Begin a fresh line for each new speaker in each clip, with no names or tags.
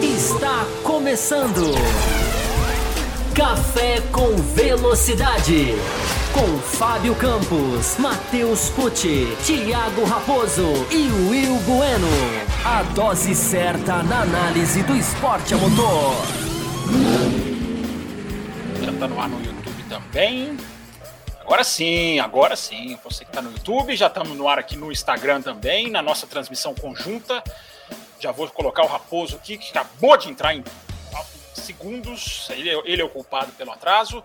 Está começando. Café com Velocidade. Com Fábio Campos, Matheus Pucci, Thiago Raposo e Will Bueno. A dose certa na análise do esporte a motor.
Já está no ar no YouTube também. Agora sim, agora sim. Você que está no YouTube, já estamos no ar aqui no Instagram também, na nossa transmissão conjunta. Já vou colocar o Raposo aqui, que acabou de entrar em segundos. Ele, é, ele é o culpado pelo atraso.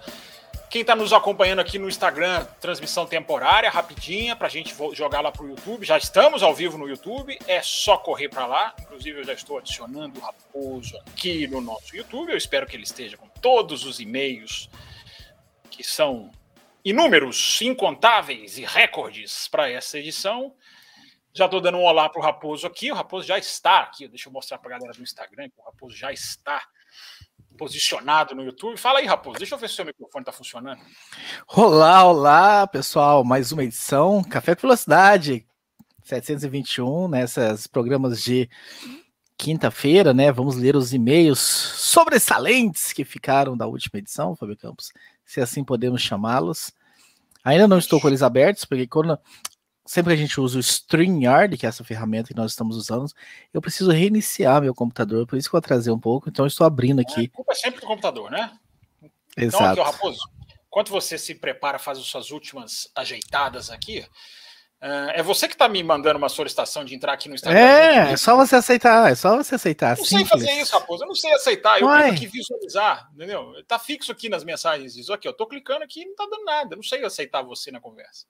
Quem está nos acompanhando aqui no Instagram, transmissão temporária, rapidinha, para a gente jogar lá para o YouTube. Já estamos ao vivo no YouTube, é só correr para lá. Inclusive, eu já estou adicionando o Raposo aqui no nosso YouTube. Eu espero que ele esteja com todos os e-mails que são inúmeros, incontáveis e recordes para essa edição. Já estou dando um olá para o Raposo aqui. O Raposo já está aqui. Deixa eu mostrar para a galera do Instagram que o Raposo já está posicionado no YouTube. Fala aí, Raposo. Deixa eu ver se o seu microfone está funcionando.
Olá, olá, pessoal. Mais uma edição Café com Velocidade 721, nessas programas de quinta-feira, né? Vamos ler os e-mails sobressalentes que ficaram da última edição, Fábio Campos, se assim podemos chamá-los. Ainda não estou com eles abertos, porque quando sempre que a gente usa o StreamYard, que é essa ferramenta que nós estamos usando, eu preciso reiniciar meu computador, por isso que eu atrasei um pouco, então estou abrindo aqui.
A culpa é sempre do computador, né?
Exato. Então, aqui,
Raposo, enquanto você se prepara, faz as suas últimas ajeitadas aqui, é você que está me mandando uma solicitação de entrar aqui no Instagram.
É, é só você aceitar, é só você aceitar.
Eu não sei fazer isso, Raposo, eu não sei aceitar, eu Uai. tenho que visualizar, entendeu? Tá fixo aqui nas mensagens, isso aqui, eu tô clicando aqui e não tá dando nada, eu não sei aceitar você na conversa.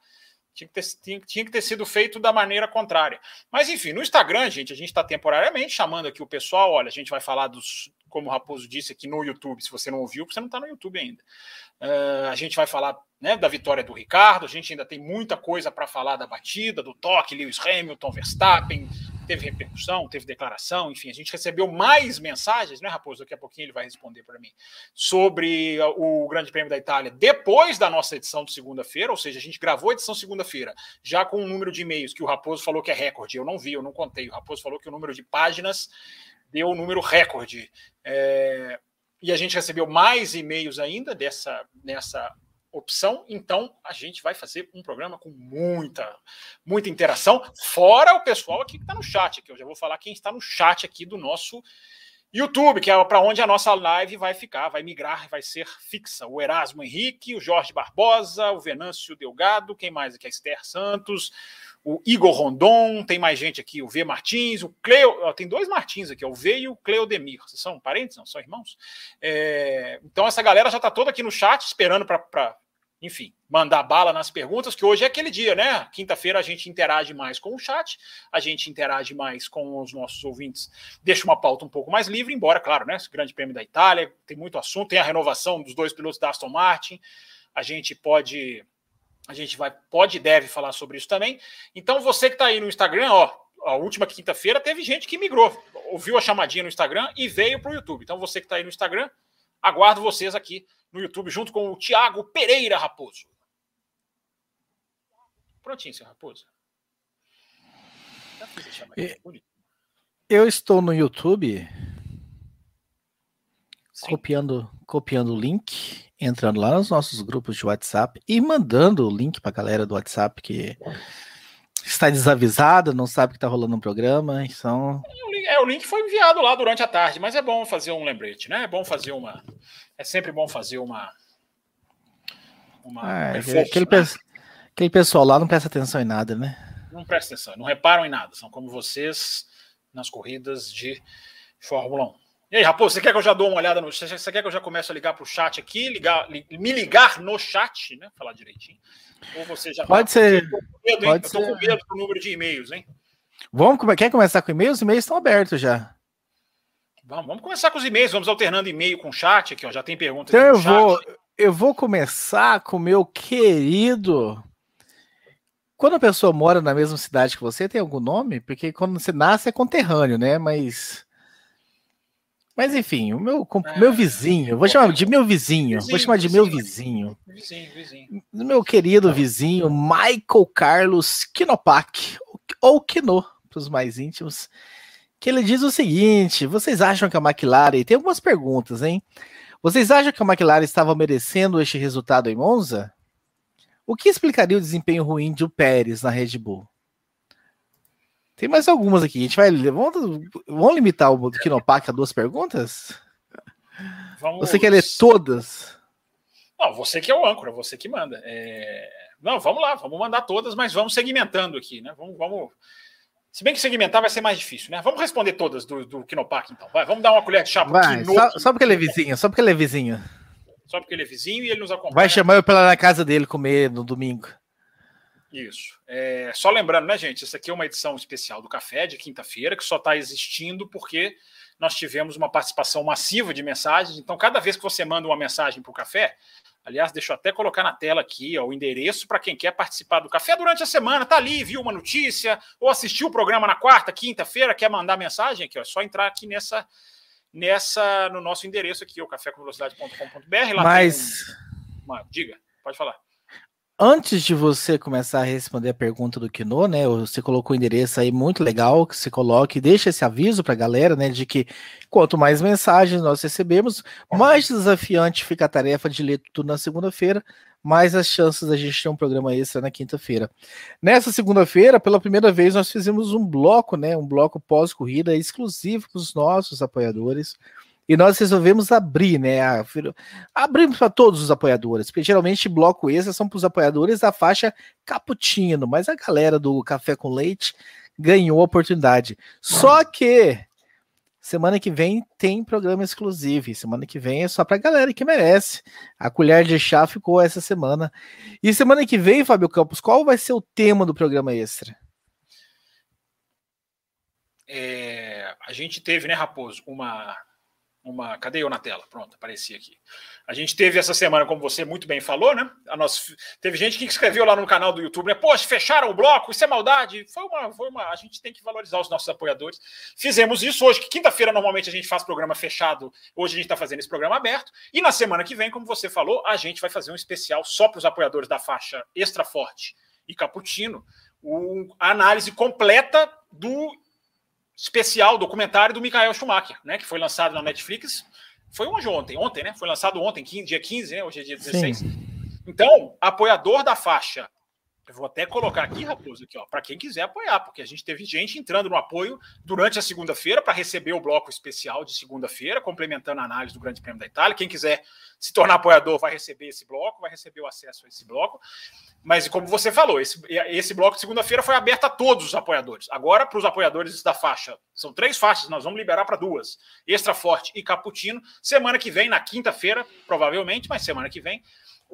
Tinha que, ter, tinha, tinha, que ter sido feito da maneira contrária. Mas, enfim, no Instagram, gente, a gente está temporariamente chamando aqui o pessoal. Olha, a gente vai falar dos, como o Raposo disse aqui no YouTube. Se você não ouviu, você não está no YouTube ainda. Uh, a gente vai falar né, da vitória do Ricardo. A gente ainda tem muita coisa para falar da batida, do toque, Lewis Hamilton, Verstappen, teve repercussão, teve declaração, enfim, a gente recebeu mais mensagens, né, Raposo? Daqui a pouquinho ele vai responder para mim, sobre o Grande Prêmio da Itália depois da nossa edição de segunda-feira, ou seja, a gente gravou a edição segunda-feira, já com um número de e-mails que o Raposo falou que é recorde. Eu não vi, eu não contei. O Raposo falou que o número de páginas deu o número recorde. É... E a gente recebeu mais e-mails ainda dessa nessa opção, então a gente vai fazer um programa com muita, muita interação, fora o pessoal aqui que está no chat, que eu já vou falar quem está no chat aqui do nosso YouTube, que é para onde a nossa live vai ficar, vai migrar, vai ser fixa. O Erasmo Henrique, o Jorge Barbosa, o Venâncio Delgado, quem mais aqui? A Esther Santos, o Igor Rondon, tem mais gente aqui, o V Martins, o Cleo, tem dois Martins aqui, o V e o Cleodemir. Vocês são parentes? Não, são irmãos? É, então essa galera já está toda aqui no chat esperando para enfim, mandar bala nas perguntas, que hoje é aquele dia, né? Quinta-feira a gente interage mais com o chat, a gente interage mais com os nossos ouvintes, deixa uma pauta um pouco mais livre, embora, claro, né? Esse grande prêmio da Itália, tem muito assunto, tem a renovação dos dois pilotos da Aston Martin, a gente pode. A gente vai, pode e deve falar sobre isso também. Então, você que está aí no Instagram, ó, a última quinta-feira teve gente que migrou, ouviu a chamadinha no Instagram e veio para o YouTube. Então, você que está aí no Instagram, aguardo vocês aqui no YouTube, junto com o Tiago Pereira Raposo. Prontinho, seu Raposo.
Eu estou no YouTube copiando, copiando o link, entrando lá nos nossos grupos de WhatsApp e mandando o link para a galera do WhatsApp que está desavisada, não sabe que está rolando um programa. Então...
É, o link foi enviado lá durante a tarde, mas é bom fazer um lembrete, né? É bom fazer uma, é sempre bom fazer uma.
uma ah, aquele, né? aquele pessoal lá não presta atenção em nada, né?
Não presta atenção, não reparam em nada. São como vocês nas corridas de Fórmula 1. E aí, Raposo, você quer que eu já dou uma olhada no. Você quer que eu já comece a ligar para o chat aqui, ligar, me ligar no chat, né? Falar direitinho. Ou você já
Pode ser.
Eu tô com medo, com medo do número de e-mails, hein?
Vamos, quer começar com e-mails? Os e-mails estão abertos já.
Vamos, vamos começar com os e-mails, vamos alternando e-mail com chat aqui, ó. Já tem perguntas.
Então eu vou, eu vou começar com o meu querido. Quando a pessoa mora na mesma cidade que você, tem algum nome? Porque quando você nasce é conterrâneo, né? Mas. Mas enfim, o meu, é, meu vizinho, vou chamar de meu vizinho, vizinho vou chamar de vizinho, meu vizinho. Vizinho, vizinho. Meu querido vizinho Michael Carlos Kinopak, ou Quinô, para os mais íntimos, que ele diz o seguinte: vocês acham que a McLaren. Tem algumas perguntas, hein? Vocês acham que a McLaren estava merecendo este resultado em Monza? O que explicaria o desempenho ruim de o Pérez na Red Bull? Tem mais algumas aqui. A gente vai. Vamos, vamos limitar o Kinopak a duas perguntas? Vamos... Você quer ler todas?
Não, você que é o âncora, você que manda. É... Não, vamos lá, vamos mandar todas, mas vamos segmentando aqui, né? Vamos, vamos... Se bem que segmentar vai ser mais difícil, né? Vamos responder todas do, do Kinopak, então. Vai, vamos dar uma colher de chá
vai, só, só porque ele é vizinho, só porque ele é vizinho.
Só porque ele é vizinho e ele nos acompanha.
Vai chamar eu pra lá na casa dele comer no domingo.
Isso. É, só lembrando, né, gente? Essa aqui é uma edição especial do Café de quinta-feira, que só está existindo porque nós tivemos uma participação massiva de mensagens. Então, cada vez que você manda uma mensagem para o café, aliás, deixa eu até colocar na tela aqui ó, o endereço para quem quer participar do café durante a semana, tá ali, viu uma notícia, ou assistiu o programa na quarta, quinta-feira, quer mandar mensagem aqui, ó, é só entrar aqui nessa, nessa no nosso endereço aqui, o cafécomvelocidade.com.br.
Mas.
Uma, diga, pode falar
antes de você começar a responder a pergunta do Kino, né? Você colocou o endereço aí muito legal que você coloque, deixa esse aviso para a galera, né? De que quanto mais mensagens nós recebemos, mais desafiante fica a tarefa de ler tudo na segunda-feira, mais as chances da gente ter um programa extra na quinta-feira. Nessa segunda-feira, pela primeira vez, nós fizemos um bloco, né? Um bloco pós-corrida exclusivo para os nossos apoiadores e nós resolvemos abrir, né? Abrimos para todos os apoiadores, porque geralmente bloco extra são para os apoiadores da faixa cappuccino, mas a galera do café com leite ganhou a oportunidade. Só que semana que vem tem programa exclusivo. Semana que vem é só para a galera que merece. A colher de chá ficou essa semana. E semana que vem, Fábio Campos, qual vai ser o tema do programa extra?
É, a gente teve, né, Raposo, uma uma. Cadê eu na tela? Pronto, apareci aqui. A gente teve essa semana, como você muito bem falou, né? A nossa, teve gente que escreveu lá no canal do YouTube, né? Poxa, fecharam o bloco, isso é maldade. Foi uma, foi uma. A gente tem que valorizar os nossos apoiadores. Fizemos isso hoje, que quinta-feira normalmente a gente faz programa fechado. Hoje a gente está fazendo esse programa aberto. E na semana que vem, como você falou, a gente vai fazer um especial só para os apoiadores da faixa Extra Forte e Cappuccino. Um, a análise completa do especial documentário do Michael Schumacher, né, que foi lançado na Netflix. Foi hoje ontem, ontem, né? Foi lançado ontem, dia 15, né? Hoje é dia 16. Sim. Então, apoiador da faixa eu vou até colocar aqui, Raposo, aqui, ó, para quem quiser apoiar, porque a gente teve gente entrando no apoio durante a segunda-feira para receber o bloco especial de segunda-feira, complementando a análise do Grande Prêmio da Itália. Quem quiser se tornar apoiador vai receber esse bloco, vai receber o acesso a esse bloco. Mas, como você falou, esse, esse bloco de segunda-feira foi aberto a todos os apoiadores. Agora, para os apoiadores da faixa, são três faixas, nós vamos liberar para duas: Extra Forte e Caputino. Semana que vem, na quinta-feira, provavelmente, mas semana que vem,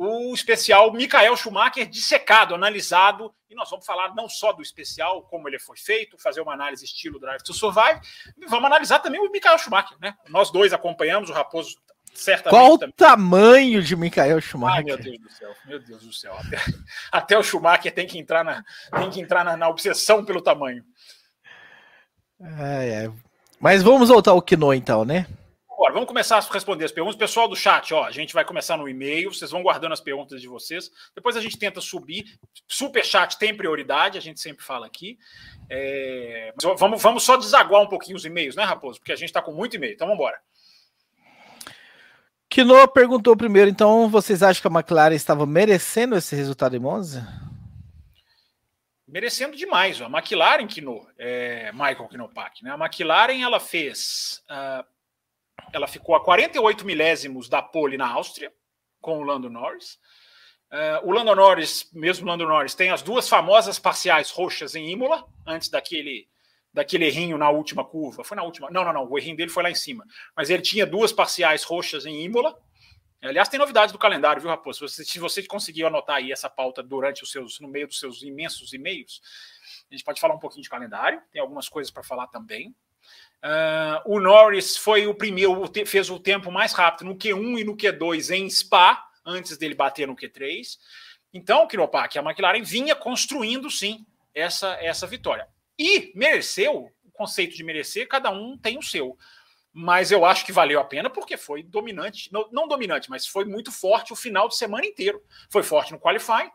o especial Michael Schumacher dissecado, analisado, e nós vamos falar não só do especial, como ele foi feito, fazer uma análise estilo Drive to Survive, vamos analisar também o Michael Schumacher, né? Nós dois acompanhamos, o Raposo certamente.
Qual o tamanho de Michael Schumacher? Ai,
meu Deus do céu, meu Deus do céu. Até, até o Schumacher tem que entrar na, tem que entrar na, na obsessão pelo tamanho.
Mas vamos voltar ao Kino então, né?
Bora, vamos começar a responder as perguntas. Pessoal do chat, ó, a gente vai começar no e-mail, vocês vão guardando as perguntas de vocês. Depois a gente tenta subir. Super chat tem prioridade, a gente sempre fala aqui. É... Vamos, vamos só desaguar um pouquinho os e-mails, né, Raposo? Porque a gente está com muito e-mail. Então vamos embora.
Kino perguntou primeiro, então, vocês acham que a McLaren estava merecendo esse resultado em Monza?
Merecendo demais. A McLaren, Kino, é, Michael Kinopak, né? A McLaren, ela fez... Uh, ela ficou a 48 milésimos da pole na Áustria, com o Lando Norris. Uh, o Lando Norris, mesmo Lando Norris, tem as duas famosas parciais roxas em Imola, antes daquele daquele errinho na última curva. Foi na última. Não, não, não. O errinho dele foi lá em cima. Mas ele tinha duas parciais roxas em Imola. Aliás, tem novidade do calendário, viu, Raposo? Se você, se você conseguiu anotar aí essa pauta durante os seus, no meio dos seus imensos e-mails, a gente pode falar um pouquinho de calendário. Tem algumas coisas para falar também. Uh, o Norris foi o primeiro, fez o tempo mais rápido no Q1 e no Q2 em Spa, antes dele bater no Q3. Então, Kiropak, a McLaren vinha construindo sim essa, essa vitória. E mereceu, o conceito de merecer, cada um tem o seu. Mas eu acho que valeu a pena porque foi dominante, não, não dominante, mas foi muito forte o final de semana inteiro. Foi forte no qualifying,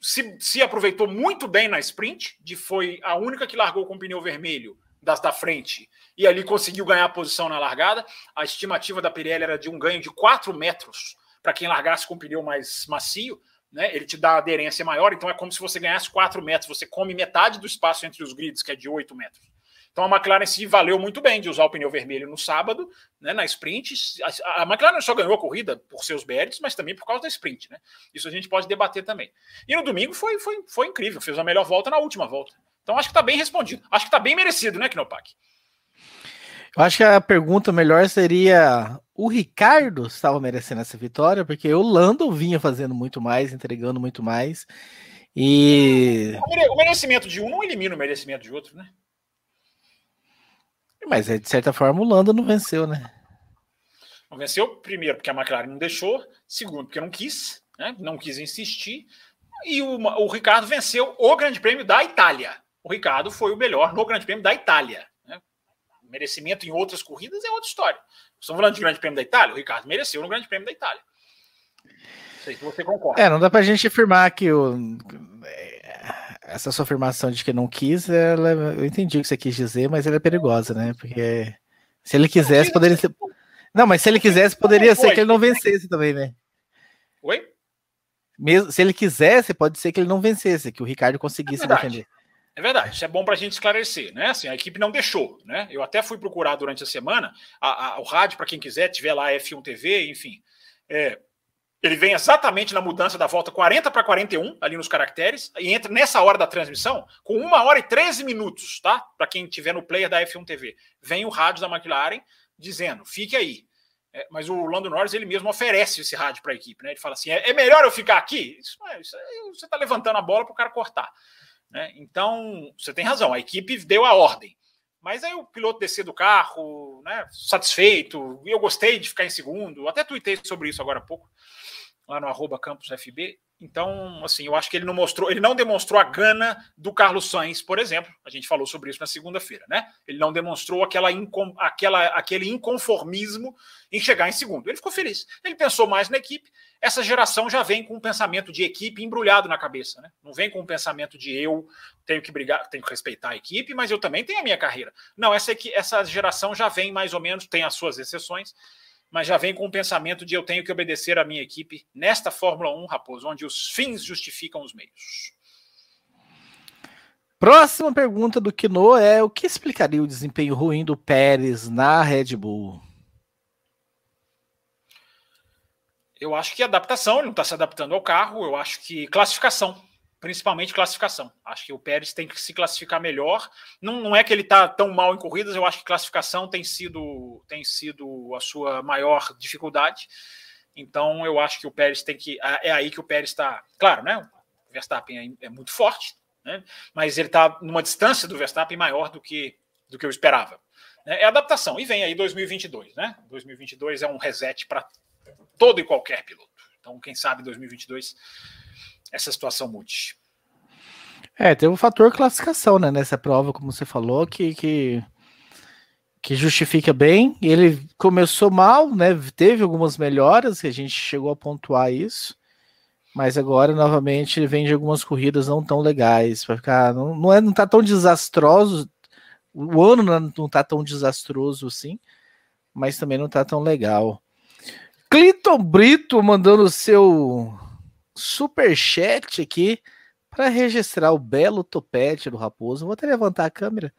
se, se aproveitou muito bem na sprint, de foi a única que largou com pneu vermelho das da frente e ali conseguiu ganhar a posição na largada. A estimativa da Pirelli era de um ganho de 4 metros para quem largasse com pneu mais macio. Né? Ele te dá aderência maior, então é como se você ganhasse 4 metros. Você come metade do espaço entre os grids, que é de 8 metros. Então a McLaren se valeu muito bem de usar o pneu vermelho no sábado, né, na sprint. A, a McLaren só ganhou a corrida por seus méritos, mas também por causa da sprint. Né? Isso a gente pode debater também. E no domingo foi, foi, foi incrível, fez a melhor volta na última volta. Então acho que está bem respondido. Acho que está bem merecido, né, Knopak?
Eu acho que a pergunta melhor seria: o Ricardo estava merecendo essa vitória? Porque o Lando vinha fazendo muito mais, entregando muito mais. E.
O merecimento de um não elimina o merecimento de outro, né?
Mas de certa forma o Lando não venceu, né?
Não venceu, primeiro, porque a McLaren não deixou, segundo, porque não quis, né? não quis insistir, e o, o Ricardo venceu o Grande Prêmio da Itália. O Ricardo foi o melhor no Grande Prêmio da Itália. Né? Merecimento em outras corridas é outra história. Estamos falando de Grande Prêmio da Itália, o Ricardo mereceu no Grande Prêmio da Itália.
Sei que você concorda. É, não dá pra gente afirmar que o essa sua afirmação de que não quis, ela, eu entendi o que você quis dizer, mas ela é perigosa, né? Porque se ele quisesse, poderia ser. Não, mas se ele quisesse, poderia ser que ele não vencesse também, né?
Oi?
Mesmo, se ele quisesse, pode ser que ele não vencesse, que o Ricardo conseguisse é defender.
É verdade, isso é bom para a gente esclarecer, né? Assim, a equipe não deixou, né? Eu até fui procurar durante a semana a, a, o rádio para quem quiser, tiver lá F1 TV, enfim. É, ele vem exatamente na mudança da volta 40 para 41, ali nos caracteres, e entra nessa hora da transmissão, com uma hora e 13 minutos, tá? Para quem tiver no player da F1 TV. Vem o rádio da McLaren dizendo: fique aí. É, mas o Lando Norris ele mesmo oferece esse rádio para a equipe, né? Ele fala assim: é, é, melhor eu ficar aqui? Isso, é, isso você está levantando a bola para o cara cortar. Né? Então, você tem razão, a equipe deu a ordem. Mas aí o piloto descer do carro, né, satisfeito, e eu gostei de ficar em segundo, até tuitei sobre isso agora há pouco lá no arroba campusfb. Então, assim, eu acho que ele não mostrou, ele não demonstrou a gana do Carlos Sainz, por exemplo. A gente falou sobre isso na segunda-feira, né? Ele não demonstrou aquela, incom, aquela aquele inconformismo em chegar em segundo. Ele ficou feliz. Ele pensou mais na equipe. Essa geração já vem com um pensamento de equipe embrulhado na cabeça, né? Não vem com um pensamento de eu tenho que brigar, tenho que respeitar a equipe, mas eu também tenho a minha carreira. Não, essa, essa geração já vem mais ou menos, tem as suas exceções, mas já vem com o pensamento de eu tenho que obedecer à minha equipe nesta Fórmula 1, Raposo, onde os fins justificam os meios.
Próxima pergunta do Kino é: o que explicaria o desempenho ruim do Pérez na Red Bull?
Eu acho que adaptação, ele não está se adaptando ao carro, eu acho que classificação principalmente classificação. Acho que o Pérez tem que se classificar melhor. Não, não é que ele está tão mal em corridas, eu acho que classificação tem sido, tem sido a sua maior dificuldade. Então eu acho que o Pérez tem que. É aí que o Pérez está. Claro, né? O Verstappen é, é muito forte, né? mas ele está numa distância do Verstappen maior do que, do que eu esperava. Né? É adaptação. E vem aí 2022, né? 2022 é um reset para todo e qualquer piloto. Então, quem sabe 2022 essa situação mude.
É, tem um fator classificação, né, nessa prova, como você falou, que, que, que justifica bem. Ele começou mal, né? Teve algumas melhoras, que a gente chegou a pontuar isso. Mas agora, novamente, ele vem de algumas corridas não tão legais. Vai ficar. Não, não, é, não tá tão desastroso. O ano não, não tá tão desastroso assim, mas também não tá tão legal. Clinton Brito mandando o seu super chat aqui para registrar o belo topete do Raposo. Vou até levantar a câmera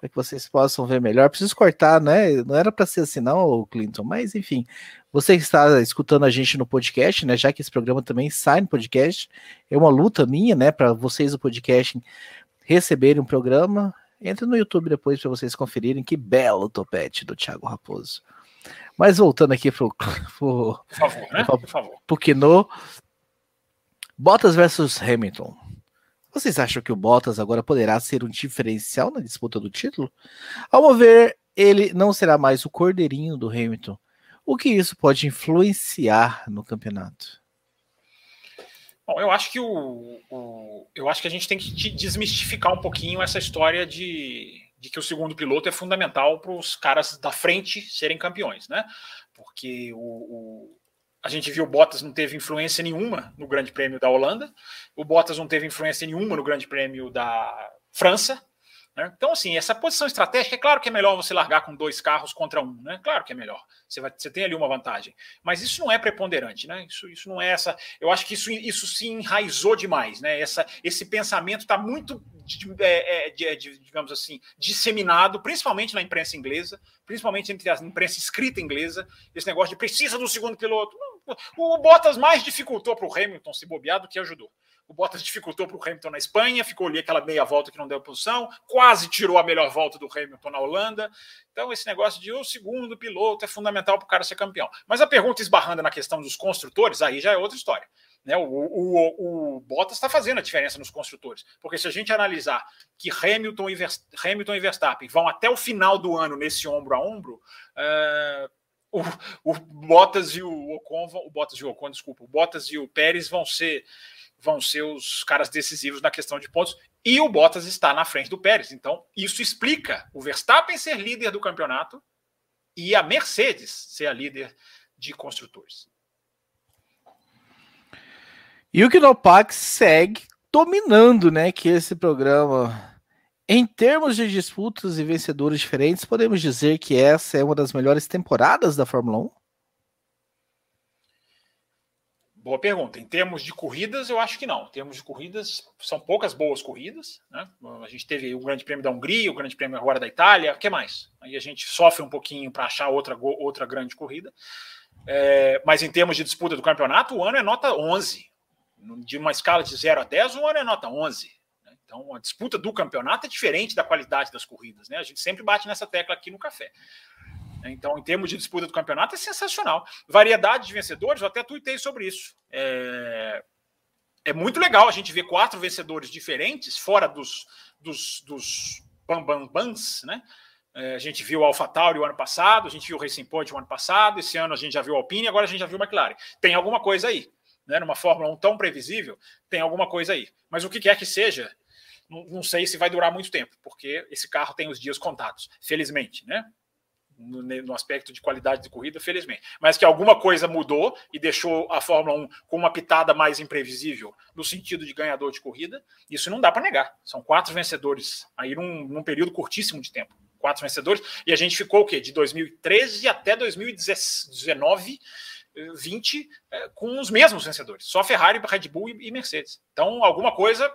para que vocês possam ver melhor. Preciso cortar, né? Não era para ser assim, não, Clinton, mas enfim. Você que está escutando a gente no podcast, né? Já que esse programa também sai no podcast, é uma luta minha, né? Para vocês do podcast receberem um programa. Entre no YouTube depois para vocês conferirem que belo topete do Thiago Raposo. Mas voltando aqui pro,
pro, por favor, né?
pro, por favor. pro Kino, Bottas versus Hamilton. Vocês acham que o Bottas agora poderá ser um diferencial na disputa do título? Ao mover, ele não será mais o cordeirinho do Hamilton. O que isso pode influenciar no campeonato?
Bom, eu acho que o, o, eu acho que a gente tem que desmistificar um pouquinho essa história de, de que o segundo piloto é fundamental para os caras da frente serem campeões, né? Porque o, a gente viu o Bottas não teve influência nenhuma no Grande Prêmio da Holanda, o Bottas não teve influência nenhuma no Grande Prêmio da França. Né? Então, assim, essa posição estratégica, é claro que é melhor você largar com dois carros contra um, né? Claro que é melhor. Você, vai, você tem ali uma vantagem. Mas isso não é preponderante, né? Isso, isso não é essa. Eu acho que isso, isso se enraizou demais, né? Essa, esse pensamento está muito, é, é, de, de, digamos assim, disseminado, principalmente na imprensa inglesa, principalmente entre a imprensa escrita inglesa, esse negócio de precisa do segundo piloto. O Bottas mais dificultou para o Hamilton se bobear do que ajudou. O Bottas dificultou para o Hamilton na Espanha, ficou ali aquela meia volta que não deu posição, quase tirou a melhor volta do Hamilton na Holanda. Então, esse negócio de o segundo piloto é fundamental para o cara ser campeão. Mas a pergunta esbarrando na questão dos construtores, aí já é outra história. Né? O, o, o Bottas está fazendo a diferença nos construtores. Porque se a gente analisar que Hamilton e, Hamilton e Verstappen vão até o final do ano nesse ombro a ombro, uh, o, o Bottas e o Ocon, o Bottas e o Ocon, desculpa, o Bottas e o Pérez vão ser vão ser os caras decisivos na questão de pontos e o Bottas está na frente do Pérez. Então, isso explica o Verstappen ser líder do campeonato e a Mercedes ser a líder de construtores.
E o Knopax segue dominando, né, que esse programa em termos de disputas e vencedores diferentes, podemos dizer que essa é uma das melhores temporadas da Fórmula 1?
Boa pergunta. Em termos de corridas, eu acho que não. Em termos de corridas, são poucas boas corridas. Né? A gente teve o Grande Prêmio da Hungria, o Grande Prêmio agora da Itália. O que mais? Aí a gente sofre um pouquinho para achar outra, outra grande corrida. É, mas em termos de disputa do campeonato, o ano é nota 11. De uma escala de 0 a 10, o ano é nota 11. Então, a disputa do campeonato é diferente da qualidade das corridas, né? A gente sempre bate nessa tecla aqui no café. Então, em termos de disputa do campeonato, é sensacional. Variedade de vencedores, eu até tuitei sobre isso. É, é muito legal a gente ver quatro vencedores diferentes, fora dos, dos, dos bambambans, né? É, a gente viu o AlphaTauri o ano passado, a gente viu o Racing Point o ano passado, esse ano a gente já viu o Alpine, agora a gente já viu o McLaren. Tem alguma coisa aí, né? Numa Fórmula 1 tão previsível, tem alguma coisa aí. Mas o que quer que seja, não, não sei se vai durar muito tempo, porque esse carro tem os dias contados, felizmente, né? No, no, aspecto de qualidade de corrida, felizmente. Mas que alguma coisa mudou e deixou a Fórmula 1 com uma pitada mais imprevisível no sentido de ganhador de corrida, isso não dá para negar. São quatro vencedores aí num, num, período curtíssimo de tempo. Quatro vencedores, e a gente ficou o quê? De 2013 até 2019, 20, é, com os mesmos vencedores. Só Ferrari, Red Bull e, e Mercedes. Então, alguma coisa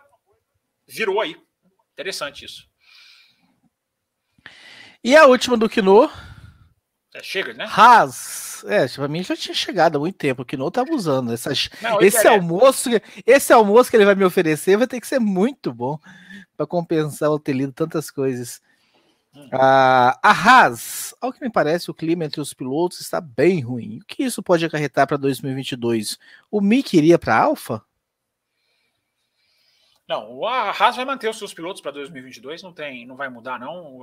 virou aí. Interessante isso.
E a última do Kino?
É, chega, né?
Haas. É, pra mim já tinha chegado há muito tempo. O Kino tá abusando. Essas, Não, esse almoço, esse almoço que ele vai me oferecer vai ter que ser muito bom para compensar eu ter lido tantas coisas. Hum. Ah, a Haas, ao que me parece, o clima entre os pilotos está bem ruim. O que isso pode acarretar para 2022? O Mick iria para a Alfa?
Não, a Haas vai manter os seus pilotos para 2022, não tem, não vai mudar não.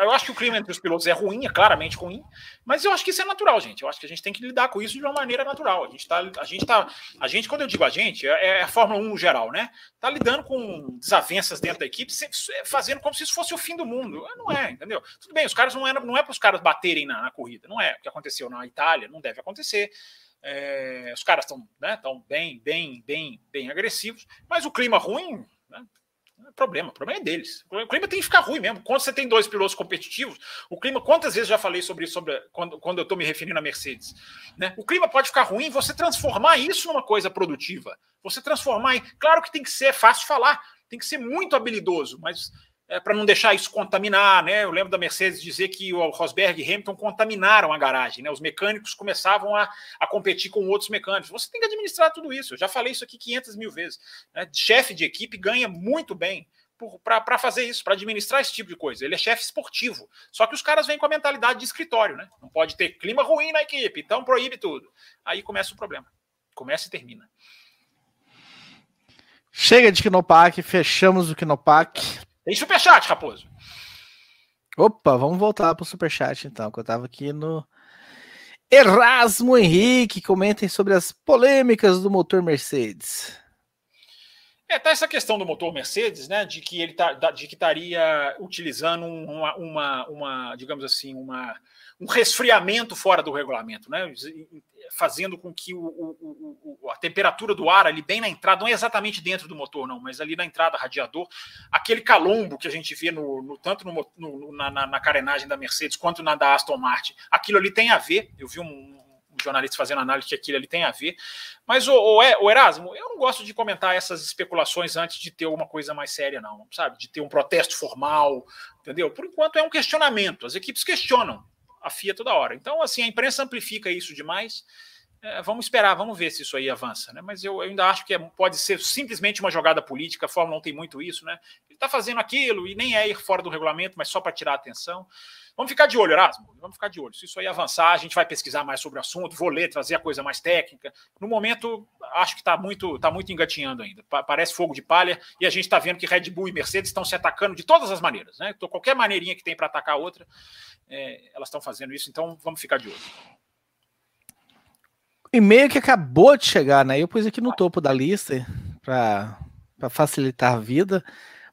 Eu acho que o clima entre os pilotos é ruim, é claramente ruim, mas eu acho que isso é natural, gente. Eu acho que a gente tem que lidar com isso de uma maneira natural. A gente tá, a gente tá, a gente quando eu digo a gente, é, é a Fórmula 1 no geral, né? Tá lidando com desavenças dentro da equipe, fazendo como se isso fosse o fim do mundo. Não é, entendeu? Tudo bem, os caras não é, não é para os caras baterem na, na corrida, não é o que aconteceu na Itália, não deve acontecer. É, os caras estão né, tão bem, bem, bem, bem agressivos, mas o clima ruim, né, é problema, o problema é deles. O clima tem que ficar ruim mesmo. Quando você tem dois pilotos competitivos, o clima, quantas vezes já falei sobre isso sobre, quando, quando eu estou me referindo a Mercedes? Né? O clima pode ficar ruim, você transformar isso numa coisa produtiva. Você transformar. Claro que tem que ser é fácil falar, tem que ser muito habilidoso, mas é, para não deixar isso contaminar, né? Eu lembro da Mercedes dizer que o Rosberg e Hamilton contaminaram a garagem, né? Os mecânicos começavam a, a competir com outros mecânicos. Você tem que administrar tudo isso. Eu já falei isso aqui 500 mil vezes. Né? Chefe de equipe ganha muito bem para fazer isso, para administrar esse tipo de coisa. Ele é chefe esportivo. Só que os caras vêm com a mentalidade de escritório, né? Não pode ter clima ruim na equipe, então proíbe tudo. Aí começa o problema. Começa e termina.
Chega de Kinopak, fechamos o Kinopak.
Tem superchat, Raposo.
Opa, vamos voltar para o superchat então, que eu estava aqui no Erasmo Henrique. Comentem sobre as polêmicas do motor Mercedes.
É, tá essa questão do motor Mercedes, né, de que ele tá, de que estaria utilizando uma, uma, uma, digamos assim, uma, um resfriamento fora do regulamento, né? Fazendo com que o, o, o, a temperatura do ar ali bem na entrada, não é exatamente dentro do motor, não, mas ali na entrada, radiador, aquele calombo que a gente vê no, no tanto no, no, na, na, carenagem da Mercedes quanto na da Aston Martin, aquilo ali tem a ver. Eu vi um, um jornalista fazendo análise que aquilo ali tem a ver. Mas o, o, o, Erasmo, eu não gosto de comentar essas especulações antes de ter uma coisa mais séria, não, sabe? De ter um protesto formal, entendeu? Por enquanto é um questionamento. As equipes questionam a FIA toda hora. Então, assim, a imprensa amplifica isso demais. É, vamos esperar, vamos ver se isso aí avança, né? Mas eu, eu ainda acho que é, pode ser simplesmente uma jogada política. A Fórmula 1 tem muito isso, né? Ele está fazendo aquilo e nem é ir fora do regulamento, mas só para tirar a atenção. Vamos ficar de olho, Erasmo. Vamos ficar de olho. Se isso aí avançar, a gente vai pesquisar mais sobre o assunto, vou ler, trazer a coisa mais técnica. No momento, acho que está muito, tá muito engatinhando ainda. Parece fogo de palha e a gente está vendo que Red Bull e Mercedes estão se atacando de todas as maneiras, né? Então, qualquer maneirinha que tem para atacar a outra, é, elas estão fazendo isso. Então, vamos ficar de olho.
E-mail que acabou de chegar, né? Eu pus aqui no topo da lista para facilitar a vida.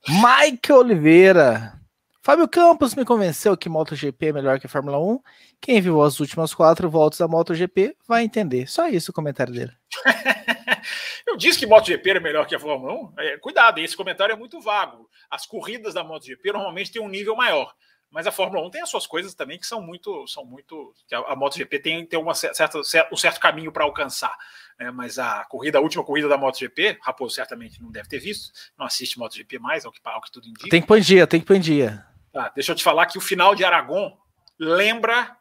Mike Oliveira. Fábio Campos me convenceu que MotoGP é melhor que a Fórmula 1. Quem viu as últimas quatro voltas da MotoGP vai entender. Só isso o comentário dele.
Eu disse que MotoGP é melhor que a Fórmula 1. É, cuidado, esse comentário é muito vago. As corridas da MotoGP normalmente têm um nível maior. Mas a Fórmula 1 tem as suas coisas também que são muito. são muito A, a MotoGP tem, tem uma certa, um certo caminho para alcançar. Né? Mas a corrida, a última corrida da MotoGP, Raposo certamente não deve ter visto, não assiste MotoGP mais, ao que, ao que tudo indica.
Tem que pôr dia, tem que pôr dia.
Tá, deixa eu te falar que o final de Aragon lembra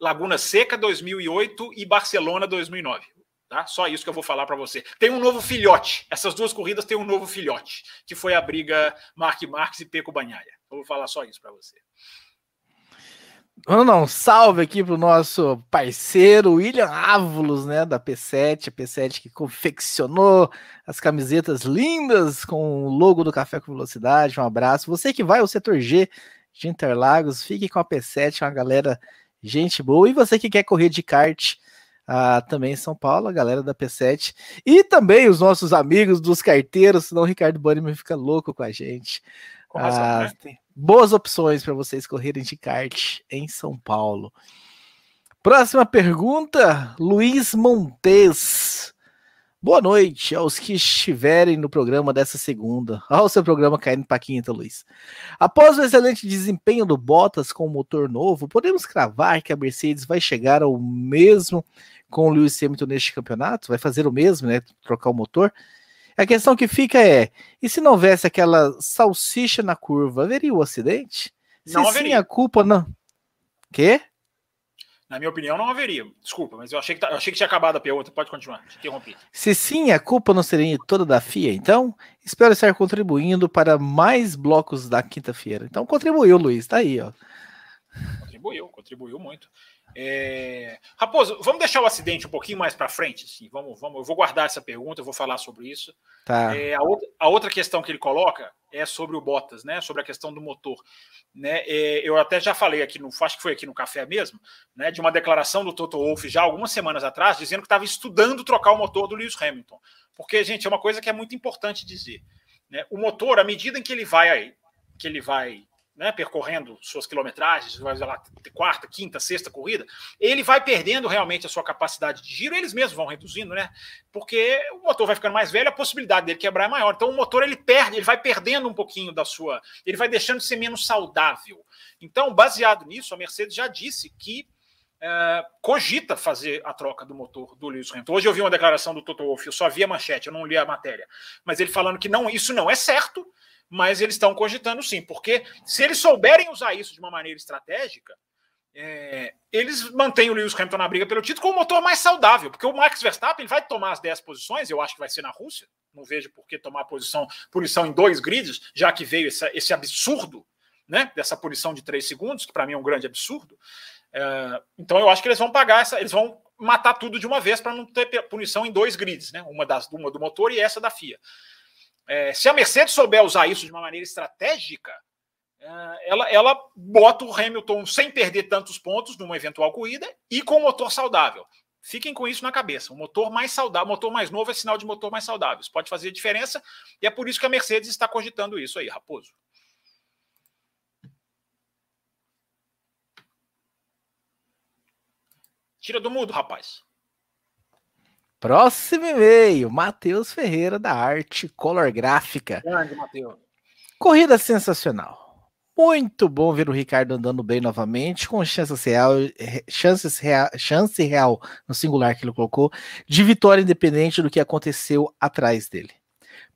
Laguna Seca 2008 e Barcelona 2009. Tá? Só isso que eu vou falar para você. Tem um novo filhote. Essas duas corridas têm um novo filhote, que foi a briga Mark Marques e Peco Banhaia. Eu vou falar só isso para você.
Dar um salve aqui pro nosso parceiro William Ávulos, né, da P7, a P7 que confeccionou as camisetas lindas com o logo do Café com Velocidade. Um abraço. Você que vai ao setor G de Interlagos, fique com a P7, uma galera gente boa. E você que quer correr de kart, ah, também em São Paulo, a galera da P7. E também os nossos amigos dos carteiros, senão o Ricardo Bannerman fica louco com a gente. Razão, ah, né? boas opções para vocês correrem de kart em São Paulo. Próxima pergunta, Luiz Montes. Boa noite aos que estiverem no programa dessa segunda. Olha o seu programa caindo para quinta, Luiz. Após o excelente desempenho do Bottas com o motor novo, podemos cravar que a Mercedes vai chegar ao mesmo com o Lewis Hamilton neste campeonato? Vai fazer o mesmo, né? Trocar o motor? A questão que fica é: e se não houvesse aquela salsicha na curva, haveria o um acidente?
Não
se
haveria.
sim, a culpa não. Quê?
Na minha opinião, não haveria. Desculpa, mas eu achei que, tá, eu achei que tinha acabado a pergunta. Pode continuar. Te interrompi.
Se sim, a culpa não seria toda da FIA, então espero estar contribuindo para mais blocos da quinta-feira. Então contribuiu, Luiz. Tá aí, ó.
Contribuiu, contribuiu muito. É... Raposo, vamos deixar o acidente um pouquinho mais para frente. Assim, vamos, vamos, eu vou guardar essa pergunta, eu vou falar sobre isso.
Tá.
É, a, outra, a, outra, questão que ele coloca é sobre o Bottas, né? Sobre a questão do motor. Né? É, eu até já falei aqui, no, acho que foi aqui no café mesmo, né? De uma declaração do Toto Wolff já algumas semanas atrás, dizendo que estava estudando trocar o motor do Lewis Hamilton. Porque, gente, é uma coisa que é muito importante dizer. Né? O motor, à medida em que ele vai que ele vai né, percorrendo suas quilometragens, vai lá, quarta, quinta, sexta corrida, ele vai perdendo realmente a sua capacidade de giro, eles mesmos vão reduzindo, né? Porque o motor vai ficando mais velho, a possibilidade dele quebrar é maior. Então o motor ele perde, ele vai perdendo um pouquinho da sua, ele vai deixando de ser menos saudável. Então, baseado nisso, a Mercedes já disse que é, cogita fazer a troca do motor do Lewis Hamilton. Hoje eu vi uma declaração do Toto Wolff, eu só vi a manchete, eu não li a matéria, mas ele falando que não, isso não é certo, mas eles estão cogitando sim, porque se eles souberem usar isso de uma maneira estratégica, é, eles mantêm o Lewis Hamilton na briga pelo título com o motor mais saudável, porque o Max Verstappen vai tomar as 10 posições, eu acho que vai ser na Rússia, não vejo por que tomar posição, punição em dois grids, já que veio esse, esse absurdo né, dessa punição de 3 segundos, que para mim é um grande absurdo. É, então eu acho que eles vão pagar essa, eles vão matar tudo de uma vez para não ter punição em dois grids, né? Uma das uma do motor e essa da FIA. É, se a Mercedes souber usar isso de uma maneira estratégica, é, ela, ela bota o Hamilton sem perder tantos pontos numa eventual corrida e com o motor saudável. Fiquem com isso na cabeça. O motor mais saudável, motor mais novo é sinal de motor mais saudável. Isso pode fazer diferença e é por isso que a Mercedes está cogitando isso aí, Raposo. Tira do mudo, rapaz.
Próximo e-mail, Matheus Ferreira, da Arte Color Gráfica. Grande, Matheus. Corrida sensacional. Muito bom ver o Ricardo andando bem novamente, com chances real, chances real, chance real no singular que ele colocou, de vitória independente do que aconteceu atrás dele.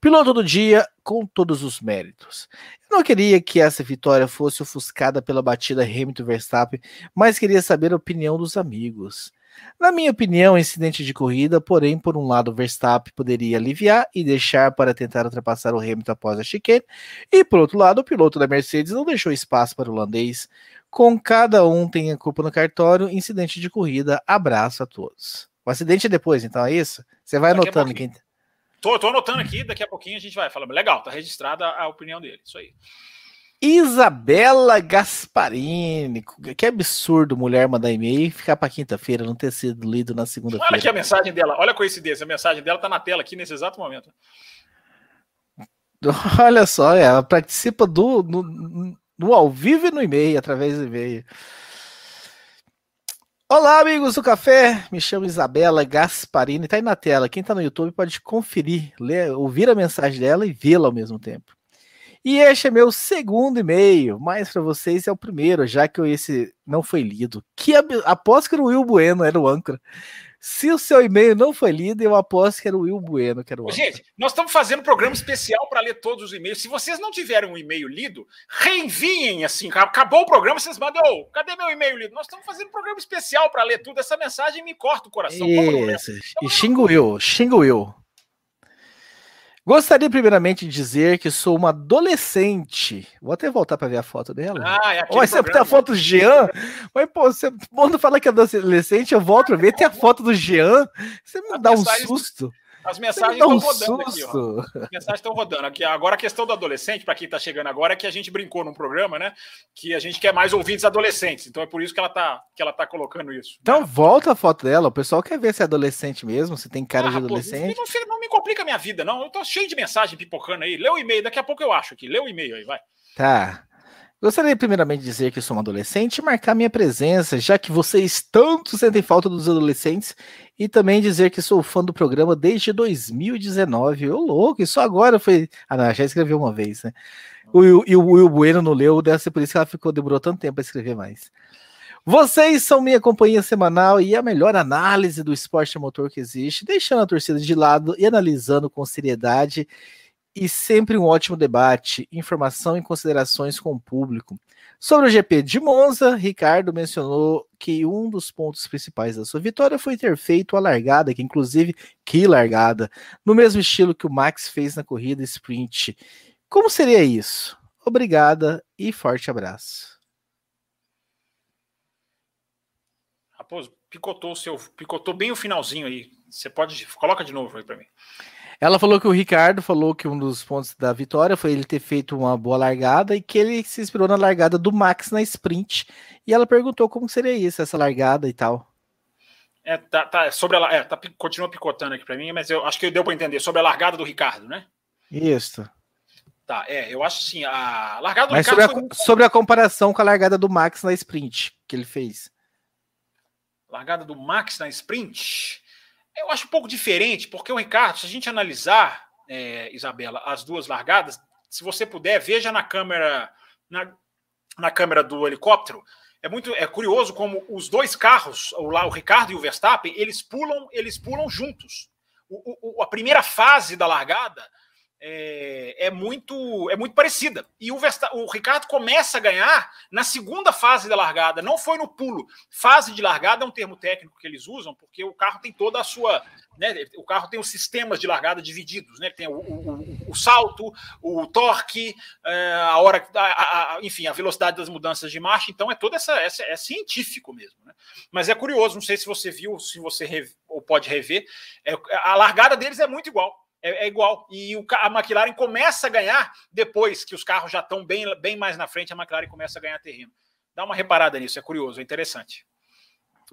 Piloto do dia com todos os méritos. Eu não queria que essa vitória fosse ofuscada pela batida Hamilton-Verstappen, mas queria saber a opinião dos amigos. Na minha opinião, incidente de corrida, porém, por um lado, Verstappen poderia aliviar e deixar para tentar ultrapassar o Hamilton após a chicane, e por outro lado, o piloto da Mercedes não deixou espaço para o holandês. Com cada um tem a culpa no cartório, incidente de corrida, abraço a todos. O acidente é depois, então é isso? Você vai daqui anotando quem.
Tô, tô anotando aqui, daqui a pouquinho a gente vai falar. Legal, tá registrada a opinião dele, isso aí.
Isabela Gasparini. Que absurdo mulher mandar e-mail e ficar para quinta-feira, não ter sido lido na segunda-feira.
Olha aqui a mensagem dela, olha a coincidência, a mensagem dela tá na tela aqui nesse exato momento.
Olha só, ela participa do no, no ao vivo e no e-mail, através do e-mail. Olá, amigos do café. Me chamo Isabela Gasparini. Tá aí na tela. Quem tá no YouTube pode conferir, ler, ouvir a mensagem dela e vê-la ao mesmo tempo. E este é meu segundo e-mail, mas para vocês é o primeiro, já que esse não foi lido. Que aposto que era o Will Bueno, era o âncora. Se o seu e-mail não foi lido, eu aposto que era o Will Bueno, que era o âncora.
Gente, nós estamos fazendo um programa especial para ler todos os e-mails. Se vocês não tiverem um e-mail lido, reenviem assim. Acabou o programa, vocês mandam, oh, cadê meu e-mail lido? Nós estamos fazendo um programa especial para ler tudo. Essa mensagem me corta o coração.
Isso. E xinga o Will, xinga o Will. Gostaria primeiramente de dizer que sou uma adolescente. Vou até voltar para ver a foto dela. Ah, é Olha, você tem a foto do Jean. Mas, pô, você, quando fala que é adolescente, eu volto a ver, tem a foto do Jean. Você me dá um susto.
As mensagens estão um rodando aqui, ó. As mensagens estão rodando aqui. Agora a questão do adolescente, para quem está chegando agora, é que a gente brincou num programa, né? Que a gente quer mais ouvintes adolescentes. Então é por isso que ela tá, que ela tá colocando isso.
Então né? volta a foto dela. O pessoal quer ver se é adolescente mesmo, se tem cara ah, de adolescente.
Pô, não, não, me complica a minha vida, não. Eu tô cheio de mensagem pipocando aí. Lê o e-mail, daqui a pouco eu acho aqui. Lê o e-mail aí, vai.
Tá. Gostaria primeiramente de dizer que sou uma adolescente e marcar minha presença, já que vocês tanto sentem falta dos adolescentes, e também dizer que sou fã do programa desde 2019. Ô, louco, isso agora foi. Ah, não, já escreveu uma vez, né? O, e o Will Bueno não leu, deve ser por isso que ela ficou, demorou tanto tempo para escrever mais. Vocês são minha companhia semanal e a melhor análise do esporte motor que existe, deixando a torcida de lado e analisando com seriedade e sempre um ótimo debate, informação e considerações com o público. Sobre o GP de Monza, Ricardo mencionou que um dos pontos principais da sua vitória foi ter feito a largada, que inclusive que largada, no mesmo estilo que o Max fez na corrida sprint. Como seria isso? Obrigada e forte abraço.
Raposo, picotou o seu, picotou bem o finalzinho aí. Você pode coloca de novo aí para mim.
Ela falou que o Ricardo falou que um dos pontos da vitória foi ele ter feito uma boa largada e que ele se inspirou na largada do Max na sprint. E ela perguntou como seria isso, essa largada e tal.
É, tá, tá sobre ela, é, tá, continua picotando aqui para mim, mas eu acho que deu para entender sobre a largada do Ricardo, né?
Isso.
Tá, é, eu acho assim, a largada do
mas Ricardo sobre a, muito... sobre a comparação com a largada do Max na sprint que ele fez.
Largada do Max na sprint. Eu acho um pouco diferente, porque o Ricardo, se a gente analisar, é, Isabela, as duas largadas, se você puder, veja na câmera, na, na câmera do helicóptero. É muito é curioso como os dois carros, o, lá, o Ricardo e o Verstappen, eles pulam, eles pulam juntos. O, o, a primeira fase da largada é, é, muito é muito parecida. E o, o Ricardo começa a ganhar na segunda fase da largada, não foi no pulo. Fase de largada é um termo técnico que eles usam, porque o carro tem toda a sua. Né, o carro tem os sistemas de largada divididos, né? Tem o, o, o salto, o torque, é, a hora, a, a, enfim, a velocidade das mudanças de marcha. Então é toda essa, essa é científico mesmo. Né? Mas é curioso, não sei se você viu, se você rev, ou pode rever, é, a largada deles é muito igual é, é, igual. E o, a McLaren começa a ganhar depois que os carros já estão bem, bem mais na frente, a McLaren começa a ganhar terreno. Dá uma reparada nisso, é curioso, é interessante.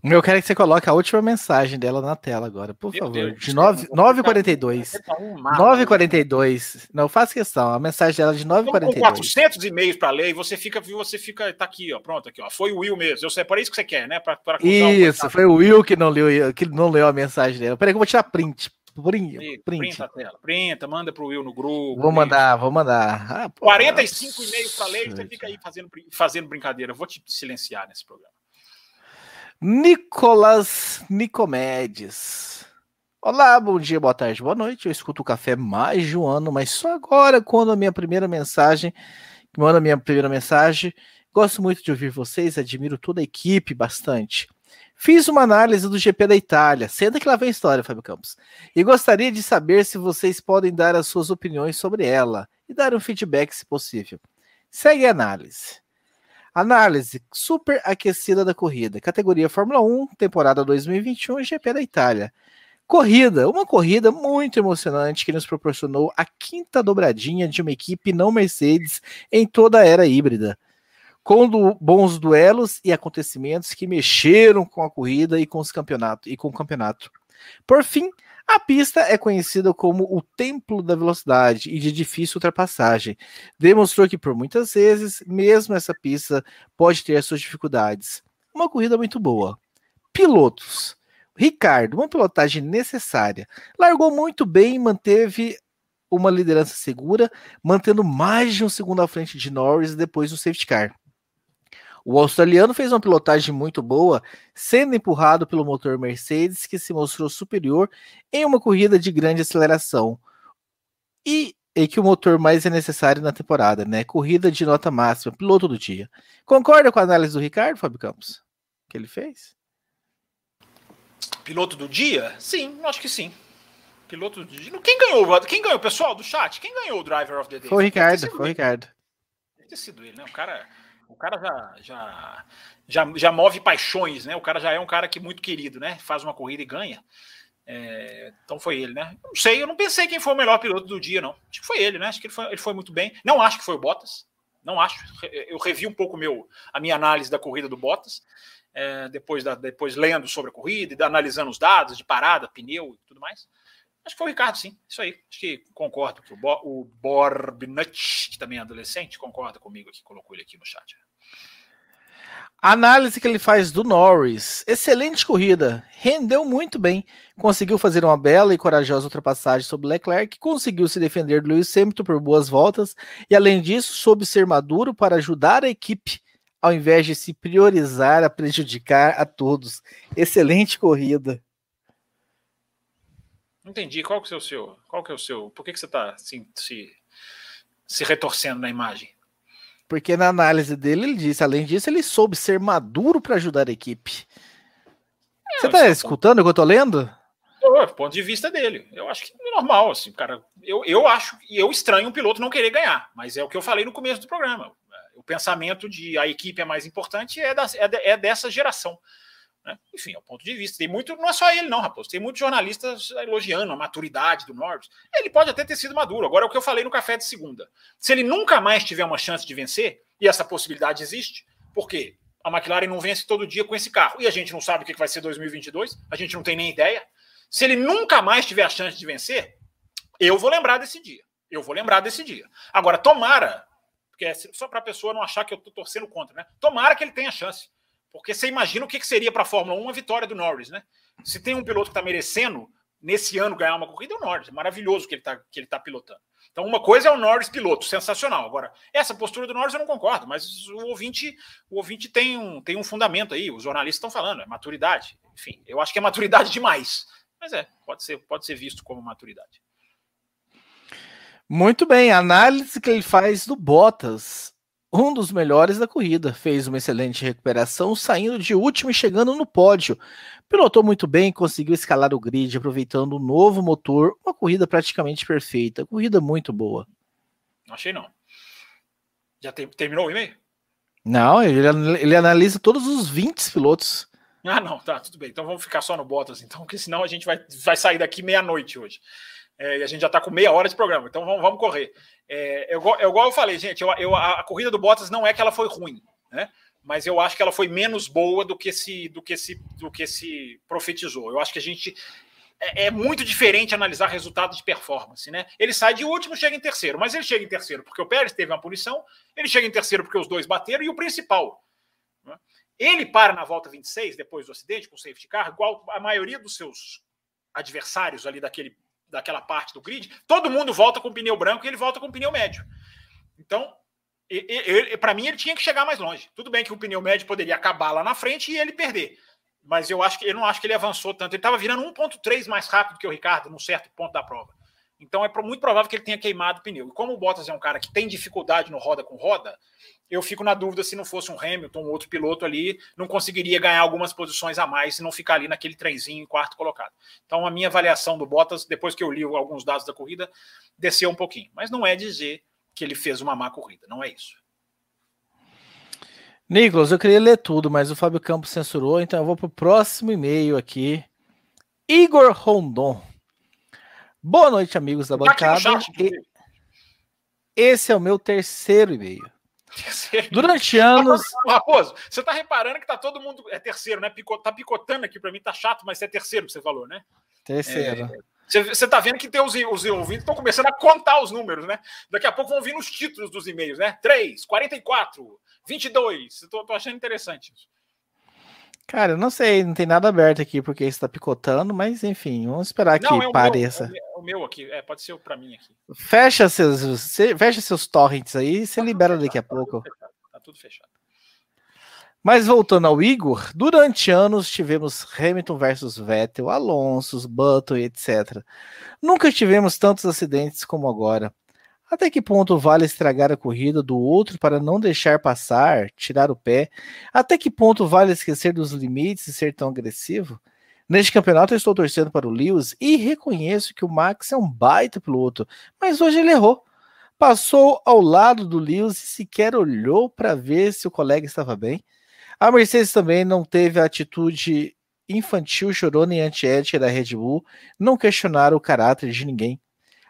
Eu quero que você coloque a última mensagem dela na tela agora, por Meu favor. Deus, de 9h42. 9h42. Não, faço questão. A mensagem dela é de 9h42. Com
400 e-mails para ler e você fica, você fica. Tá aqui, ó. Pronto, aqui, ó. Foi o Will mesmo. Eu sei, para isso que você quer, né? Pra, pra
isso, foi o Will que não, leu, que não leu a mensagem dela. Peraí, que eu vou tirar print. Print,
print. Printa a tela. Printa, manda pro Will no grupo.
Vou mandar, vou mandar.
Ah, 45 e-mails para ler você fica aí fazendo, fazendo brincadeira. Eu vou te silenciar nesse programa.
Nicolas Nicomedes. Olá, bom dia, boa tarde, boa noite. Eu escuto o café mais de um ano, mas só agora, quando a minha primeira mensagem, manda a minha primeira mensagem. Gosto muito de ouvir vocês, admiro toda a equipe bastante. Fiz uma análise do GP da Itália. Senta que lá vem a história, Fábio Campos. E gostaria de saber se vocês podem dar as suas opiniões sobre ela e dar um feedback se possível. Segue a análise. Análise super aquecida da corrida. Categoria Fórmula 1, temporada 2021, GP da Itália. Corrida, uma corrida muito emocionante que nos proporcionou a quinta dobradinha de uma equipe não Mercedes em toda a era híbrida. Com bons duelos e acontecimentos que mexeram com a corrida e com os campeonatos e com o campeonato. Por fim, a pista é conhecida como o templo da velocidade e de difícil ultrapassagem. Demonstrou que por muitas vezes, mesmo essa pista pode ter suas dificuldades. Uma corrida muito boa. Pilotos. Ricardo, uma pilotagem necessária. Largou muito bem e manteve uma liderança segura, mantendo mais de um segundo à frente de Norris depois do safety car. O australiano fez uma pilotagem muito boa, sendo empurrado pelo motor Mercedes, que se mostrou superior em uma corrida de grande aceleração. E, e que o motor mais é necessário na temporada, né? Corrida de nota máxima, piloto do dia. Concorda com a análise do Ricardo, Fábio Campos? Que ele fez?
Piloto do dia? Sim, acho que sim. Piloto do dia. Quem ganhou? Quem ganhou, pessoal do chat? Quem ganhou o Driver of the Day?
Foi o Ricardo, foi o Ricardo.
Deve ter sido ele, né? O cara o cara já, já, já, já move paixões, né? O cara já é um cara que muito querido, né? Faz uma corrida e ganha. É, então foi ele, né? Não sei, eu não pensei quem foi o melhor piloto do dia, não. Acho que foi ele, né? Acho que ele foi, ele foi muito bem. Não acho que foi o Bottas. Não acho. Eu revi um pouco meu, a minha análise da corrida do Bottas. É, depois, da, depois lendo sobre a corrida e analisando os dados de parada, pneu e tudo mais. Acho que foi o Ricardo, sim. Isso aí. Acho que concordo. Que o, Bo, o Borbnut, que também é adolescente, concorda comigo aqui, colocou ele aqui no chat.
Análise que ele faz do Norris. Excelente corrida. Rendeu muito bem. Conseguiu fazer uma bela e corajosa ultrapassagem sobre Leclerc. Conseguiu se defender do Lewis Hamilton por boas voltas. E além disso, soube ser maduro para ajudar a equipe, ao invés de se priorizar a prejudicar a todos. Excelente corrida.
Entendi. Qual que é o seu? Qual que é o seu? Por que, que você está assim, se, se retorcendo na imagem?
Porque na análise dele ele disse, além disso, ele soube ser maduro para ajudar a equipe. É, você está escutando o que eu estou lendo?
É ponto de vista dele. Eu acho que é normal, assim, cara. Eu, eu acho e eu estranho um piloto não querer ganhar, mas é o que eu falei no começo do programa. O pensamento de a equipe é mais importante é, da, é, é dessa geração. Né? Enfim, é o ponto de vista. Tem muito, não é só ele, não, Raposo. Tem muitos jornalistas elogiando a maturidade do Norris. Ele pode até ter sido maduro. Agora é o que eu falei no café de segunda. Se ele nunca mais tiver uma chance de vencer, e essa possibilidade existe, porque a McLaren não vence todo dia com esse carro, e a gente não sabe o que vai ser 2022, a gente não tem nem ideia. Se ele nunca mais tiver a chance de vencer, eu vou lembrar desse dia. Eu vou lembrar desse dia. Agora, tomara, porque é só para a pessoa não achar que eu estou torcendo contra, né? Tomara que ele tenha chance. Porque você imagina o que seria para a Fórmula 1 a vitória do Norris, né? Se tem um piloto que está merecendo nesse ano ganhar uma corrida, é o Norris. É maravilhoso que ele está tá pilotando. Então, uma coisa é o Norris piloto, sensacional. Agora, essa postura do Norris eu não concordo, mas o ouvinte, o ouvinte tem, um, tem um fundamento aí, os jornalistas estão falando, é maturidade. Enfim, eu acho que é maturidade demais. Mas é, pode ser, pode ser visto como maturidade.
Muito bem, a análise que ele faz do Bottas um dos melhores da corrida. Fez uma excelente recuperação, saindo de último e chegando no pódio. Pilotou muito bem, conseguiu escalar o grid, aproveitando o novo motor. Uma corrida praticamente perfeita. Corrida muito boa.
Não achei, não. Já te, terminou o e-mail?
Não, ele, ele analisa todos os 20 pilotos.
Ah, não, tá, tudo bem. Então vamos ficar só no Bottas, então, porque senão a gente vai, vai sair daqui meia-noite hoje. É, e a gente já está com meia hora de programa, então vamos, vamos correr. É, eu, eu, igual eu falei, gente, eu, eu, a, a corrida do Bottas não é que ela foi ruim, né? mas eu acho que ela foi menos boa do que se do que se do que se profetizou. Eu acho que a gente é, é, muito diferente analisar resultado de performance, né? Ele sai de último, chega em terceiro, mas ele chega em terceiro porque o Pérez teve uma punição, ele chega em terceiro porque os dois bateram e o principal, né? ele para na volta 26 depois do acidente com o safety car, igual a maioria dos seus adversários ali daquele daquela parte do grid, todo mundo volta com pneu branco e ele volta com pneu médio. Então, para mim, ele tinha que chegar mais longe. Tudo bem que o pneu médio poderia acabar lá na frente e ele perder. Mas eu acho que eu não acho que ele avançou tanto. Ele estava virando 1,3 mais rápido que o Ricardo num certo ponto da prova. Então é muito provável que ele tenha queimado o pneu. E como o Bottas é um cara que tem dificuldade no roda com roda, eu fico na dúvida se não fosse um Hamilton, um outro piloto ali, não conseguiria ganhar algumas posições a mais se não ficar ali naquele trenzinho em quarto colocado. Então a minha avaliação do Bottas, depois que eu li alguns dados da corrida, desceu um pouquinho. Mas não é dizer que ele fez uma má corrida, não é isso.
Nicolas, eu queria ler tudo, mas o Fábio Campos censurou, então eu vou para o próximo e-mail aqui. Igor Rondon. Boa noite, amigos da tá bancada. Chat, Esse é o meu terceiro e-mail. Terceiro. Durante anos.
Raposo, você está reparando que tá todo mundo. É terceiro, né? Pico, tá picotando aqui para mim, tá chato, mas é terceiro que você falou, né?
Terceiro. É,
você está vendo que tem os, os ouvintes estão começando a contar os números, né? Daqui a pouco vão vir os títulos dos e-mails, né? 3, 44, 22. Estou achando interessante isso.
Cara, eu não sei, não tem nada aberto aqui porque está picotando, mas enfim, vamos esperar não, que é pareça.
Meu, é o meu aqui, é, pode ser para mim aqui.
Fecha seus, fecha seus torrents aí e você tá libera fechado, daqui a tá pouco. Tudo fechado, tá tudo fechado. Mas voltando ao Igor, durante anos tivemos Hamilton versus Vettel, Alonso, Button, etc. Nunca tivemos tantos acidentes como agora. Até que ponto vale estragar a corrida do outro para não deixar passar, tirar o pé? Até que ponto vale esquecer dos limites e ser tão agressivo? Neste campeonato eu estou torcendo para o Lewis e reconheço que o Max é um baita piloto, mas hoje ele errou. Passou ao lado do Lewis e sequer olhou para ver se o colega estava bem. A Mercedes também não teve a atitude infantil, chorona e antiética da Red Bull, não questionaram o caráter de ninguém.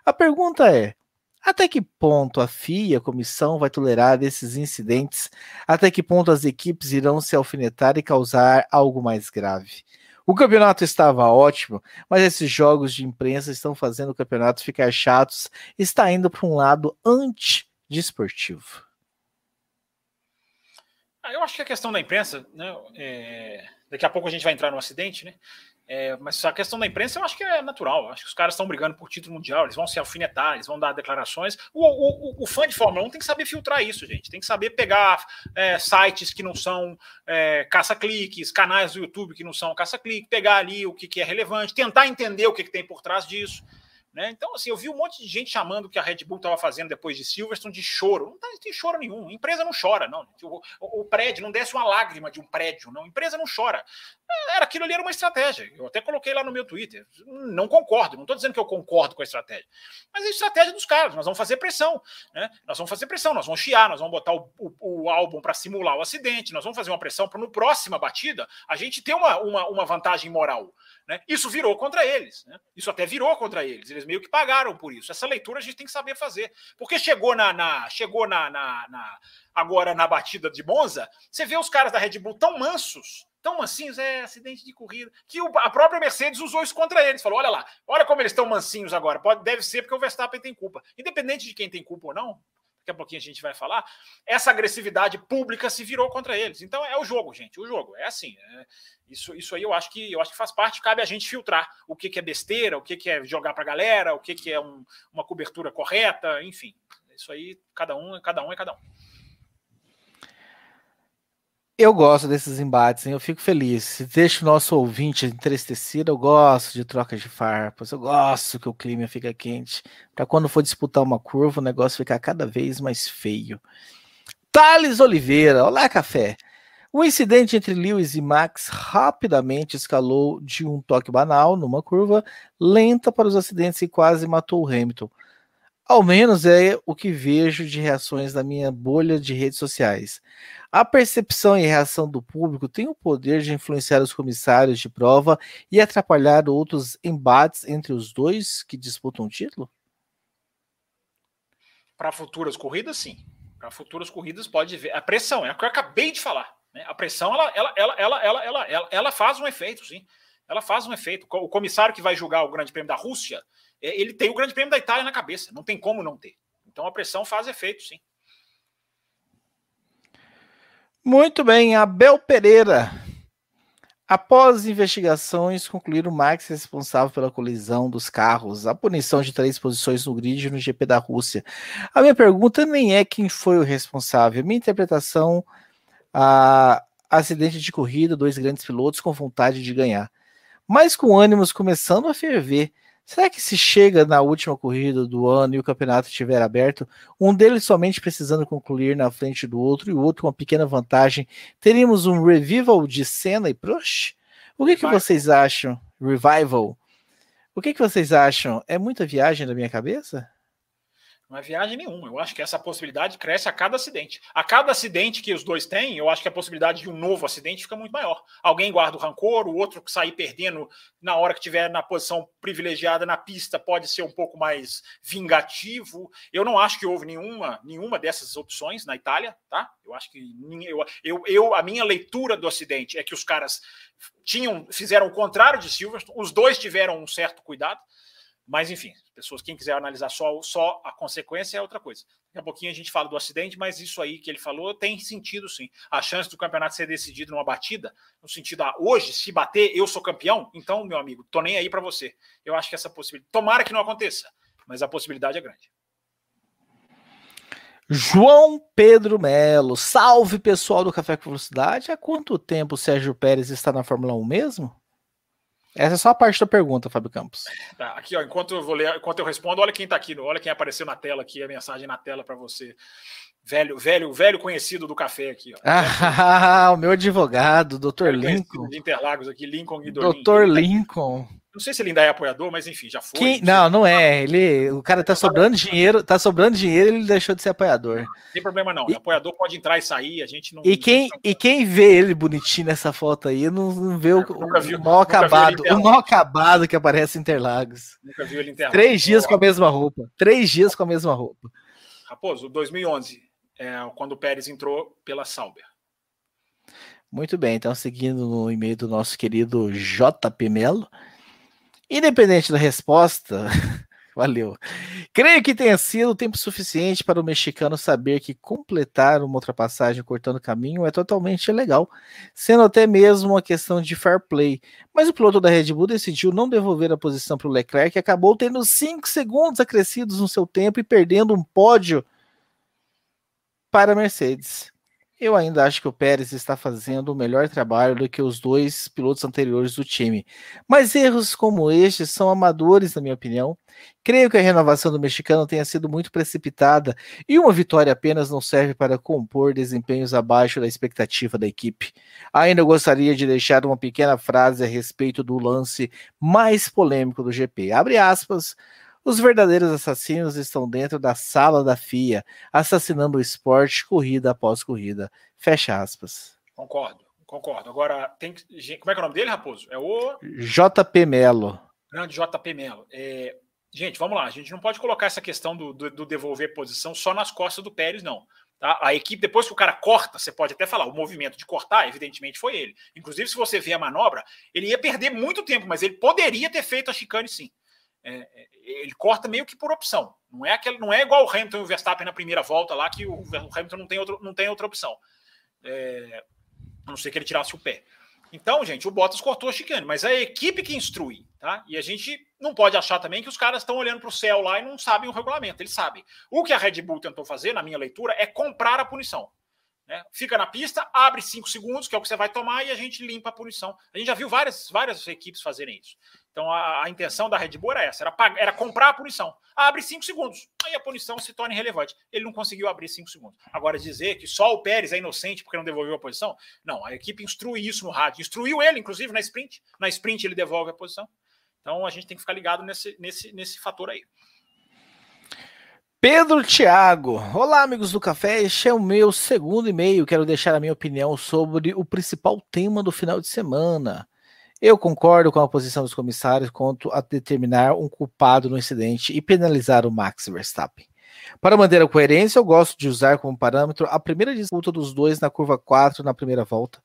A pergunta é: até que ponto a FIA, a comissão, vai tolerar esses incidentes? Até que ponto as equipes irão se alfinetar e causar algo mais grave? O campeonato estava ótimo, mas esses jogos de imprensa estão fazendo o campeonato ficar chatos, está indo para um lado anti-desportivo.
Ah, eu acho que a questão da imprensa, né, é, daqui a pouco a gente vai entrar no acidente, né? É, mas a questão da imprensa eu acho que é natural. Acho que os caras estão brigando por título mundial, eles vão se alfinetar, eles vão dar declarações. O, o, o, fã de Fórmula 1 tem que saber filtrar isso, gente. Tem que saber pegar é, sites que não são é, caça-cliques, canais do YouTube que não são caça-clique, pegar ali o que, que, é relevante, tentar entender o que, que tem por trás disso. Né? Então, assim, eu vi um monte de gente chamando o que a Red Bull estava fazendo depois de Silverstone de choro. Não tem choro nenhum. A empresa não chora, não. O, o, o, prédio não desce uma lágrima de um prédio, não. A empresa não chora. É, era aquilo ali era uma estratégia. Eu até coloquei lá no meu Twitter. Não concordo. Não estou dizendo que eu concordo com a estratégia. Mas é a estratégia dos caras. Nós vamos fazer pressão. Né? Nós vamos fazer pressão. Nós vamos chiar. Nós vamos botar o, o, o álbum para simular o acidente. Nós vamos fazer uma pressão para no próxima batida a gente ter uma, uma, uma vantagem moral. Né? Isso virou contra eles. Né? Isso até virou contra eles. Eles meio que pagaram por isso. Essa leitura a gente tem que saber fazer. Porque chegou na, na chegou na, na, na, agora na batida de Monza, você vê os caras da Red Bull tão mansos, tão mansinhos, é acidente de corrida, que o, a própria Mercedes usou isso contra eles. Falou: olha lá, olha como eles estão mansinhos agora. Pode, deve ser porque o Verstappen tem culpa. Independente de quem tem culpa ou não, daqui a pouquinho a gente vai falar, essa agressividade pública se virou contra eles. Então é o jogo, gente, o jogo. É assim. É, isso, isso aí eu acho que eu acho que faz parte, cabe a gente filtrar o que, que é besteira, o que, que é jogar para a galera, o que, que é um, uma cobertura correta, enfim. Isso aí, cada um, cada um é cada um.
Eu gosto desses embates, hein? eu fico feliz. Deixa o nosso ouvinte entristecido, eu gosto de trocas de farpas, eu gosto que o clima fica quente, para quando for disputar uma curva, o negócio ficar cada vez mais feio. Thales Oliveira, olá, café. O incidente entre Lewis e Max rapidamente escalou de um toque banal numa curva lenta para os acidentes e quase matou o Hamilton. Ao menos é o que vejo de reações da minha bolha de redes sociais. A percepção e reação do público tem o poder de influenciar os comissários de prova e atrapalhar outros embates entre os dois que disputam o título?
Para futuras corridas, sim. Para futuras corridas, pode ver. A pressão, é o que eu acabei de falar. Né? A pressão, ela, ela, ela, ela, ela, ela, ela, ela faz um efeito, sim. Ela faz um efeito. O comissário que vai julgar o Grande Prêmio da Rússia, ele tem o Grande Prêmio da Itália na cabeça. Não tem como não ter. Então a pressão faz efeito, sim.
Muito bem, Abel Pereira. Após investigações, concluíram Max responsável pela colisão dos carros, a punição de três posições no grid no GP da Rússia. A minha pergunta nem é quem foi o responsável. Minha interpretação, a acidente de corrida, dois grandes pilotos com vontade de ganhar, mas com ânimos começando a ferver. Será que se chega na última corrida do ano e o campeonato estiver aberto, um deles somente precisando concluir na frente do outro e o outro com uma pequena vantagem, teríamos um revival de cena e Prost? O que, que vocês acham? Revival. O que, que vocês acham? É muita viagem da minha cabeça?
Não é viagem nenhuma. Eu acho que essa possibilidade cresce a cada acidente. A cada acidente que os dois têm, eu acho que a possibilidade de um novo acidente fica muito maior. Alguém guarda o rancor, o outro sair perdendo na hora que tiver na posição privilegiada na pista pode ser um pouco mais vingativo. Eu não acho que houve nenhuma, nenhuma dessas opções na Itália, tá? Eu acho que eu, eu, eu a minha leitura do acidente é que os caras tinham fizeram o contrário de Silverstone, os dois tiveram um certo cuidado. Mas, enfim, pessoas, quem quiser analisar só, só a consequência é outra coisa. Daqui a pouquinho a gente fala do acidente, mas isso aí que ele falou tem sentido sim. A chance do campeonato ser decidido numa batida, no sentido, ah, hoje, se bater, eu sou campeão, então, meu amigo, tô nem aí para você. Eu acho que essa possibilidade. Tomara que não aconteça, mas a possibilidade é grande.
João Pedro Melo, salve pessoal do Café com Velocidade. Há quanto tempo o Sérgio Pérez está na Fórmula 1 mesmo? Essa é só a parte da pergunta, Fábio Campos.
Tá, aqui, ó, enquanto eu vou ler, enquanto eu respondo, olha quem está aqui, olha quem apareceu na tela aqui, a mensagem na tela para você. Velho, velho, velho conhecido do café aqui, ó.
Ah, o meu advogado, Dr. Lincoln.
De Interlagos aqui, Lincoln
Guidolin. Dr. Lincoln.
Não sei se ele ainda é apoiador, mas enfim, já foi.
Quem... Não, não é. Ele, o cara tá sobrando dinheiro, tá sobrando dinheiro, ele deixou de ser apoiador. Não
tem problema não. E... apoiador pode entrar e sair, a gente não.
E quem, e quem vê ele bonitinho nessa foto aí, não, não vê o, é, viu, o mal acabado, o mal acabado que aparece em Interlagos. Nunca viu ele Interlagos. Três dias com a mesma roupa. Três dias com a mesma roupa.
Raposo, 2011, é, quando o Pérez entrou pela Sauber.
Muito bem, então seguindo no e-mail do nosso querido JP Melo. Independente da resposta, valeu. Creio que tenha sido tempo suficiente para o mexicano saber que completar uma ultrapassagem cortando caminho é totalmente legal, sendo até mesmo uma questão de fair play. Mas o piloto da Red Bull decidiu não devolver a posição para o Leclerc e acabou tendo 5 segundos acrescidos no seu tempo e perdendo um pódio para a Mercedes. Eu ainda acho que o Pérez está fazendo o melhor trabalho do que os dois pilotos anteriores do time. Mas erros como este são amadores, na minha opinião. Creio que a renovação do mexicano tenha sido muito precipitada e uma vitória apenas não serve para compor desempenhos abaixo da expectativa da equipe. Ainda gostaria de deixar uma pequena frase a respeito do lance mais polêmico do GP. Abre aspas. Os verdadeiros assassinos estão dentro da sala da FIA, assassinando o esporte corrida após corrida. Fecha aspas.
Concordo, concordo. Agora, tem que. Como é que é o nome dele, Raposo? É o.
JP Melo.
Grande JP Melo. É... Gente, vamos lá. A gente não pode colocar essa questão do, do, do devolver posição só nas costas do Pérez, não. Tá? A equipe, depois que o cara corta, você pode até falar, o movimento de cortar, evidentemente, foi ele. Inclusive, se você ver a manobra, ele ia perder muito tempo, mas ele poderia ter feito a chicane sim. É, é, ele corta meio que por opção. Não é aquele, não é igual o Hamilton e o Verstappen na primeira volta lá, que o, Hamilton não tem, outro, não tem outra opção. É, a não ser que ele tirasse o pé. Então, gente, o Bottas cortou a chicane, mas é a equipe que instrui, tá? E a gente não pode achar também que os caras estão olhando para o céu lá e não sabem o regulamento, eles sabem. O que a Red Bull tentou fazer, na minha leitura, é comprar a punição. Né? Fica na pista, abre cinco segundos, que é o que você vai tomar, e a gente limpa a punição. A gente já viu várias, várias equipes fazerem isso. Então a, a, intenção da Red Bull era essa, era, pagar, era comprar a punição. Abre cinco segundos, aí a punição se torna irrelevante. Ele não conseguiu abrir cinco segundos. Agora dizer que só o Pérez é inocente porque não devolveu a posição, não. A equipe instrui isso no rádio, instruiu ele, inclusive na sprint. Na sprint ele devolve a posição. Então a gente tem que ficar ligado nesse, nesse, nesse fator aí.
Pedro Thiago. Olá, amigos do café. Este é o meu segundo e-mail. Quero deixar a minha opinião sobre o principal tema do final de semana. Eu concordo com a posição dos comissários quanto a determinar um culpado no incidente e penalizar o Max Verstappen. Para manter a coerência, eu gosto de usar como parâmetro a primeira disputa dos dois na curva 4 na primeira volta.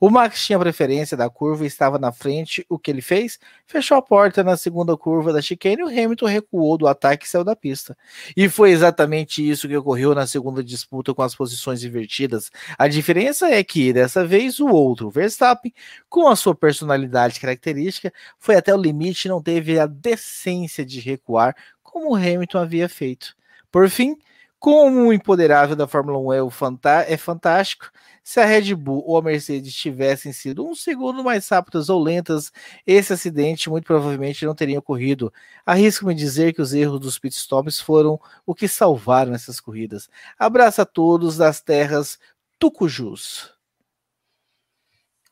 O Max tinha preferência da curva e estava na frente. O que ele fez? Fechou a porta na segunda curva da chicane e o Hamilton recuou do ataque e saiu da pista. E foi exatamente isso que ocorreu na segunda disputa com as posições invertidas. A diferença é que, dessa vez, o outro, Verstappen, com a sua personalidade característica, foi até o limite e não teve a decência de recuar como o Hamilton havia feito. Por fim, como o empoderável da Fórmula 1 é, é fantástico, se a Red Bull ou a Mercedes tivessem sido um segundo mais rápidas ou lentas, esse acidente muito provavelmente não teria ocorrido. Arrisco-me dizer que os erros dos pitstops foram o que salvaram essas corridas. Abraço a todos das terras Tucujus.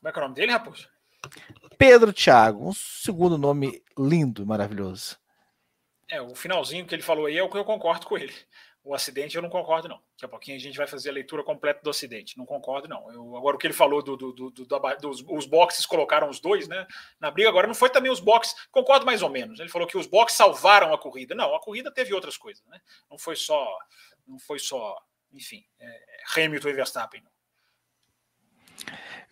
Como é que é o nome dele, Raposo?
Pedro Thiago, um segundo nome lindo, maravilhoso.
É, o finalzinho que ele falou aí é o que eu concordo com ele. O acidente eu não concordo, não. Daqui a pouquinho a gente vai fazer a leitura completa do acidente. Não concordo, não. Eu, agora, o que ele falou do, do, do, do dos os boxes colocaram os dois né, na briga, agora não foi também os boxes. Concordo mais ou menos. Ele falou que os boxes salvaram a corrida. Não, a corrida teve outras coisas, né? Não foi só, não foi só, enfim, é, Hamilton e Verstappen. Não.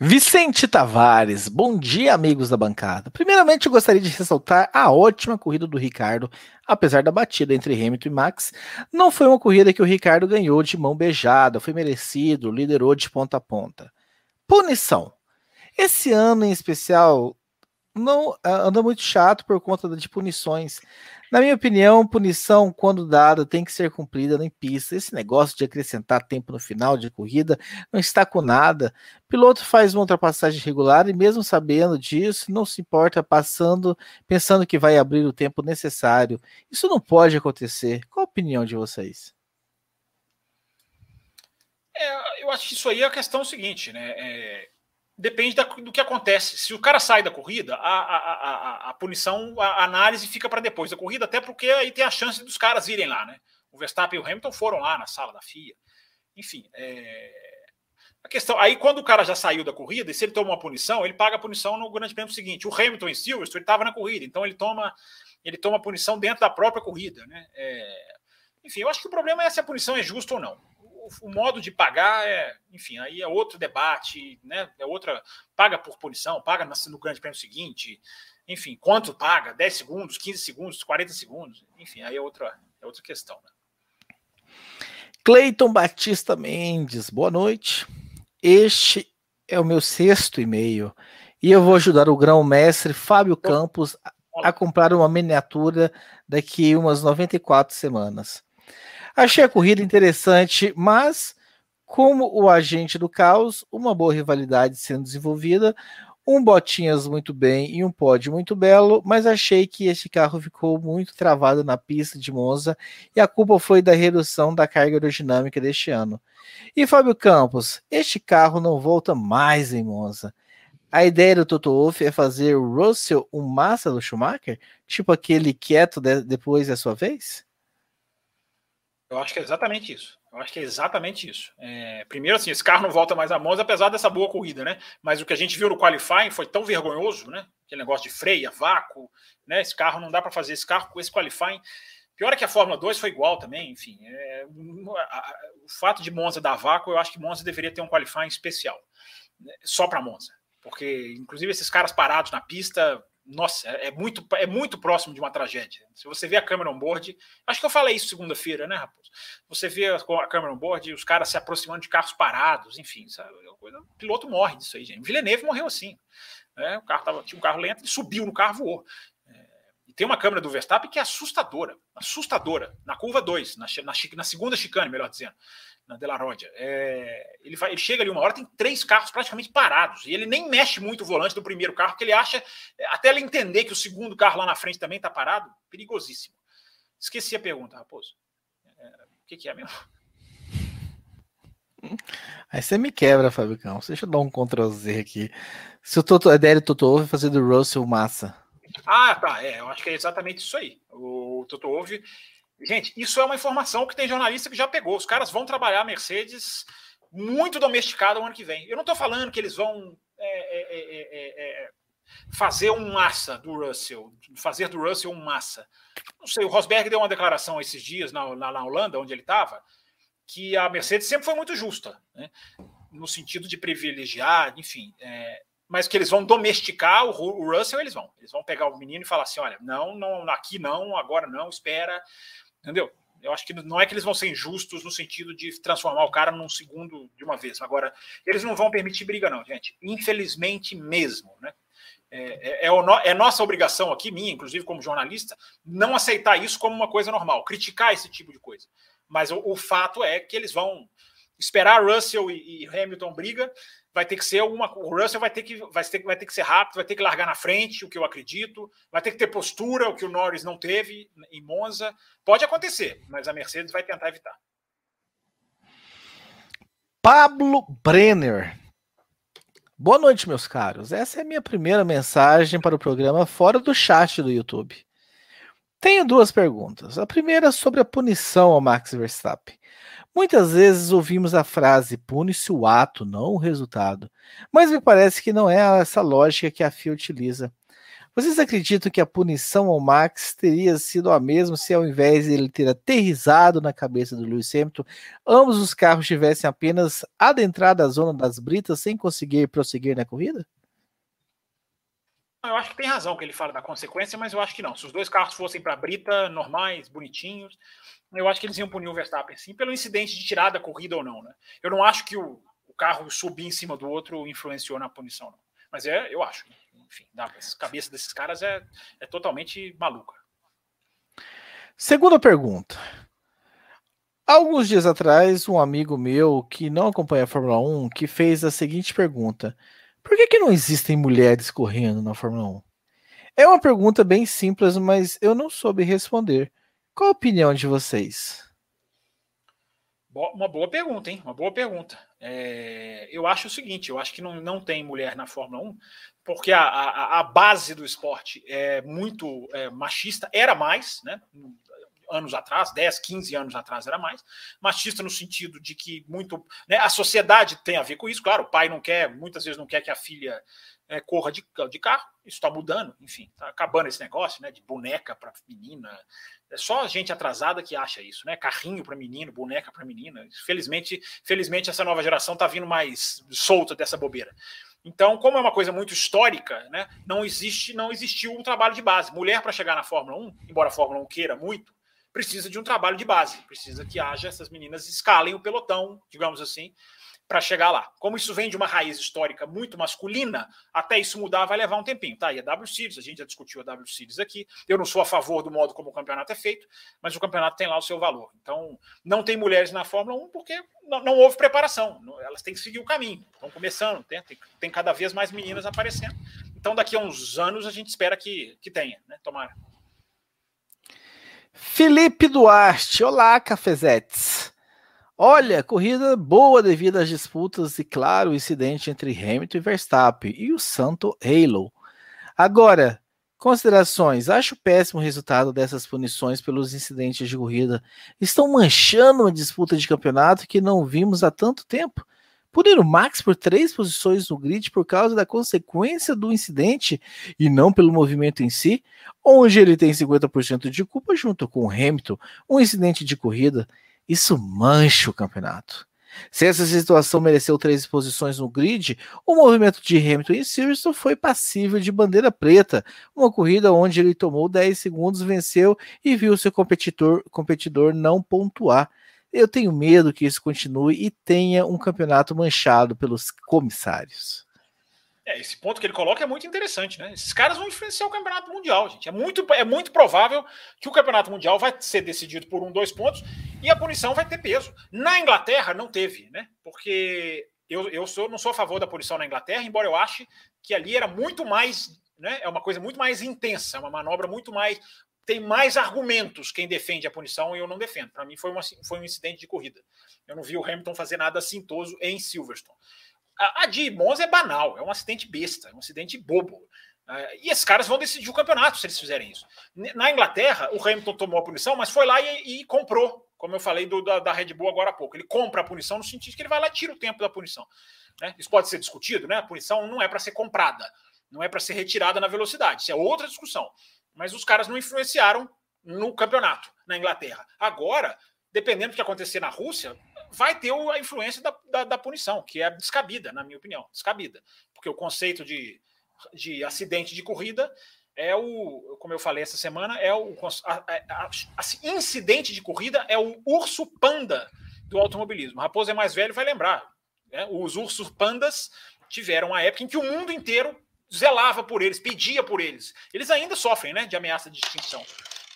Vicente Tavares, bom dia, amigos da bancada. Primeiramente, eu gostaria de ressaltar a ótima corrida do Ricardo, apesar da batida entre Hamilton e Max. Não foi uma corrida que o Ricardo ganhou de mão beijada, foi merecido, liderou de ponta a ponta. Punição. Esse ano em especial não anda muito chato por conta de punições. Na minha opinião, punição, quando dada, tem que ser cumprida em pista. Esse negócio de acrescentar tempo no final de corrida não está com nada. O piloto faz uma ultrapassagem regular e, mesmo sabendo disso, não se importa passando, pensando que vai abrir o tempo necessário. Isso não pode acontecer. Qual a opinião de vocês?
É, eu acho que isso aí é a questão seguinte, né? É, depende da, do que acontece. Se o cara sai da corrida, a, a, a, a punição, a análise fica para depois da corrida, até porque aí tem a chance dos caras irem lá, né? O Verstappen e o Hamilton foram lá na sala da FIA. Enfim, é... a questão. Aí, quando o cara já saiu da corrida, e se ele toma uma punição, ele paga a punição no grande prêmio seguinte. O Hamilton em Silverstone estava na corrida, então ele toma ele toma punição dentro da própria corrida, né? É... Enfim, eu acho que o problema é se a punição é justa ou não o, modo de pagar é, enfim, aí é outro debate, né? É outra. Paga por punição, paga no grande prêmio seguinte, enfim, quanto paga? 10 segundos, 15 segundos, 40 segundos, enfim, aí é outra, é outra questão. Né?
Cleiton Batista Mendes, boa noite. Este é o meu sexto e-mail e eu vou ajudar o grão-mestre Fábio Campos a comprar uma miniatura daqui umas 94 semanas. Achei a corrida interessante, mas como o agente do caos, uma boa rivalidade sendo desenvolvida, um Botinhas muito bem e um pódio muito belo, mas achei que este carro ficou muito travado na pista de Monza e a culpa foi da redução da carga aerodinâmica deste ano. E Fábio Campos, este carro não volta mais em Monza. A ideia do Toto Wolff é fazer o Russell um massa do Schumacher? Tipo aquele quieto de depois da sua vez?
Eu acho que é exatamente isso. Eu acho que é exatamente isso. É, primeiro, assim, esse carro não volta mais a Monza, apesar dessa boa corrida, né? Mas o que a gente viu no qualifying foi tão vergonhoso, né? Aquele negócio de freia, vácuo, né? Esse carro não dá para fazer esse carro com esse qualifying. Pior é que a Fórmula 2 foi igual também, enfim. É, o fato de Monza dar vácuo, eu acho que Monza deveria ter um qualifying especial, né? só para Monza. Porque, inclusive, esses caras parados na pista nossa, é, é muito, é muito próximo de uma tragédia. Se você vê a câmera on board, acho que eu falei isso segunda-feira, né, Raposo? Você vê a, a câmera on board, os caras se aproximando de carros parados, enfim, sabe? É o piloto morre disso aí, gente. Villeneuve morreu assim. Né? O carro tava, tinha um carro lento, ele subiu no carro, voou. É, e tem uma câmera do Verstappen que é assustadora, assustadora, na curva 2, na, na, na segunda chicane, melhor dizendo na De La Rodia. É, ele, vai, ele chega ali uma hora, tem três carros praticamente parados, e ele nem mexe muito o volante do primeiro carro, porque ele acha, até ele entender que o segundo carro lá na frente também está parado, perigosíssimo. Esqueci a pergunta, Raposo. É, o que, que, é mesmo?
Aí você me quebra, Campos. Deixa eu dar um Ctrl Z aqui. Se o Toto, a ideia Toto vai fazer do Russell massa.
Ah, tá. É, eu acho que é exatamente isso aí. O Toto Wolff Gente, isso é uma informação que tem jornalista que já pegou. Os caras vão trabalhar a Mercedes muito domesticada o ano que vem. Eu não estou falando que eles vão é é, é, é, é, fazer um massa do Russell, fazer do Russell um massa. Não sei, o Rosberg deu uma declaração esses dias na, na, na Holanda, onde ele estava, que a Mercedes sempre foi muito justa, né? no sentido de privilegiar, enfim. É, mas que eles vão domesticar o, o, Russell, eles vão. Eles vão pegar o menino e falar assim: olha, não, não, aqui não, agora não, espera. Entendeu? Eu acho que não é que eles vão ser injustos no sentido de transformar o cara num segundo de uma vez. Agora, eles não vão permitir briga, não, gente. Infelizmente mesmo, né? É, é, é, é, nossa obrigação aqui, minha, inclusive como jornalista, não aceitar isso como uma coisa normal, criticar esse tipo de coisa. Mas o, o fato é que eles vão esperar Russell e, e, Hamilton briga, vai ter que ser alguma. O Russell vai ter que vai ter, vai ter que ser rápido, vai ter que largar na frente, o que eu acredito, vai ter que ter postura, o que o Norris não teve em Monza. Pode acontecer, mas a Mercedes vai tentar evitar.
Pablo Brenner Boa noite, meus caros. Essa é a minha primeira mensagem para o programa fora do chat do YouTube. Tenho duas perguntas. A primeira sobre a punição ao Max Verstappen. Muitas vezes ouvimos a frase pune-se o ato, não o resultado. Mas me parece que não é essa lógica que a FIA utiliza. Vocês acreditam que a punição ao Max teria sido a mesma se ao invés de ele ter aterrizado na cabeça do Lewis Hamilton, ambos os carros tivessem apenas adentrado a zona das britas sem conseguir prosseguir na corrida?
Eu acho que tem razão que ele fala da consequência, mas eu acho que não. Se os dois carros fossem para brita, normais, bonitinhos, eu acho que eles iam punir o Verstappen, sim, pelo incidente de tirar da corrida ou não. Né? Eu não acho que o, o carro subir em cima do outro influenciou na punição, não. Mas é, eu acho. Enfim, a cabeça desses caras é, é totalmente maluca.
Segunda pergunta. Alguns dias atrás, um amigo meu que não acompanha a Fórmula 1 que fez a seguinte pergunta: Por que, que não existem mulheres correndo na Fórmula 1? É uma pergunta bem simples, mas eu não soube responder. Qual a opinião de vocês?
Uma boa pergunta, hein? Uma boa pergunta. É, eu acho o seguinte: eu acho que não, não tem mulher na Fórmula 1, porque a, a, a base do esporte é muito é, machista, era mais, né? Anos atrás, 10, 15 anos atrás era mais. Machista no sentido de que muito. Né, a sociedade tem a ver com isso, claro, o pai não quer, muitas vezes não quer que a filha é, corra de, de carro, isso está mudando, enfim, está acabando esse negócio né, de boneca para menina. É só gente atrasada que acha isso, né? Carrinho para menino, boneca para menina. Felizmente, felizmente essa nova geração está vindo mais solta dessa bobeira. Então, como é uma coisa muito histórica, né, não existe, não existiu um trabalho de base. Mulher para chegar na Fórmula 1, embora a Fórmula 1 queira muito, precisa de um trabalho de base, precisa que haja essas meninas escalem o pelotão, digamos assim, para chegar lá. Como isso vem de uma raiz histórica muito masculina, até isso mudar vai levar um tempinho. Tá, e a W Series, a gente já discutiu a W Series aqui. Eu não sou a favor do modo como o campeonato é feito, mas o campeonato tem lá o seu valor. Então, não tem mulheres na Fórmula 1 porque não, não houve preparação. Elas têm que seguir o caminho. Estão começando, tem, tem, tem, cada vez mais meninas aparecendo. Então, daqui a uns anos, a gente espera que, que tenha, né? Tomara.
Felipe Duarte, olá, cafezetes. Olha, corrida boa devido às disputas e, claro, o incidente entre Hamilton e Verstappen e o santo Halo. Agora, considerações. Acho péssimo o resultado dessas punições pelos incidentes de corrida. Estão manchando uma disputa de campeonato que não vimos há tanto tempo. Punir o Max por três posições no grid por causa da consequência do incidente e não pelo movimento em si, onde ele tem 50% de culpa junto com o Hamilton, um incidente de corrida isso mancha o campeonato. Se essa situação mereceu três posições no grid, o movimento de Hamilton em Silverstone foi passível de bandeira preta, uma corrida onde ele tomou 10 segundos, venceu e viu seu competidor, competidor não pontuar. Eu tenho medo que isso continue e tenha um campeonato manchado pelos comissários.
É, esse ponto que ele coloca é muito interessante, né? Esses caras vão influenciar o campeonato mundial, gente. É muito, é muito provável que o campeonato mundial vai ser decidido por um, dois pontos e a punição vai ter peso. Na Inglaterra não teve, né? Porque eu, eu sou, não sou a favor da punição na Inglaterra, embora eu ache que ali era muito mais, né? É uma coisa muito mais intensa, uma manobra muito mais. Tem mais argumentos quem defende a punição e eu não defendo. Para mim foi, uma, foi um incidente de corrida. Eu não vi o Hamilton fazer nada assintoso em Silverstone. A, a de Monza é banal, é um acidente besta, é um acidente bobo. Uh, e esses caras vão decidir o campeonato se eles fizerem isso. Na Inglaterra, o Hamilton tomou a punição, mas foi lá e, e comprou, como eu falei do, da, da, Red Bull agora há pouco. Ele compra a punição no sentido que ele vai lá e tira o tempo da punição. Né? Isso pode ser discutido, né? A punição não é para ser comprada. Não é para ser retirada na velocidade. Isso é outra discussão. Mas os caras não influenciaram no campeonato na Inglaterra. Agora, dependendo do que acontecer na Rússia, vai ter a influência da, da, da, punição, que é descabida, na minha opinião. Descabida. Porque o conceito de, de acidente de corrida é o, como eu falei essa semana, é o a, a, a, incidente de corrida é o urso panda do automobilismo. O Raposo é mais velho, vai lembrar. Né? Os ursos pandas tiveram uma época em que o mundo inteiro zelava por eles, pedia por eles. Eles ainda sofrem né, de ameaça de extinção,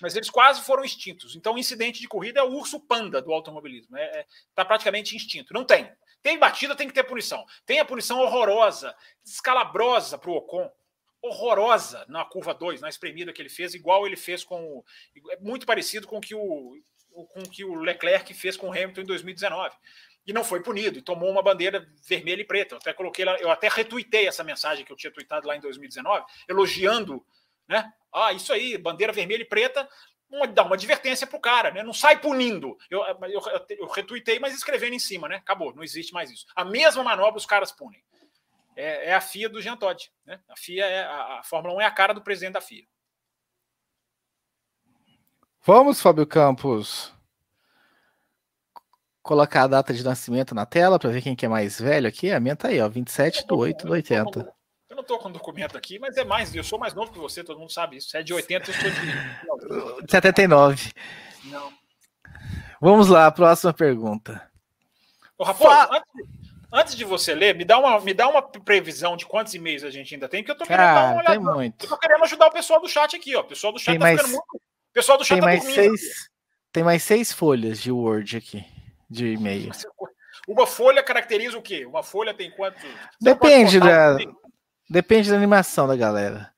mas eles quase foram extintos. Então, o incidente de corrida é o urso panda do automobilismo. Está é, é, tá praticamente extinto. Não tem. Tem batida, tem que ter punição. Tem a punição horrorosa, escalabrosa para o Ocon. Horrorosa na curva 2, na espremida que ele fez, igual ele fez com. O, é muito parecido com que o, com que o Leclerc fez com o Hamilton em 2019 e não foi punido, e tomou uma bandeira vermelha e preta. Eu até coloquei eu até retuitei essa mensagem que eu tinha tweetado lá em 2019, elogiando, né? Ah, isso aí, bandeira vermelha e preta, uma, dá uma advertência pro cara, né? Não sai punindo. Eu, eu, eu retuitei, mas escrevendo em cima, né? Acabou, não existe mais isso. A mesma manobra os caras punem. É, é a FIA do Jean Todt, né? A FIA é a, a Fórmula 1 é a cara do presidente da FIA.
Vamos, Fábio Campos colocar a data de nascimento na tela para ver quem que é mais velho aqui. A minha tá aí, ó, 27 do 8 do 80.
Eu não tô com o documento aqui, mas é mais, eu sou mais novo que você, todo mundo sabe isso. Você é de 80, eu sou
de 79. Não. Vamos lá, próxima pergunta.
Ô, Raposo, Fa... antes, antes, de você ler, me dá, uma, me dá uma previsão de quantos e-mails a gente ainda tem, que eu tô querendo Cara, dar uma olhada. Tem muito. Eu tô querendo ajudar o pessoal do chat aqui, ó. O pessoal do chat
tem tá mais... ficando
muito. O pessoal do chat
tem tá mais seis... Tem mais seis folhas de Word aqui de e-mail.
Uma folha caracteriza o quê? Uma folha tem quantos?
Depende da, depende da animação da galera.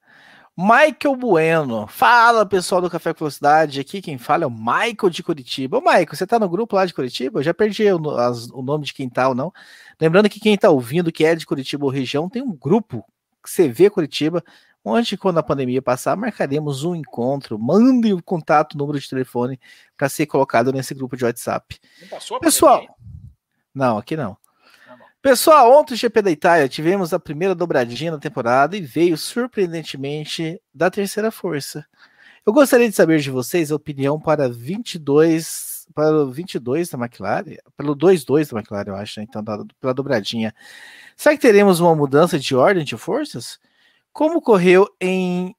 Michael Bueno. Fala, pessoal do Café com Velocidade. Aqui quem fala é o Michael de Curitiba. Ô, Michael, você tá no grupo lá de Curitiba? Eu já perdi o, as, o nome de quem tá ou não. Lembrando que quem tá ouvindo, que é de Curitiba ou região, tem um grupo CV Curitiba, onde, quando a pandemia passar, marcaremos um encontro. Mande o contato, o número de telefone, para ser colocado nesse grupo de WhatsApp. Pessoal, pandemia? não, aqui não. Pessoal, ontem o GP da Itália tivemos a primeira dobradinha da temporada e veio surpreendentemente da terceira força. Eu gostaria de saber de vocês a opinião para 22 para o 22 da McLaren, pelo 2-2 da McLaren, eu acho, né? então da, pela dobradinha. Será que teremos uma mudança de ordem de forças? Como correu em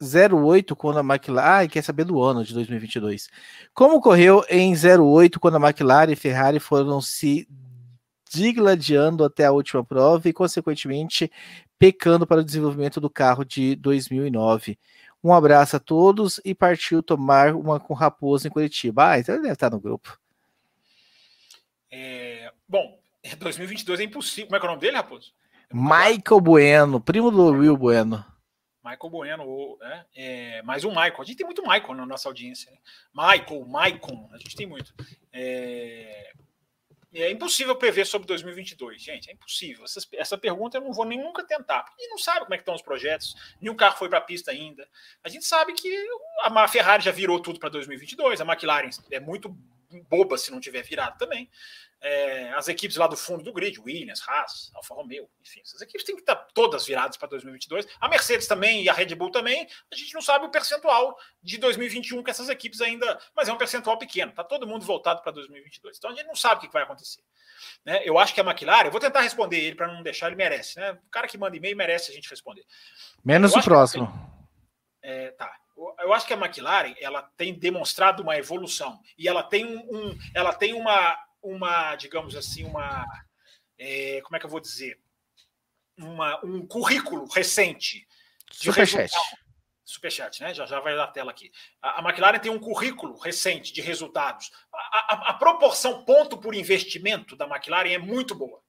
08 quando a McLaren. Ah, quer saber do ano de 2022. Como correu em 08 quando a McLaren e Ferrari foram se digladiando até a última prova e, consequentemente, pecando para o desenvolvimento do carro de 2009. Um abraço a todos e partiu tomar uma com Raposo em Curitiba. Ah, então ele deve estar no grupo.
É, bom, 2022 é impossível. Como é que é o nome dele, Raposo?
Michael Bueno, primo do Will Bueno.
Michael Bueno, né? É, mais um Michael. A gente tem muito Michael na nossa audiência. Né? Michael, Maicon, a gente tem muito. É, é impossível prever sobre 2022, gente. É impossível. Essa, essa pergunta eu não vou nem nunca tentar. Porque não sabe como é que estão os projetos. Nenhum carro foi para a pista ainda. A gente sabe que a Ferrari já virou tudo para 2022. A McLaren é muito boba se não tiver virado também é, as equipes lá do fundo do grid, Williams, Haas, Alfa Romeo, enfim, essas equipes têm que estar todas viradas para 2022. A Mercedes também e a Red Bull também. A gente não sabe o percentual de 2021 que essas equipes ainda, mas é um percentual pequeno. Tá todo mundo voltado para 2022. Então a gente não sabe o que vai acontecer. Né? Eu acho que a McLaren, eu vou tentar responder ele para não deixar, ele merece. Né? O cara que manda e-mail merece a gente responder.
Menos o próximo.
É, tá eu acho que a McLaren ela tem demonstrado uma evolução e ela tem um, um ela tem uma uma, digamos assim, uma. É, como é que eu vou dizer? Uma, um currículo recente
de Superchat.
Superchat, né? Já, já vai na tela aqui. A, a McLaren tem um currículo recente de resultados. A, a, a proporção ponto por investimento da McLaren é muito boa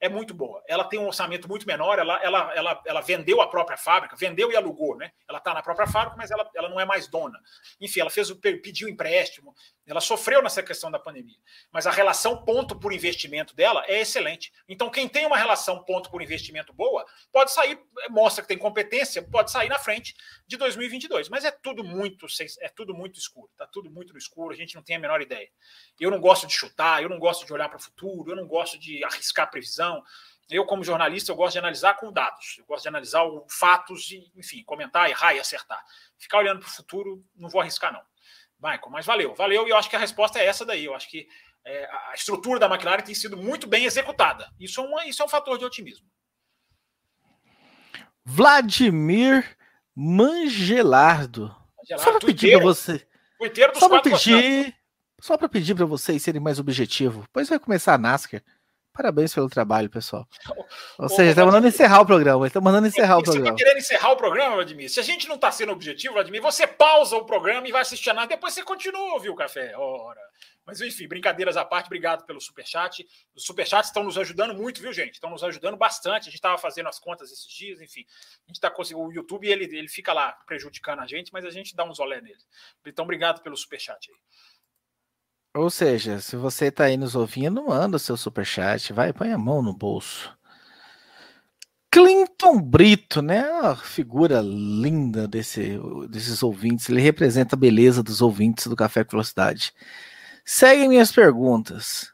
é muito boa. Ela tem um orçamento muito menor, ela, ela, ela, ela vendeu a própria fábrica, vendeu e alugou, né? Ela está na própria fábrica, mas ela, ela não é mais dona. Enfim, ela fez o pediu empréstimo, ela sofreu nessa questão da pandemia. Mas a relação ponto por investimento dela é excelente. Então, quem tem uma relação ponto por investimento boa, pode sair, mostra que tem competência, pode sair na frente de 2022. Mas é tudo muito, é tudo muito escuro, tá tudo muito no escuro, a gente não tem a menor ideia. Eu não gosto de chutar, eu não gosto de olhar para o futuro, eu não gosto de arriscar previsão. Eu, como jornalista, eu gosto de analisar com dados. Eu gosto de analisar os fatos e, enfim, comentar, errar e acertar. Ficar olhando para o futuro, não vou arriscar, não. Michael, mas valeu, valeu, e eu acho que a resposta é essa daí. Eu acho que é, a estrutura da McLaren tem sido muito bem executada. Isso é, uma, isso é um fator de otimismo.
Vladimir Mangelardo. Mangelardo só para pedir para você. Só para pedir, só para pedir para vocês serem mais objetivos. Pois vai começar a NASCAR. Parabéns pelo trabalho, pessoal. Ou seja, está mandando encerrar o programa. Está mandando encerrar o programa. Você está
querendo encerrar o programa, Vladimir? Se a gente não está sendo objetivo, Vladimir, você pausa o programa e vai assistir a nada, depois você continua o café. Ora. Mas, enfim, brincadeiras à parte, obrigado pelo superchat. Os superchats estão nos ajudando muito, viu, gente? Estão nos ajudando bastante. A gente estava fazendo as contas esses dias, enfim. A gente está conseguindo. O YouTube ele, ele fica lá prejudicando a gente, mas a gente dá uns olé nele. Então, obrigado pelo superchat aí.
Ou seja, se você está aí nos ouvindo, manda o seu superchat, vai, põe a mão no bolso. Clinton Brito, né? A figura linda desse, desses ouvintes. Ele representa a beleza dos ouvintes do Café com Velocidade. Seguem minhas perguntas.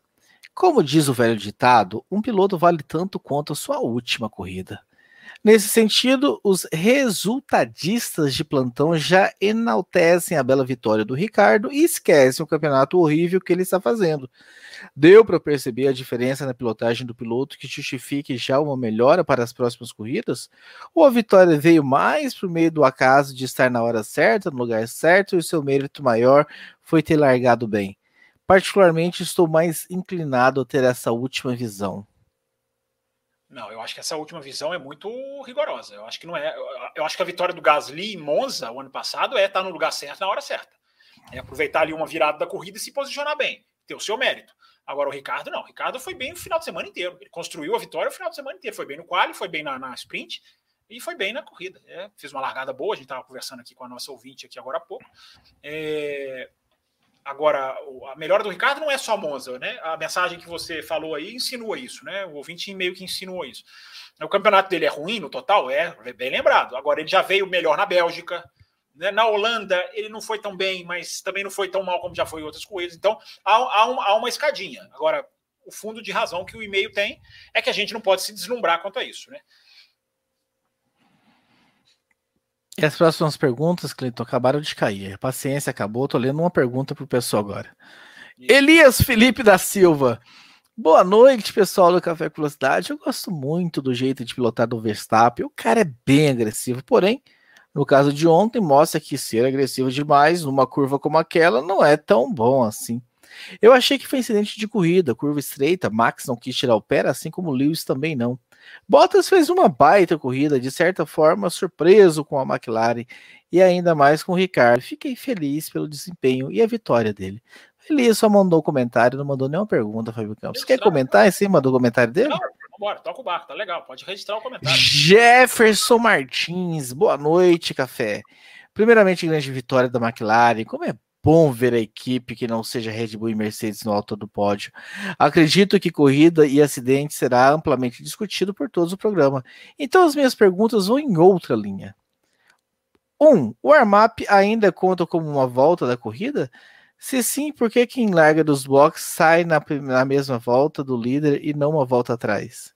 Como diz o velho ditado, um piloto vale tanto quanto a sua última corrida. Nesse sentido, os resultadistas de plantão já enaltecem a bela vitória do Ricardo e esquecem o campeonato horrível que ele está fazendo. Deu para perceber a diferença na pilotagem do piloto que justifique já uma melhora para as próximas corridas? Ou a vitória veio mais por meio do acaso de estar na hora certa, no lugar certo, e o seu mérito maior foi ter largado bem? Particularmente, estou mais inclinado a ter essa última visão.
Não, eu acho que essa última visão é muito rigorosa. Eu acho que não é. Eu acho que a vitória do Gasly em Monza o ano passado é estar no lugar certo na hora certa. É aproveitar ali uma virada da corrida e se posicionar bem, ter o seu mérito. Agora o Ricardo não. O Ricardo foi bem o final de semana inteiro. Ele construiu a vitória o final de semana inteiro. Foi bem no quali, foi bem na, na sprint e foi bem na corrida. É, fez uma largada boa. A gente estava conversando aqui com a nossa ouvinte aqui agora há pouco. É, Agora, a melhora do Ricardo não é só Monza, né? A mensagem que você falou aí insinua isso, né? O ouvinte meio que insinuou isso. O campeonato dele é ruim no total? É, é bem lembrado. Agora, ele já veio melhor na Bélgica. Né? Na Holanda, ele não foi tão bem, mas também não foi tão mal como já foi em outras corridas. Então, há, há, um, há uma escadinha. Agora, o fundo de razão que o e-mail tem é que a gente não pode se deslumbrar quanto a isso, né?
E as próximas perguntas, Cleiton, acabaram de cair. Paciência acabou. Tô lendo uma pergunta pro pessoal agora. Elias Felipe da Silva. Boa noite, pessoal do Café com Velocidade. Eu gosto muito do jeito de pilotar do Verstappen. O cara é bem agressivo, porém, no caso de ontem, mostra que ser agressivo demais numa curva como aquela não é tão bom assim. Eu achei que foi incidente de corrida, curva estreita, Max não quis tirar o pé, assim como Lewis também não. Bottas fez uma baita corrida, de certa forma surpreso com a McLaren e ainda mais com o Ricardo. Fiquei feliz pelo desempenho e a vitória dele. Ele só mandou um comentário, não mandou nenhuma pergunta, Fábio Campos. Quer comentar em cima do comentário dele? Não,
vambora, toca o barco, tá legal, pode registrar o comentário.
Jefferson Martins, boa noite, café. Primeiramente, grande vitória da McLaren. Como é bom ver a equipe que não seja Red Bull e Mercedes no alto do pódio. Acredito que corrida e acidente será amplamente discutido por todos o programa. Então as minhas perguntas vão em outra linha. Um, o armap ainda conta como uma volta da corrida? Se sim, por que quem larga dos boxes sai na, na mesma volta do líder e não uma volta atrás?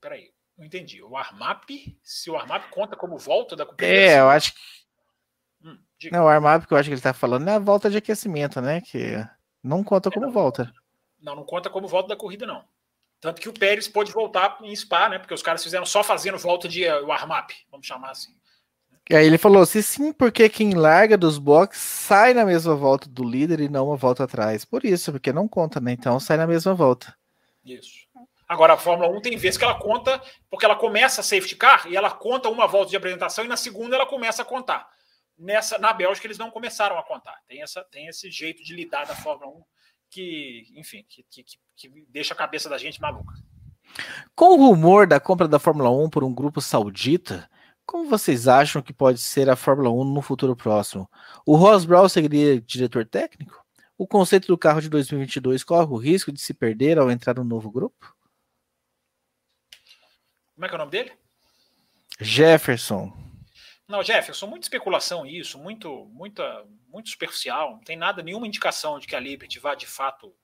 Peraí, não entendi. O armap, se o armap conta como volta da
corrida? É, eu acho que não, o armap que eu acho que ele tá falando é a volta de aquecimento, né? Que não conta como é, não, volta.
Não, não conta como volta da corrida, não. Tanto que o Pérez pôde voltar em Spa, né? Porque os caras fizeram só fazendo volta de o armap, vamos chamar assim.
E aí ele falou: se sim, porque quem larga dos boxes sai na mesma volta do líder e não uma volta atrás. Por isso, porque não conta, né? Então sai na mesma volta.
Isso. Agora, a Fórmula 1 tem vezes que ela conta, porque ela começa a safety car e ela conta uma volta de apresentação e na segunda ela começa a contar nessa na Bélgica eles não começaram a contar. Tem, essa, tem esse jeito de lidar da Fórmula 1 que, enfim, que, que, que deixa a cabeça da gente maluca.
Com o rumor da compra da Fórmula 1 por um grupo saudita, como vocês acham que pode ser a Fórmula 1 no futuro próximo? O Ross Brown seguiria diretor técnico? O conceito do carro de 2022 corre o risco de se perder ao entrar no novo grupo?
Como é que é o nome dele?
Jefferson.
Não, Jefferson, muita especulação isso, muito, muita, muito superficial. Não tem nada, nenhuma indicação de que a Liberty vá de fato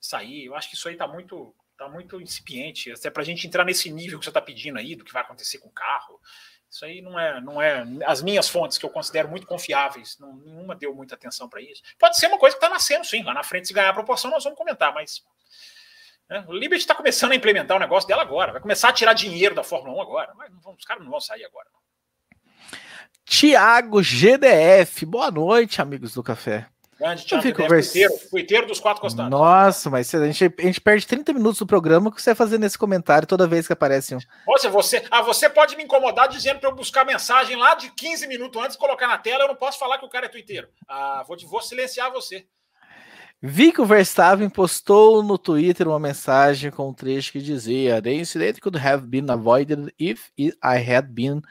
sair. Eu acho que isso aí está muito, tá muito incipiente, até para a gente entrar nesse nível que você está pedindo aí, do que vai acontecer com o carro. Isso aí não é, não é. As minhas fontes, que eu considero muito confiáveis, não, nenhuma deu muita atenção para isso. Pode ser uma coisa que está nascendo, sim. Lá na frente, se ganhar a proporção, nós vamos comentar, mas. Né, o Liberty está começando a implementar o negócio dela agora. Vai começar a tirar dinheiro da Fórmula 1 agora. Mas vão, os caras não vão sair agora.
Tiago GDF. Boa noite, amigos do café.
Grande Tiago GDF, tuiteiro, dos quatro costados.
Nossa, mas a gente, a gente perde 30 minutos do programa que você fazendo esse comentário toda vez que aparece um.
Você, você, ah, você pode me incomodar dizendo para eu buscar mensagem lá de 15 minutos antes, colocar na tela. Eu não posso falar que o cara é tuiteiro. Ah, vou, vou silenciar você.
Vi que o Verstappen postou no Twitter uma mensagem com um trecho que dizia: The incident could have been avoided if I had been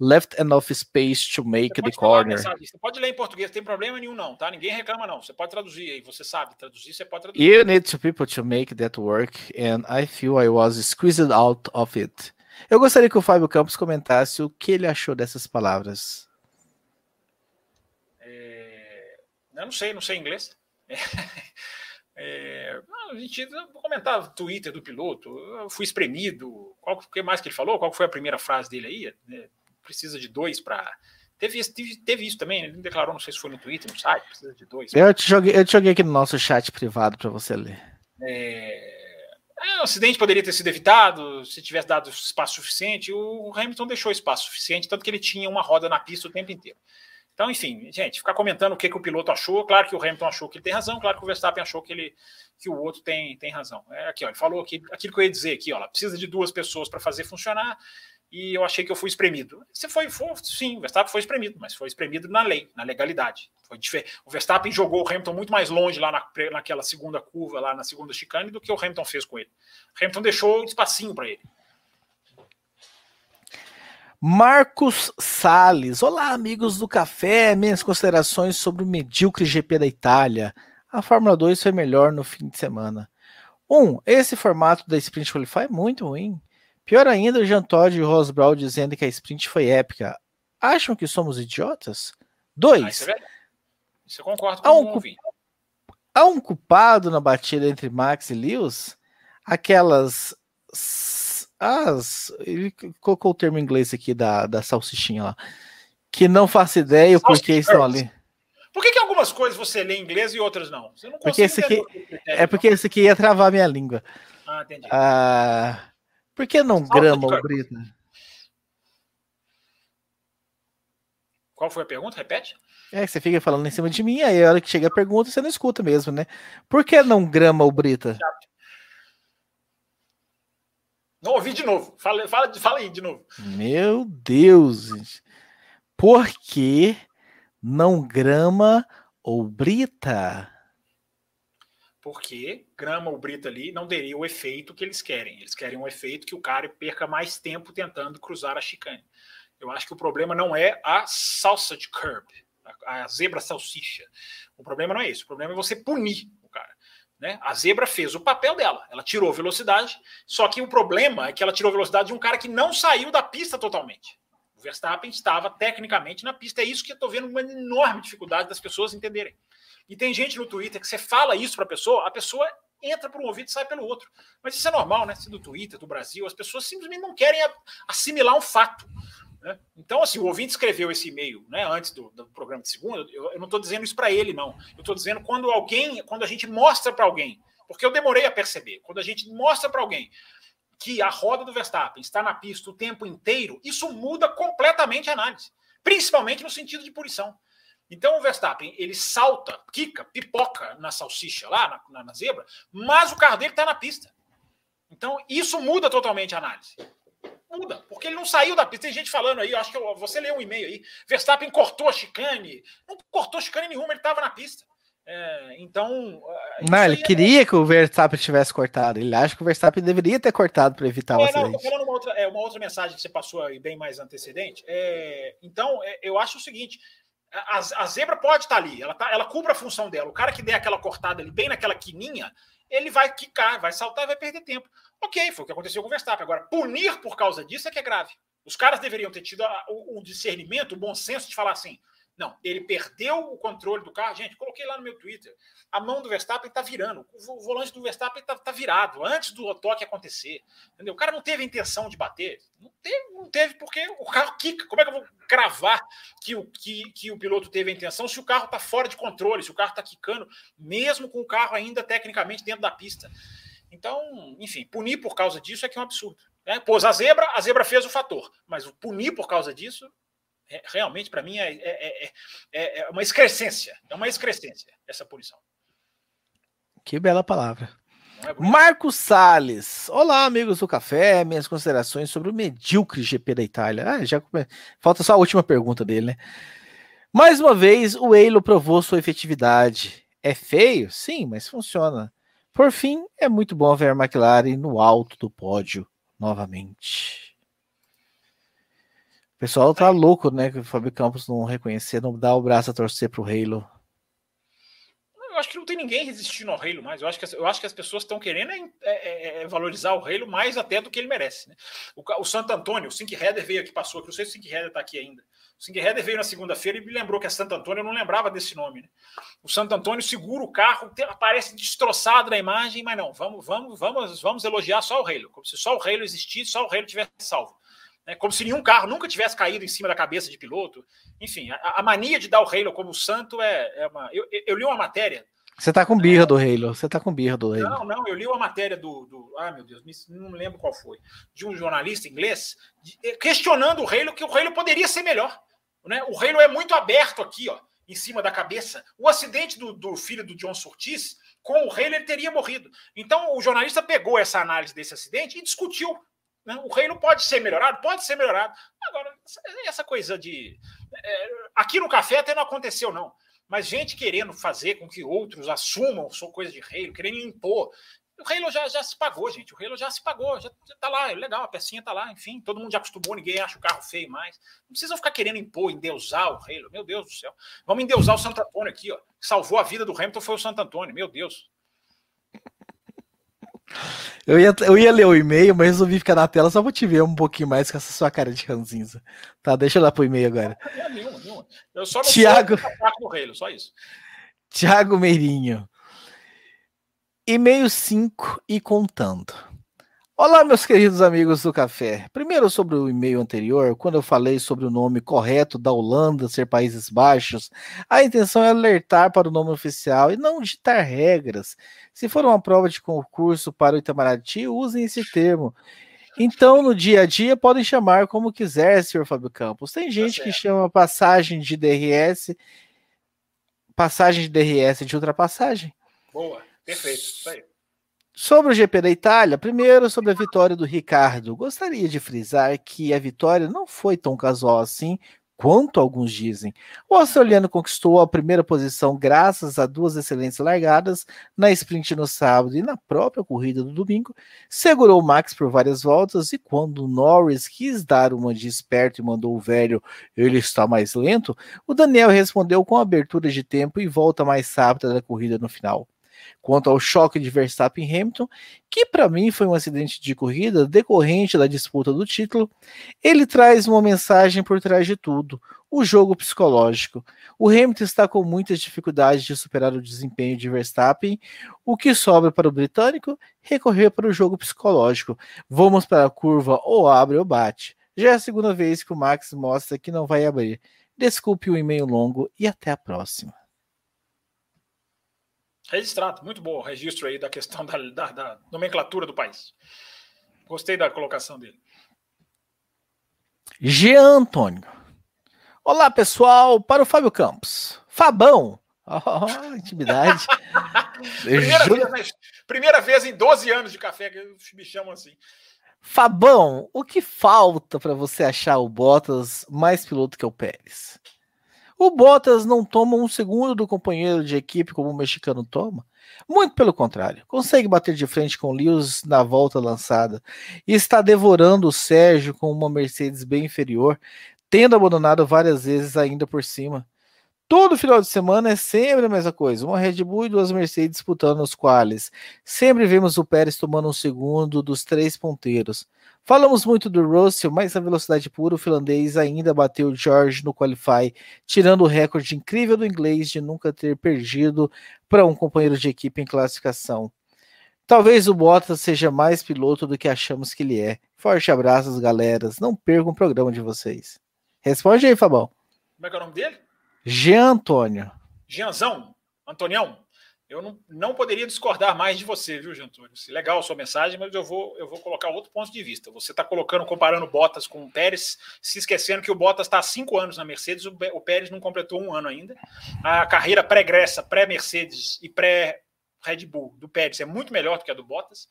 left enough space to make the corner.
Você pode ler em português, não tem problema nenhum não, tá? Ninguém reclama não. Você pode traduzir aí, você sabe traduzir, você pode traduzir.
You need two people to make that work and I feel I was squeezed out of it. Eu gostaria que o Fábio Campos comentasse o que ele achou dessas palavras.
É... Eu não sei, não sei inglês. É... É, a gente vou comentar Twitter do piloto. Eu fui espremido. Qual que mais que ele falou? Qual foi a primeira frase dele aí? É, precisa de dois para. Teve, teve, teve, isso também, ele declarou, não sei se foi no Twitter, no site, precisa de dois.
Eu te joguei, eu te joguei aqui no nosso chat privado para você ler.
É, é, o acidente poderia ter sido evitado se tivesse dado espaço suficiente. O Hamilton deixou espaço suficiente, tanto que ele tinha uma roda na pista o tempo inteiro. Então, enfim, gente, ficar comentando o que, que o piloto achou. Claro que o Hamilton achou que ele tem razão, claro que o Verstappen achou que, ele, que o outro tem, tem razão. É aqui, ó, ele falou aqui, aquilo que eu ia dizer aqui, ó, precisa de duas pessoas para fazer funcionar e eu achei que eu fui espremido. Você foi, foi sim, o Verstappen foi espremido, mas foi espremido na lei, na legalidade. Foi diferente. O Verstappen jogou o Hamilton muito mais longe lá na, naquela segunda curva, lá na segunda chicane, do que o Hamilton fez com ele. O Hamilton deixou um espacinho para ele.
Marcos Sales. Olá, amigos do café. Minhas considerações sobre o medíocre GP da Itália. A Fórmula 2 foi melhor no fim de semana. Um, esse formato da Sprint Qualify é muito ruim. Pior ainda, o Jean Todt e o Ross Brown dizendo que a sprint foi épica. Acham que somos idiotas? Dois. Ah, isso, é
isso eu concordo com há um,
há um culpado na batida entre Max e Lewis? Aquelas. As, ele colocou o termo em inglês aqui da, da salsichinha lá. Que não faço ideia o porquê estão ali.
Por que, que, algumas coisas você lê em inglês e outras não? Você não
porque esse aqui, é porque esse aqui ia travar minha língua. Ah, entendi. Ah, por que não grama o Brita?
Qual foi a pergunta? Repete.
É, você fica falando em cima de mim, aí a hora que chega a pergunta você não escuta mesmo, né? Por que não grama o Brita?
Não ouvi de novo. Fala, fala, fala aí de novo.
Meu Deus! Por que não grama o Brita?
Porque grama ou brita ali não teria o efeito que eles querem. Eles querem um efeito que o cara perca mais tempo tentando cruzar a chicane. Eu acho que o problema não é a sausage curb, a, a zebra salsicha. O problema não é isso. O problema é você punir o cara. Né? A zebra fez o papel dela. Ela tirou velocidade, só que o problema é que ela tirou velocidade de um cara que não saiu da pista totalmente. O Verstappen estava tecnicamente na pista. É isso que eu estou vendo uma enorme dificuldade das pessoas entenderem. E tem gente no Twitter que você fala isso para a pessoa, a pessoa entra por um ouvido e sai pelo outro. Mas isso é normal, né? Se do Twitter, do Brasil, as pessoas simplesmente não querem assimilar um fato. Né? Então, assim, o ouvinte escreveu esse e-mail né, antes do, do programa de segunda. Eu, eu não estou dizendo isso para ele, não. Eu estou dizendo quando alguém, quando a gente mostra para alguém, porque eu demorei a perceber, quando a gente mostra para alguém que a roda do Verstappen está na pista o tempo inteiro, isso muda completamente a análise, principalmente no sentido de punição. Então o Verstappen ele salta, quica, pipoca na salsicha lá, na, na, zebra, mas o carro dele está na pista. Então isso muda totalmente a análise. Muda, porque ele não saiu da pista. Tem gente falando aí, acho que eu, você leu um e-mail aí. Verstappen cortou a chicane. Não cortou chicane nenhuma, ele estava na pista. É, então.
Não, ele é queria é... que o Verstappen tivesse cortado. Ele acha que o Verstappen deveria ter cortado para evitar é, o acidente.
Não, falando uma outra, é, uma outra mensagem que você passou aí bem mais antecedente. É, então, é, eu acho o seguinte: a, a, zebra pode estar ali, ela, tá, ela cumpre a função dela. O cara que der aquela cortada ali, bem naquela quininha, ele vai quicar, vai saltar vai perder tempo. Ok, foi o que aconteceu com o Verstappen. Agora, punir por causa disso é que é grave. Os caras deveriam ter tido a, o, o, discernimento, o bom senso de falar assim: Não, ele perdeu o controle do carro. Gente, coloquei lá no meu Twitter. A mão do Verstappen está virando. O volante do Verstappen está tá virado antes do toque acontecer. Entendeu? O cara não teve a intenção de bater. Não teve, não teve porque o carro quica. Como é que eu vou cravar que o, que, que o piloto teve a intenção se o carro está fora de controle, se o carro está quicando, mesmo com o carro ainda tecnicamente dentro da pista? Então, enfim, punir por causa disso é que é um absurdo. Né? Pôs a zebra, a zebra fez o fator. Mas punir por causa disso é, realmente, para mim, é, é, é, é, uma excrescência. É uma excrescência essa punição.
Que bela palavra. Marcos Sales. Olá, amigos do café. Minhas considerações sobre o medíocre GP da Itália. Ah, já falta só a última pergunta dele, né? Mais uma vez, o Eilo provou sua efetividade. É feio? Sim, mas funciona. Por fim, é muito bom ver a McLaren no alto do pódio novamente. O pessoal tá louco, né? Que o Fábio Campos não reconhecer, não dá o braço a torcer pro Halo.
Eu acho que não tem ninguém resistindo ao Halo mais. Eu acho que, eu acho que as pessoas estão querendo é, é, é, valorizar o Halo mais até do que ele merece. Né? O, o Santo Antônio, o Sink Header veio aqui, passou aqui. Não sei se o Sink Header tá aqui ainda. O Sink Header veio na segunda-feira e me lembrou que é Santo Antônio. Eu não lembrava desse nome. Né? O Santo Antônio segura o carro, aparece destroçado na imagem, mas não. Vamos, vamos, vamos, vamos elogiar só o Halo. Como se só o Halo existisse, só o Halo tivesse salvo né, como se nenhum carro nunca tivesse caído em cima da cabeça de piloto. Enfim, a, a mania de dar o Halo como santo é, é uma. Eu, eu, li uma matéria.
Você tá com birra do Halo, você tá com birra do Halo.
Não, não, eu li uma matéria do. do ah, meu Deus, não me lembro qual foi. De um jornalista inglês eh, questionando o Halo, que o Halo poderia ser melhor. Né? O Halo é muito aberto aqui, ó, em cima da cabeça. O acidente do, do filho do John Surtees, com o Halo, ele teria morrido. Então, o jornalista pegou essa análise desse acidente e discutiu né? O reino pode ser melhorado? Pode ser melhorado. Agora, essa coisa de. É, aqui no café até não aconteceu, não. Mas gente querendo fazer com que outros assumam sua coisa de reino, querendo impor. O Halo já, já se pagou, gente. O Halo já se pagou, já, já tá lá, é legal, a pecinha tá lá, enfim, todo mundo já acostumou, ninguém acha o carro feio mais. Não precisam ficar querendo impor, endeusar o Halo, meu Deus do céu. Vamos endeusar o Santo Antônio aqui, ó. salvou a vida do Hamilton foi o Santo Antônio, meu Deus.
Eu ia, eu ia ler o e-mail, mas resolvi ficar na tela só pra te ver um pouquinho mais com essa sua cara de ranzinza. Tá, deixa eu dar pro e-mail agora. Não, nenhuma, nenhuma. Eu só não Thiago... no reino, só isso. Tiago Meirinho. E-mail 5 e contando. Olá, meus queridos amigos do café. Primeiro, sobre o e-mail anterior, quando eu falei sobre o nome correto da Holanda ser Países Baixos, a intenção é alertar para o nome oficial e não ditar regras. Se for uma prova de concurso para o Itamaraty, usem esse termo. Então, no dia a dia, podem chamar como quiser, senhor Fábio Campos. Tem tá gente tá que chama passagem de DRS, passagem de DRS de ultrapassagem.
Boa, perfeito. Isso aí.
Sobre o GP da Itália, primeiro sobre a vitória do Ricardo. Gostaria de frisar que a vitória não foi tão casual assim quanto alguns dizem. O australiano conquistou a primeira posição graças a duas excelentes largadas na sprint no sábado e na própria corrida do domingo. Segurou o Max por várias voltas e quando Norris quis dar uma de esperto e mandou o velho ele está mais lento, o Daniel respondeu com abertura de tempo e volta mais rápida da corrida no final quanto ao choque de Verstappen e Hamilton, que para mim foi um acidente de corrida decorrente da disputa do título, ele traz uma mensagem por trás de tudo: o jogo psicológico. O Hamilton está com muitas dificuldades de superar o desempenho de Verstappen, o que sobra para o britânico recorrer para o jogo psicológico. Vamos para a curva ou abre ou bate. Já é a segunda vez que o Max mostra que não vai abrir. Desculpe o e-mail longo e até a próxima.
Registrado, muito bom o registro aí da questão da, da, da, nomenclatura do país. Gostei da colocação dele.
Jean Antônio. Olá, pessoal, para o Fábio Campos. Fabão. Oh, intimidade.
primeira, vez, primeira, vez, em 12 anos de café que me chamam assim.
Fabão, o que falta para você achar o Bottas mais piloto que o Pérez? O Bottas não toma um segundo do companheiro de equipe como o mexicano toma. Muito pelo contrário, consegue bater de frente com Lewis na volta lançada e está devorando o Sérgio com uma Mercedes bem inferior, tendo abandonado várias vezes ainda por cima. Todo final de semana é sempre a mesma coisa. Uma Red Bull e duas Mercedes disputando os quales. Sempre vemos o Pérez tomando um segundo dos três ponteiros. Falamos muito do Russell, mas na velocidade pura, o finlandês ainda bateu o George no Qualify, tirando o recorde incrível do inglês de nunca ter perdido para um companheiro de equipe em classificação. Talvez o Bottas seja mais piloto do que achamos que ele é. Forte abraços, galeras. Não percam o programa de vocês. Responde aí, Fabão.
Como é que é o nome dele?
Jean Antônio.
Jeanzão? Antonião? Eu não, não poderia discordar mais de você, viu, Jean Antônio? Legal a sua mensagem, mas eu vou, eu vou colocar outro ponto de vista. Você está colocando, comparando Bottas com o Pérez, se esquecendo que o Bottas está há cinco anos na Mercedes, o, Pérez não completou um ano ainda. A carreira pregressa, pré-Mercedes e pré-Red Bull do Pérez é muito melhor do que a do Bottas.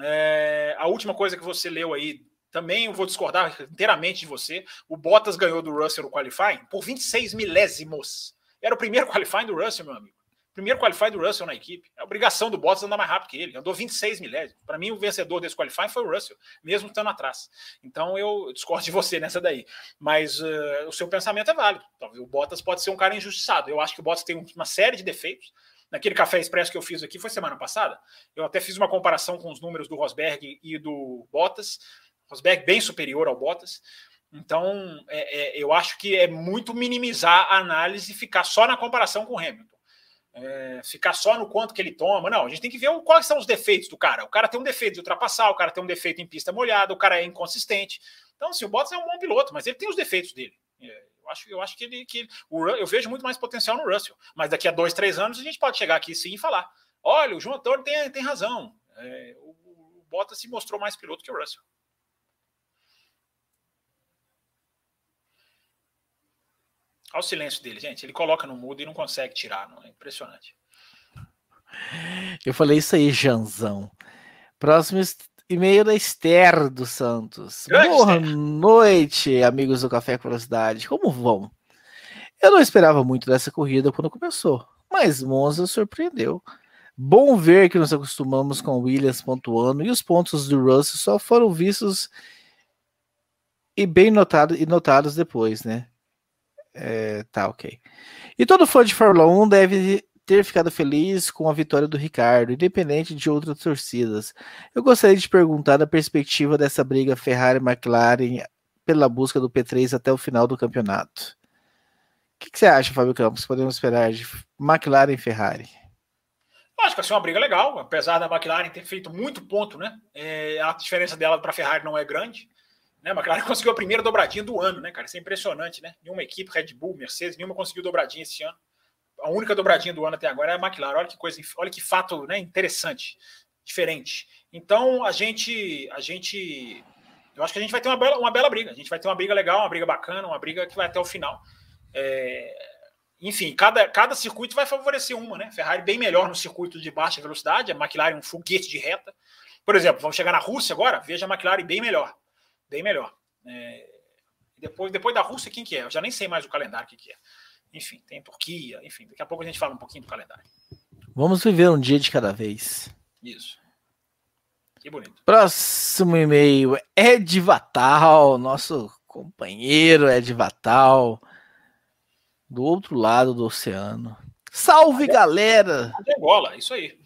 É, a última coisa que você leu aí também eu vou discordar inteiramente de você. O Bottas ganhou do Russell no qualifying por 26 milésimos. Era o primeiro qualifying do Russell, meu amigo. Primeiro qualifying do Russell na equipe. É obrigação do Bottas andar mais rápido que ele. Andou 26 milésimos. Para mim, o vencedor desse qualifying foi o Russell, mesmo estando atrás. Então eu discordo de você nessa daí. Mas uh, o seu pensamento é válido. Talvez o Bottas pode ser um cara injustiçado. Eu acho que o Bottas tem uma série de defeitos. Naquele café expresso que eu fiz aqui, foi semana passada. Eu até fiz uma comparação com os números do Rosberg e do Bottas. Rosberg bem superior ao Bottas. Então, é, é, eu acho que é muito minimizar a análise e ficar só na comparação com o Hamilton. É, ficar só no quanto que ele toma. Não, a gente tem que ver quais são os defeitos do cara. O cara tem um defeito de ultrapassar, o cara tem um defeito em pista molhada, o cara é inconsistente. Então, assim, o Bottas é um bom piloto, mas ele tem os defeitos dele. É, eu acho, eu acho que ele. Que o, eu vejo muito mais potencial no Russell. Mas daqui a dois, três anos a gente pode chegar aqui sim e falar: olha, o João Antônio tem, tem razão. É, o, o Bottas se mostrou mais piloto que o Russell. Olha o silêncio dele, gente. Ele coloca no mudo e não consegue tirar. Não. É impressionante.
Eu falei isso aí, Janzão. Próximo e-mail da Esther dos Santos. Grande Boa Esther. noite, amigos do Café com Velocidade. Como vão? Eu não esperava muito dessa corrida quando começou, mas Monza surpreendeu. Bom ver que nos acostumamos com Williams pontuando e os pontos do Russell só foram vistos e bem notados e notados depois, né? É, tá, ok. E todo fã de Fórmula 1 deve ter ficado feliz com a vitória do Ricardo, independente de outras torcidas. Eu gostaria de perguntar da perspectiva dessa briga Ferrari-McLaren pela busca do P3 até o final do campeonato. O que, que você acha, Fábio Campos? Podemos esperar de McLaren e Ferrari?
Acho que vai ser uma briga legal, apesar da McLaren ter feito muito ponto, né? É, a diferença dela para a Ferrari não é grande. Né? A McLaren conseguiu a primeira dobradinha do ano, né, cara? Isso é impressionante, né? Nenhuma equipe, Red Bull, Mercedes, nenhuma conseguiu dobradinha esse ano. A única dobradinha do ano até agora é a McLaren. Olha que coisa, olha que fato né, interessante, diferente. Então, a gente, a gente. Eu acho que a gente vai ter uma bela, uma bela briga. A gente vai ter uma briga legal, uma briga bacana, uma briga que vai até o final. É, enfim, cada, cada circuito vai favorecer uma, né? Ferrari bem melhor no circuito de baixa velocidade, a McLaren um foguete de reta. Por exemplo, vamos chegar na Rússia agora, veja a McLaren bem melhor bem melhor. É, depois, depois da Rússia, quem que é? Eu já nem sei mais o calendário que, que é. Enfim, tem Turquia, enfim, daqui a pouco a gente fala um pouquinho do calendário.
Vamos viver um dia de cada vez.
Isso. Que bonito.
Próximo e-mail, Ed Vatal, nosso companheiro Ed Vatal, do outro lado do oceano. Salve, galera!
Bola, isso aí.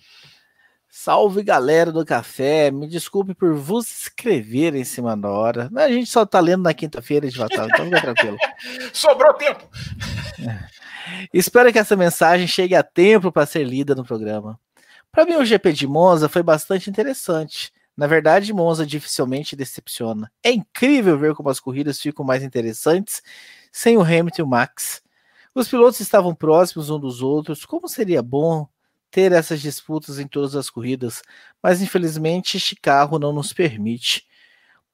Salve galera do café, me desculpe por vos escrever em cima da hora. A gente só tá lendo na quinta-feira de Natal, então fica tranquilo.
Sobrou tempo.
É. Espero que essa mensagem chegue a tempo para ser lida no programa. Para mim, o GP de Monza foi bastante interessante. Na verdade, Monza dificilmente decepciona. É incrível ver como as corridas ficam mais interessantes sem o Hamilton e o Max. Os pilotos estavam próximos um dos outros. Como seria bom ter essas disputas em todas as corridas, mas infelizmente este carro não nos permite.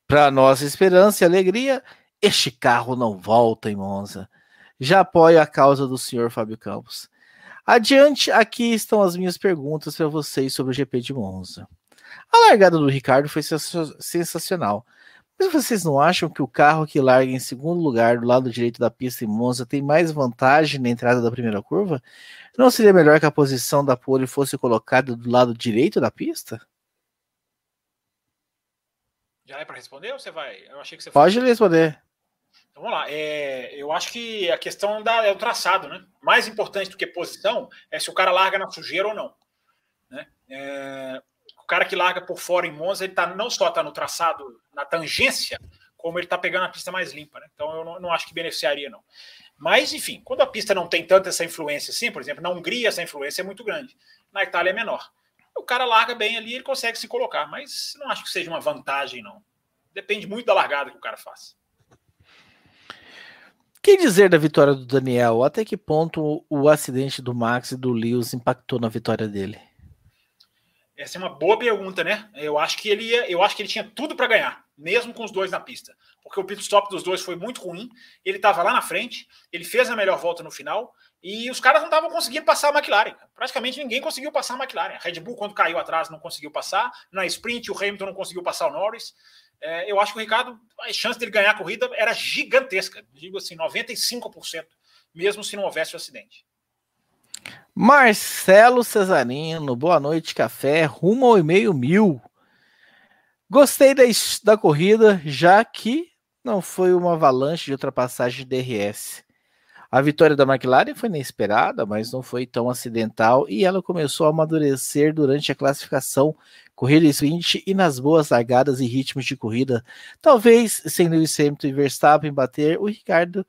Para nossa esperança e alegria, este carro não volta em Monza. Já apoio a causa do senhor Fábio Campos. Adiante, aqui estão as minhas perguntas para vocês sobre o GP de Monza. A largada do Ricardo foi sensacional, mas vocês não acham que o carro que larga em segundo lugar do lado direito da pista em Monza tem mais vantagem na entrada da primeira curva? Não seria melhor que a posição da pole fosse colocada do lado direito da pista?
Já é para responder ou você vai? Eu achei que você
Pode responder.
Então, vamos lá. É, eu acho que a questão da, é o traçado, né? Mais importante do que posição é se o cara larga na sujeira ou não. Né? É, cara que larga por fora em Monza, ele tá, não só está no traçado, na tangência, como ele está pegando a pista mais limpa. Né? Então eu não, não, acho que beneficiaria, não. Mas, enfim, quando a pista não tem tanta essa influência assim, por exemplo, na Hungria essa influência é muito grande, na Itália é menor. O cara larga bem ali, ele consegue se colocar, mas não acho que seja uma vantagem, não. Depende muito da largada que o cara faz.
que dizer da vitória do Daniel? Até que ponto o acidente do Max e do Lewis impactou na vitória dele?
Essa é uma boa pergunta, né? Eu acho que ele ia, eu acho que ele tinha tudo para ganhar, mesmo com os dois na pista, porque o pit stop dos dois foi muito ruim. Ele estava lá na frente, ele fez a melhor volta no final e os caras não estavam conseguindo passar a McLaren. Praticamente ninguém conseguiu passar a McLaren. A Red Bull quando caiu atrás não conseguiu passar, na sprint o Hamilton não conseguiu passar o Norris. É, eu acho que o Ricardo, a chance dele ganhar a corrida era gigantesca, digo assim, 95%, mesmo se não houvesse o acidente.
Marcelo Cesarino, boa noite, café, rumo ao e-mail mil. Gostei da, da corrida, já que não foi uma avalanche de ultrapassagem de DRS. A vitória da McLaren foi inesperada, mas não foi tão acidental e ela começou a amadurecer durante a classificação, corrida sprint e nas boas largadas e ritmos de corrida. Talvez, sem Lewis Hamilton e Verstappen bater, o Ricardo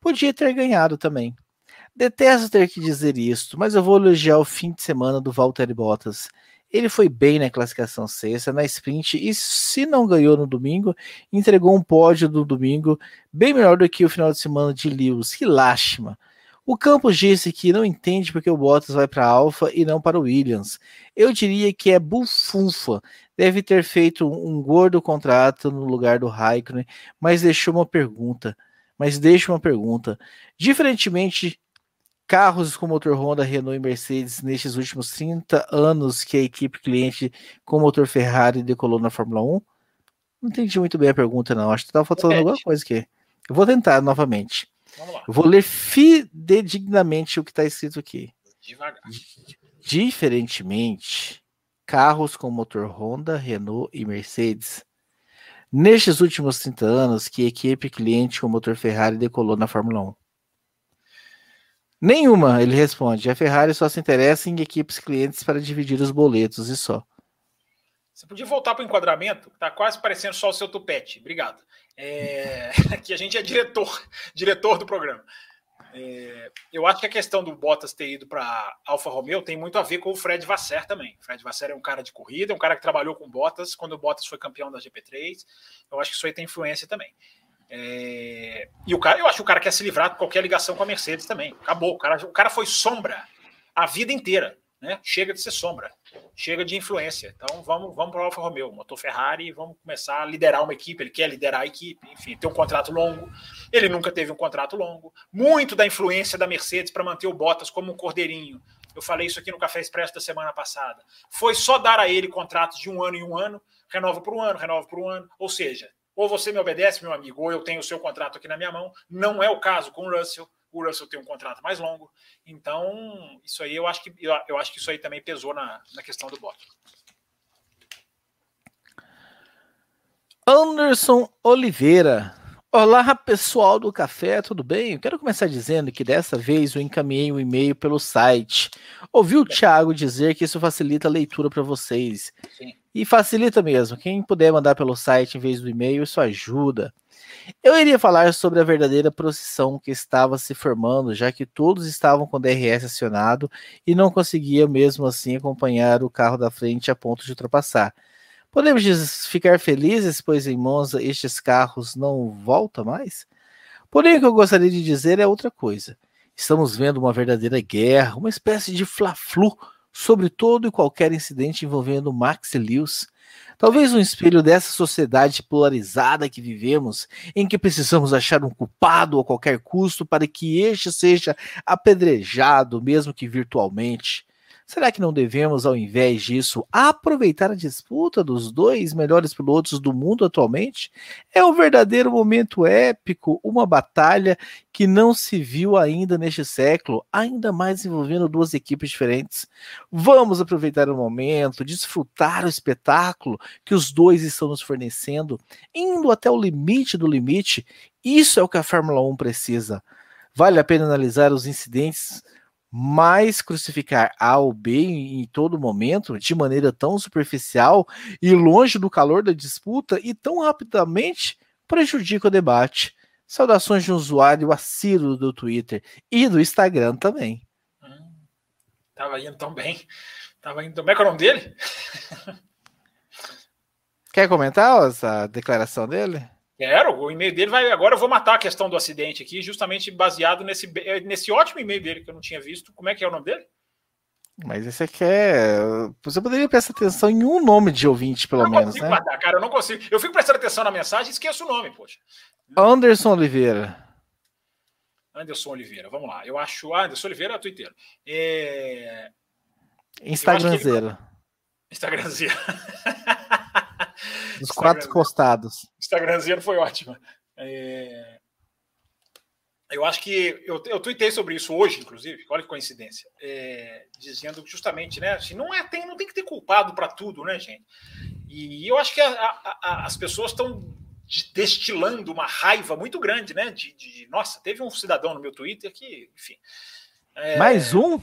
podia ter ganhado também. Detesto ter que dizer isto, mas eu vou elogiar o fim de semana do Valtteri Bottas. Ele foi bem na classificação sexta, na sprint, e se não ganhou no domingo, entregou um pódio do domingo bem melhor do que o final de semana de Lewis. Que lástima! O Campos disse que não entende porque o Bottas vai para a Alfa e não para o Williams. Eu diria que é bufunfa. Deve ter feito um gordo contrato no lugar do Raikkonen, mas deixou uma pergunta. Mas deixa uma pergunta. Diferentemente carros com motor Honda, Renault e Mercedes nestes últimos 30 anos que a equipe cliente com motor Ferrari decolou na Fórmula 1? Não entendi muito bem a pergunta, não. Acho que estava faltando Repete. alguma coisa aqui. Eu vou tentar novamente. Vou ler fidedignamente o que está escrito aqui. Devagar. Diferentemente, carros com motor Honda, Renault e Mercedes. Nestes últimos 30 anos que a equipe cliente com motor Ferrari decolou na Fórmula 1. Nenhuma, ele responde. A Ferrari só se interessa em equipes clientes para dividir os boletos e só.
Você podia voltar para o enquadramento? Tá quase parecendo só o seu tupete. Obrigado. É... Aqui a gente é diretor, diretor do programa. É... Eu acho que a questão do Bottas ter ido para Alfa Romeo tem muito a ver com o Fred Vasser também. O Fred Vasser é um cara de corrida, é um cara que trabalhou com Bottas quando o Bottas foi campeão da GP3. Eu acho que isso aí tem influência também. É... E o cara, eu acho que o cara quer se livrar de qualquer ligação com a Mercedes também. Acabou. O cara, o cara foi sombra a vida inteira. Né? Chega de ser sombra, chega de influência. Então vamos, vamos para o Alfa Romeo, motor Ferrari, vamos começar a liderar uma equipe. Ele quer liderar a equipe, enfim, tem um contrato longo. Ele nunca teve um contrato longo. Muito da influência da Mercedes para manter o Bottas como um cordeirinho. Eu falei isso aqui no Café Expresso da semana passada. Foi só dar a ele contratos de um ano em um ano, renova por um ano, renova por um ano. Ou seja, ou você me obedece, meu amigo, ou eu tenho o seu contrato aqui na minha mão. Não é o caso com o Russell. O Russell tem um contrato mais longo. Então, isso aí eu acho que eu, eu acho que isso aí também pesou na, na questão do voto.
Anderson Oliveira. Olá, pessoal do café, tudo bem? Eu quero começar dizendo que dessa vez eu encaminhei um e-mail pelo site. Ouvi o Thiago dizer que isso facilita a leitura para vocês. Sim. E facilita mesmo. Quem puder mandar pelo site em vez do e-mail, isso ajuda. Eu iria falar sobre a verdadeira procissão que estava se formando, já que todos estavam com o DRS acionado e não conseguia mesmo assim acompanhar o carro da frente a ponto de ultrapassar. Podemos ficar felizes, pois em Monza estes carros não voltam mais? Porém, o que eu gostaria de dizer é outra coisa. Estamos vendo uma verdadeira guerra, uma espécie de fla-flu sobre todo e qualquer incidente envolvendo Max Lewis. Talvez um espelho dessa sociedade polarizada que vivemos, em que precisamos achar um culpado a qualquer custo para que este seja apedrejado, mesmo que virtualmente. Será que não devemos, ao invés disso, aproveitar a disputa dos dois melhores pilotos do mundo atualmente? É um verdadeiro momento épico, uma batalha que não se viu ainda neste século, ainda mais envolvendo duas equipes diferentes. Vamos aproveitar o momento, desfrutar o espetáculo que os dois estão nos fornecendo, indo até o limite do limite. Isso é o que a Fórmula 1 precisa. Vale a pena analisar os incidentes mas crucificar A ou B em, em, todo momento, de maneira tão superficial e longe do calor da disputa e tão rapidamente, prejudica o debate. Saudações de um usuário assíduo do Twitter e do Instagram também.
Hum, tava indo tão bem. Tava indo. Como é que é o nome dele?
Quer comentar essa declaração dele?
Quero, o e-mail dele vai. Agora eu vou matar a questão do acidente aqui, justamente baseado nesse, eh, nesse ótimo e-mail dele que eu não tinha visto. Como é que é o nome dele?
Mas esse aqui é. Você poderia prestar atenção em um nome de ouvinte, pelo
eu
menos, né?
Guardar, cara, eu não consigo. Eu fico prestando atenção na mensagem e esqueço o nome, poxa.
Anderson Oliveira.
Anderson Oliveira, vamos lá. Eu acho. Ah, Anderson Oliveira é Twitter. É...
Instagramzeiro. Ele...
Instagramzeiro.
Dos quatro costados.
Instagramzinho foi ótimo. É... Eu acho que eu, eu tuitei sobre isso hoje, inclusive, olha que coincidência, é, dizendo que justamente, né, assim, não, é, tem, não tem que ter culpado para tudo, né, gente? E eu acho que a, a, a, as pessoas estão destilando uma raiva muito grande, né? De, de, nossa, teve um cidadão no meu Twitter que, enfim.
É... Mais um?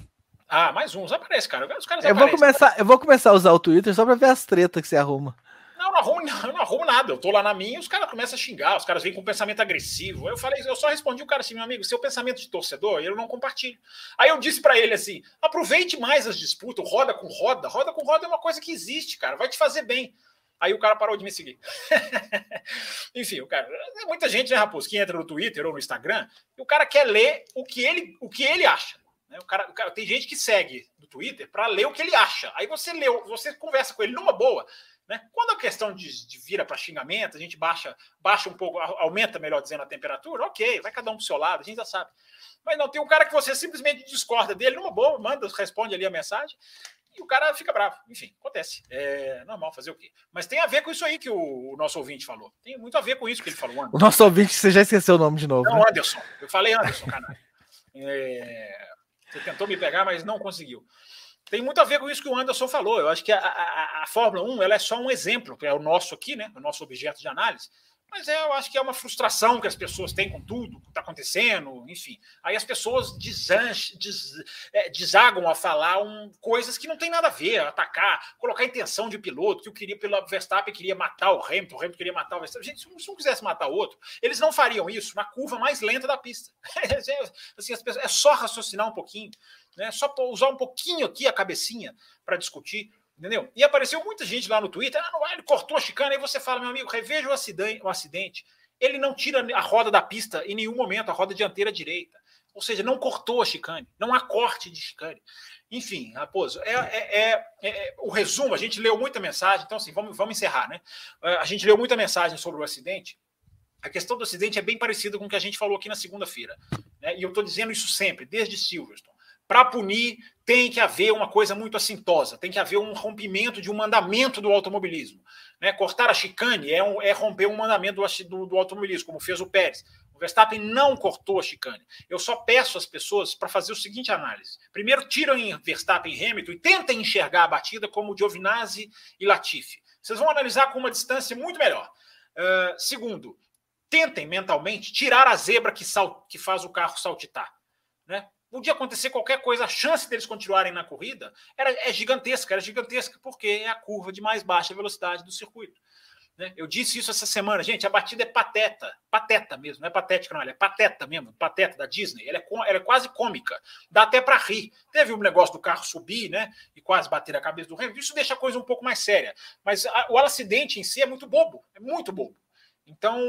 Ah, mais um. Aparece, cara. Os caras
eu vou começar, eu vou começar a usar o Twitter só para ver as tretas que você arruma.
Não, não arrumo, não, não arrumo nada. Eu tô lá na minha os caras começam a xingar, os caras vêm com um pensamento agressivo. Eu falei, eu só respondi o cara assim, meu amigo, seu pensamento de torcedor, eu não compartilho. Aí eu disse para ele assim: aproveite mais as disputas, roda com roda. Roda com roda é uma coisa que existe, cara, vai te fazer bem. Aí o cara parou de me seguir. Enfim, o cara. É muita gente, né, Raposo, que entra no Twitter ou no Instagram e o cara quer ler o que ele, o que ele acha. Né? O, cara, o cara, tem gente que segue no Twitter para ler o que ele acha. Aí você leu, você conversa com ele numa boa. Né? Quando a questão de, de vira para xingamento, a gente baixa, baixa um pouco, aumenta, melhor dizendo, a temperatura, ok, vai cada um para o seu lado, a gente já sabe. Mas não, tem um cara que você simplesmente discorda dele, numa boa, manda, responde ali a mensagem, e o cara fica bravo. Enfim, acontece. É normal fazer o quê? Mas tem a ver com isso aí que o, o nosso ouvinte falou. Tem muito a ver com isso que ele falou,
Anderson. O nosso ouvinte, você já esqueceu o nome de novo.
Não, né? Anderson. Eu falei Anderson, canalha. É, você tentou me pegar, mas não conseguiu tem muito a ver com isso que o Anderson falou. Eu acho que a, a, a Fórmula 1 ela é só um exemplo, que é o nosso aqui, né? O nosso objeto de análise. Mas é, eu acho que é uma frustração que as pessoas têm com tudo que está acontecendo, enfim. Aí as pessoas desanche, des, é, desagam a falar um, coisas que não tem nada a ver, atacar, colocar intenção de piloto, que eu queria pelo Verstappen queria matar o Hamilton, o Hamilton queria matar o Verstappen. Gente, se um quisesse matar o outro, eles não fariam isso na curva mais lenta da pista. assim, as pessoas, é só raciocinar um pouquinho né? Só usar um pouquinho aqui a cabecinha para discutir, entendeu? E apareceu muita gente lá no Twitter, ah, não, ele cortou a chicana, aí você fala, meu amigo, reveja o acidente, o acidente. Ele não tira a roda da pista em nenhum momento, a roda dianteira direita. Ou seja, não cortou a chicane, não há corte de chicane. Enfim, Raposo, é, é, é, é, o resumo, a gente leu muita mensagem, então assim, vamos, vamos encerrar, né? A gente leu muita mensagem sobre o acidente. A questão do acidente é bem parecida com o que a gente falou aqui na segunda-feira. Né? E eu estou dizendo isso sempre, desde Silverstone para punir, tem que haver uma coisa muito assintosa, tem que haver um rompimento de um mandamento do automobilismo. Né? Cortar a chicane é, um, é romper um mandamento do, do, automobilismo, como fez o Pérez. O Verstappen não cortou a chicane. Eu só peço às pessoas para fazer o seguinte análise. Primeiro, tiram Verstappen e Hamilton e tentem enxergar a batida como Giovinazzi e Latifi. Vocês vão analisar com uma distância muito melhor. Uh, segundo, tentem mentalmente tirar a zebra que, sal, que faz o carro saltitar. Podia acontecer qualquer coisa, a chance deles continuarem na corrida era, é gigantesca, era gigantesca, porque é a curva de mais baixa velocidade do circuito. Né? Eu disse isso essa semana, gente, a batida é pateta, pateta mesmo, não é patética, não, ela é pateta mesmo, pateta da Disney, ela é, ela é quase cômica, dá até para rir. Teve um negócio do carro subir, né, e quase bater a cabeça do Hamilton, isso deixa a coisa um pouco mais séria, mas a, o acidente em si é muito bobo, é muito bobo. Então,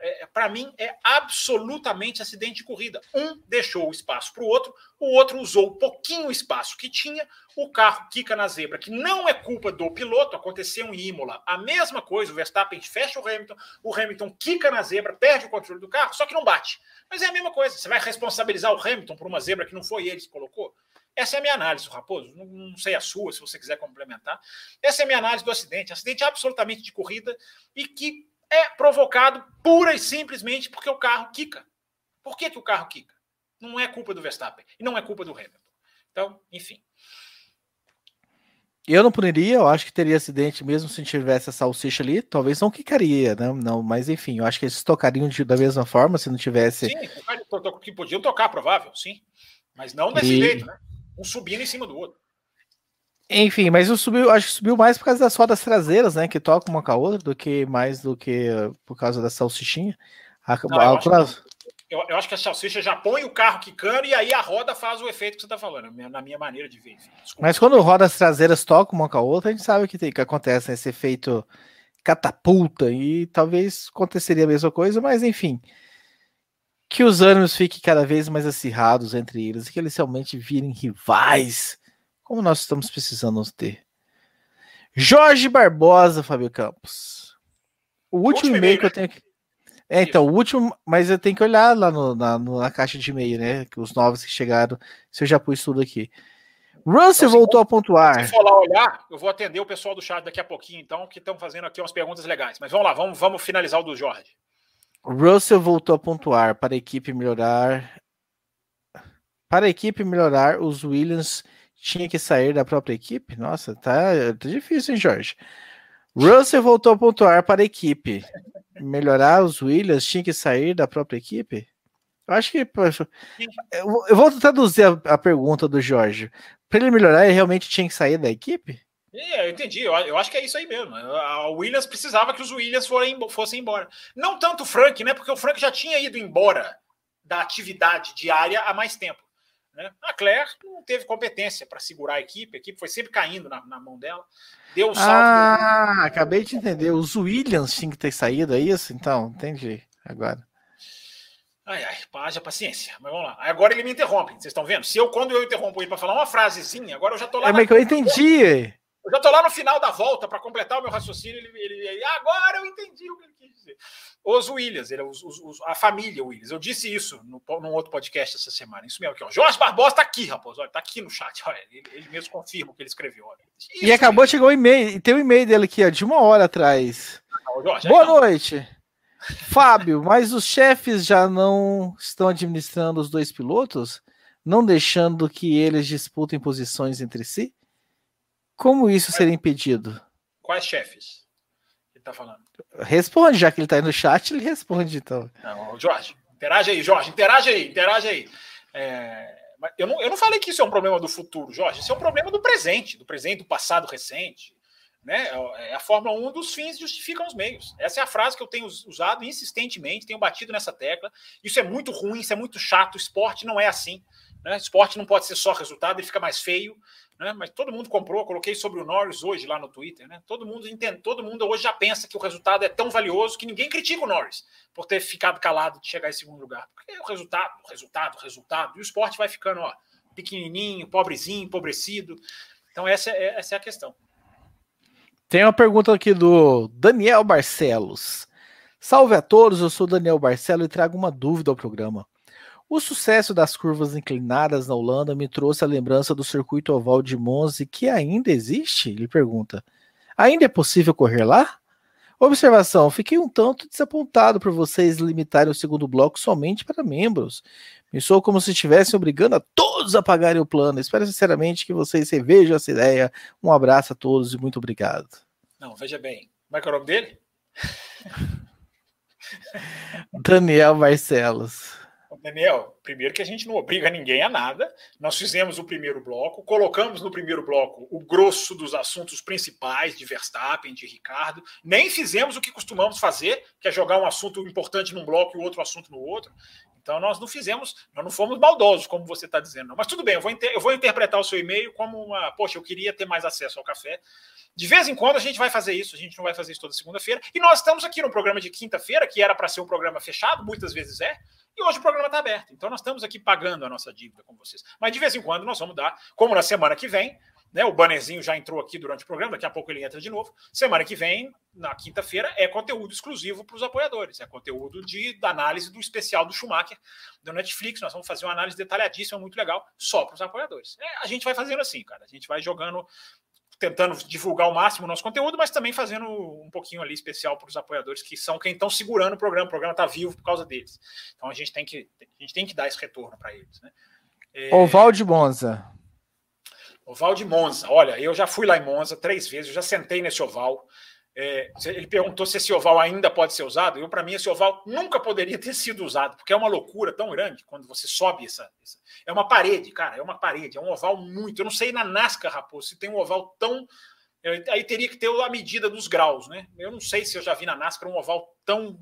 é, para mim, é absolutamente acidente de corrida. Um deixou o espaço para o outro, o outro usou o pouquinho espaço que tinha, o carro quica na zebra, que não é culpa do piloto, aconteceu em Imola. A mesma coisa, o Verstappen fecha o Hamilton, o Hamilton quica na zebra, perde o controle do carro, só que não bate. Mas é a mesma coisa, você vai responsabilizar o Hamilton por uma zebra que não foi ele que colocou? Essa é a minha análise, Raposo. Não, não, sei a sua, se você quiser complementar. Essa é a minha análise do acidente. Acidente absolutamente de corrida e que é provocado pura e simplesmente porque o carro quica. Por que, que o carro quica? Não é culpa do Verstappen e não é culpa do Hamilton. Então, enfim.
Eu não puniria, eu acho que teria acidente mesmo se tivesse a salsicha ali. Talvez não quicaria, né? Não, mas enfim, eu acho que eles tocariam de, da mesma forma se não tivesse.
Sim, que podiam tocar, provável, sim. Mas não desse e... jeito, né? Um subindo em cima do outro.
Enfim, mas eu subiu, acho que subiu mais por causa das rodas traseiras, né? Que tocam uma com a outra, do que mais do que por causa da salsichinha. A, não,
a, eu, acho que, eu, eu, acho que a salsicha já põe o carro quicando e aí a roda faz o efeito que você está falando, na minha maneira de ver.
Mas quando rodas traseiras tocam uma com a outra, a gente sabe que, tem, que acontece esse efeito catapulta e talvez aconteceria a mesma coisa, mas enfim. Que os ânimos fiquem cada vez mais acirrados entre eles e que eles realmente virem rivais como nós estamos precisando ter. Jorge Barbosa, Fábio Campos. O último, e-mail que eu tenho aqui. É, então, o último, mas eu tenho que olhar lá no, na, na, caixa de e-mail, né? Os novos que chegaram, se eu já pus tudo aqui. Russell então, voltou a pontuar.
Se for lá olhar, eu vou atender o pessoal do chat daqui a pouquinho, então, que estão fazendo aqui umas perguntas legais. Mas vamos lá, vamos, vamos finalizar o do Jorge.
Russell voltou a pontuar para a equipe melhorar. Para a equipe melhorar, os Williams tinha que sair da própria equipe? Nossa, tá, tá difícil, hein, Jorge? Russell voltou a pontuar para a equipe. Melhorar os Williams tinha que sair da própria equipe? Eu acho que. Eu vou traduzir a, a pergunta do Jorge. Para ele melhorar, ele realmente tinha que sair da equipe?
É, eu entendi. Eu, eu, acho que é isso aí mesmo. A Williams precisava que os Williams forem, fossem embora. Não tanto o Frank, né? Porque o Frank já tinha ido embora da atividade diária há mais tempo. Né? A Claire não teve competência para segurar a equipe, a equipe foi sempre caindo na, na mão dela. Deu um
salto. Ah, do... acabei de entender. Os Williams tinham que ter saído, é isso? Então, entendi. Agora.
Ai, ai, haja paciência. Mas vamos lá. Agora ele me interrompe. Vocês estão vendo? Se eu, quando eu interrompo ele para falar uma frasezinha, agora eu já tô lá.
É, mas que eu entendi.
Eu já tô lá no final da volta para completar o meu raciocínio. Ele, ele, ele, agora eu entendi o que ele quis dizer. Os Williams, ele, os, os, a família Williams. Eu disse isso no, num outro podcast essa semana. Isso mesmo aqui, ó. Jorge Barbosa está aqui, rapaz. Olha, tá aqui no chat. Olha, ele, ele mesmo confirma o que ele escreveu. Olha.
Isso, e acabou, chegou o e-mail. E tem o um e-mail dele aqui, ó, de uma hora atrás. Não, Jorge, Boa noite. Fábio, mas os chefes já não estão administrando os dois pilotos, não deixando que eles disputem posições entre si? Como isso seria impedido?
Quais chefes? tá falando?
Responde, já que ele tá aí no chat, ele responde, então.
Não, Jorge, interage aí, Jorge, interage aí, interage aí. É, eu, não, eu não falei que isso é um problema do futuro, Jorge, isso é um problema do presente, do presente, do passado recente. Né? É, é a Fórmula 1 dos fins justificam os meios. Essa é a frase que eu tenho usado insistentemente, tenho batido nessa tecla. Isso é muito ruim, isso é muito chato. O esporte não é assim. Né? Esporte não pode ser só resultado, ele fica mais feio né? Mas todo mundo comprou, coloquei sobre o Norris hoje lá no Twitter, né? Todo mundo entende, todo mundo hoje já pensa que o resultado é tão valioso que ninguém critica o Norris por ter ficado calado de chegar em segundo lugar. Porque o resultado, o resultado, o resultado, e o esporte vai ficando, ó, pequenininho, pobrezinho, empobrecido. Então essa é, essa é a questão.
Tem uma pergunta aqui do Daniel Barcelos. Salve a todos, eu sou Daniel Barcelo e trago uma dúvida ao programa. O sucesso das curvas inclinadas na Holanda me trouxe a lembrança do circuito oval de Monza que ainda existe? Ele pergunta. Ainda é possível correr lá? Observação: fiquei um tanto desapontado por vocês limitarem o segundo bloco somente para membros. Me sou como se estivessem obrigando a todos a pagarem o plano. Espero sinceramente que vocês revejam essa ideia. Um abraço a todos e muito obrigado.
Não, veja bem. Como é que é o nome dele?
Daniel Marcelos.
Daniel, primeiro que a gente não obriga ninguém a nada. Nós fizemos o primeiro bloco, colocamos no primeiro bloco o grosso dos assuntos principais de Verstappen, de Ricardo. Nem fizemos o que costumamos fazer, que é jogar um assunto importante num bloco e outro assunto no outro. Então nós não fizemos, nós não fomos maldosos, como você está dizendo. Não. Mas tudo bem, eu vou, eu vou interpretar o seu e-mail como uma, poxa, eu queria ter mais acesso ao café. De vez em quando a gente vai fazer isso, a gente não vai fazer isso toda segunda-feira. E nós estamos aqui no programa de quinta-feira, que era para ser um programa fechado, muitas vezes é. E hoje o programa está aberto. Então nós estamos aqui pagando a nossa dívida com vocês. Mas de vez em quando nós vamos dar, como na semana que vem, Né? O bannerzinho já entrou aqui durante o programa, daqui a pouco ele entra de novo. Semana que vem, na quinta-feira, é conteúdo exclusivo para os apoiadores. É conteúdo de da análise do especial do Schumacher, do Netflix. Nós vamos fazer uma análise detalhadíssima, muito legal, só para os apoiadores. É, a gente vai fazendo assim, cara. A gente vai jogando tentando divulgar ao máximo o nosso conteúdo, mas também fazendo um pouquinho ali especial para os apoiadores que são quem estão segurando o programa. O programa está vivo por causa deles. Então a gente tem que, a gente tem que dar esse retorno para eles. Né?
É... Oval de Monza.
Oval de Monza. Olha, eu já fui lá em Monza três vezes, eu já sentei nesse oval. É, ele perguntou se esse oval ainda pode ser usado. Eu, para mim, esse oval nunca poderia ter sido usado, porque é uma loucura tão grande quando você sobe essa, essa, É uma parede, cara, é uma parede, é um oval muito. Eu não sei na NASCAR, Raposo, se tem um oval tão. Aí teria que ter a medida dos graus, né? Eu não sei se eu já vi na NASCAR um oval tão.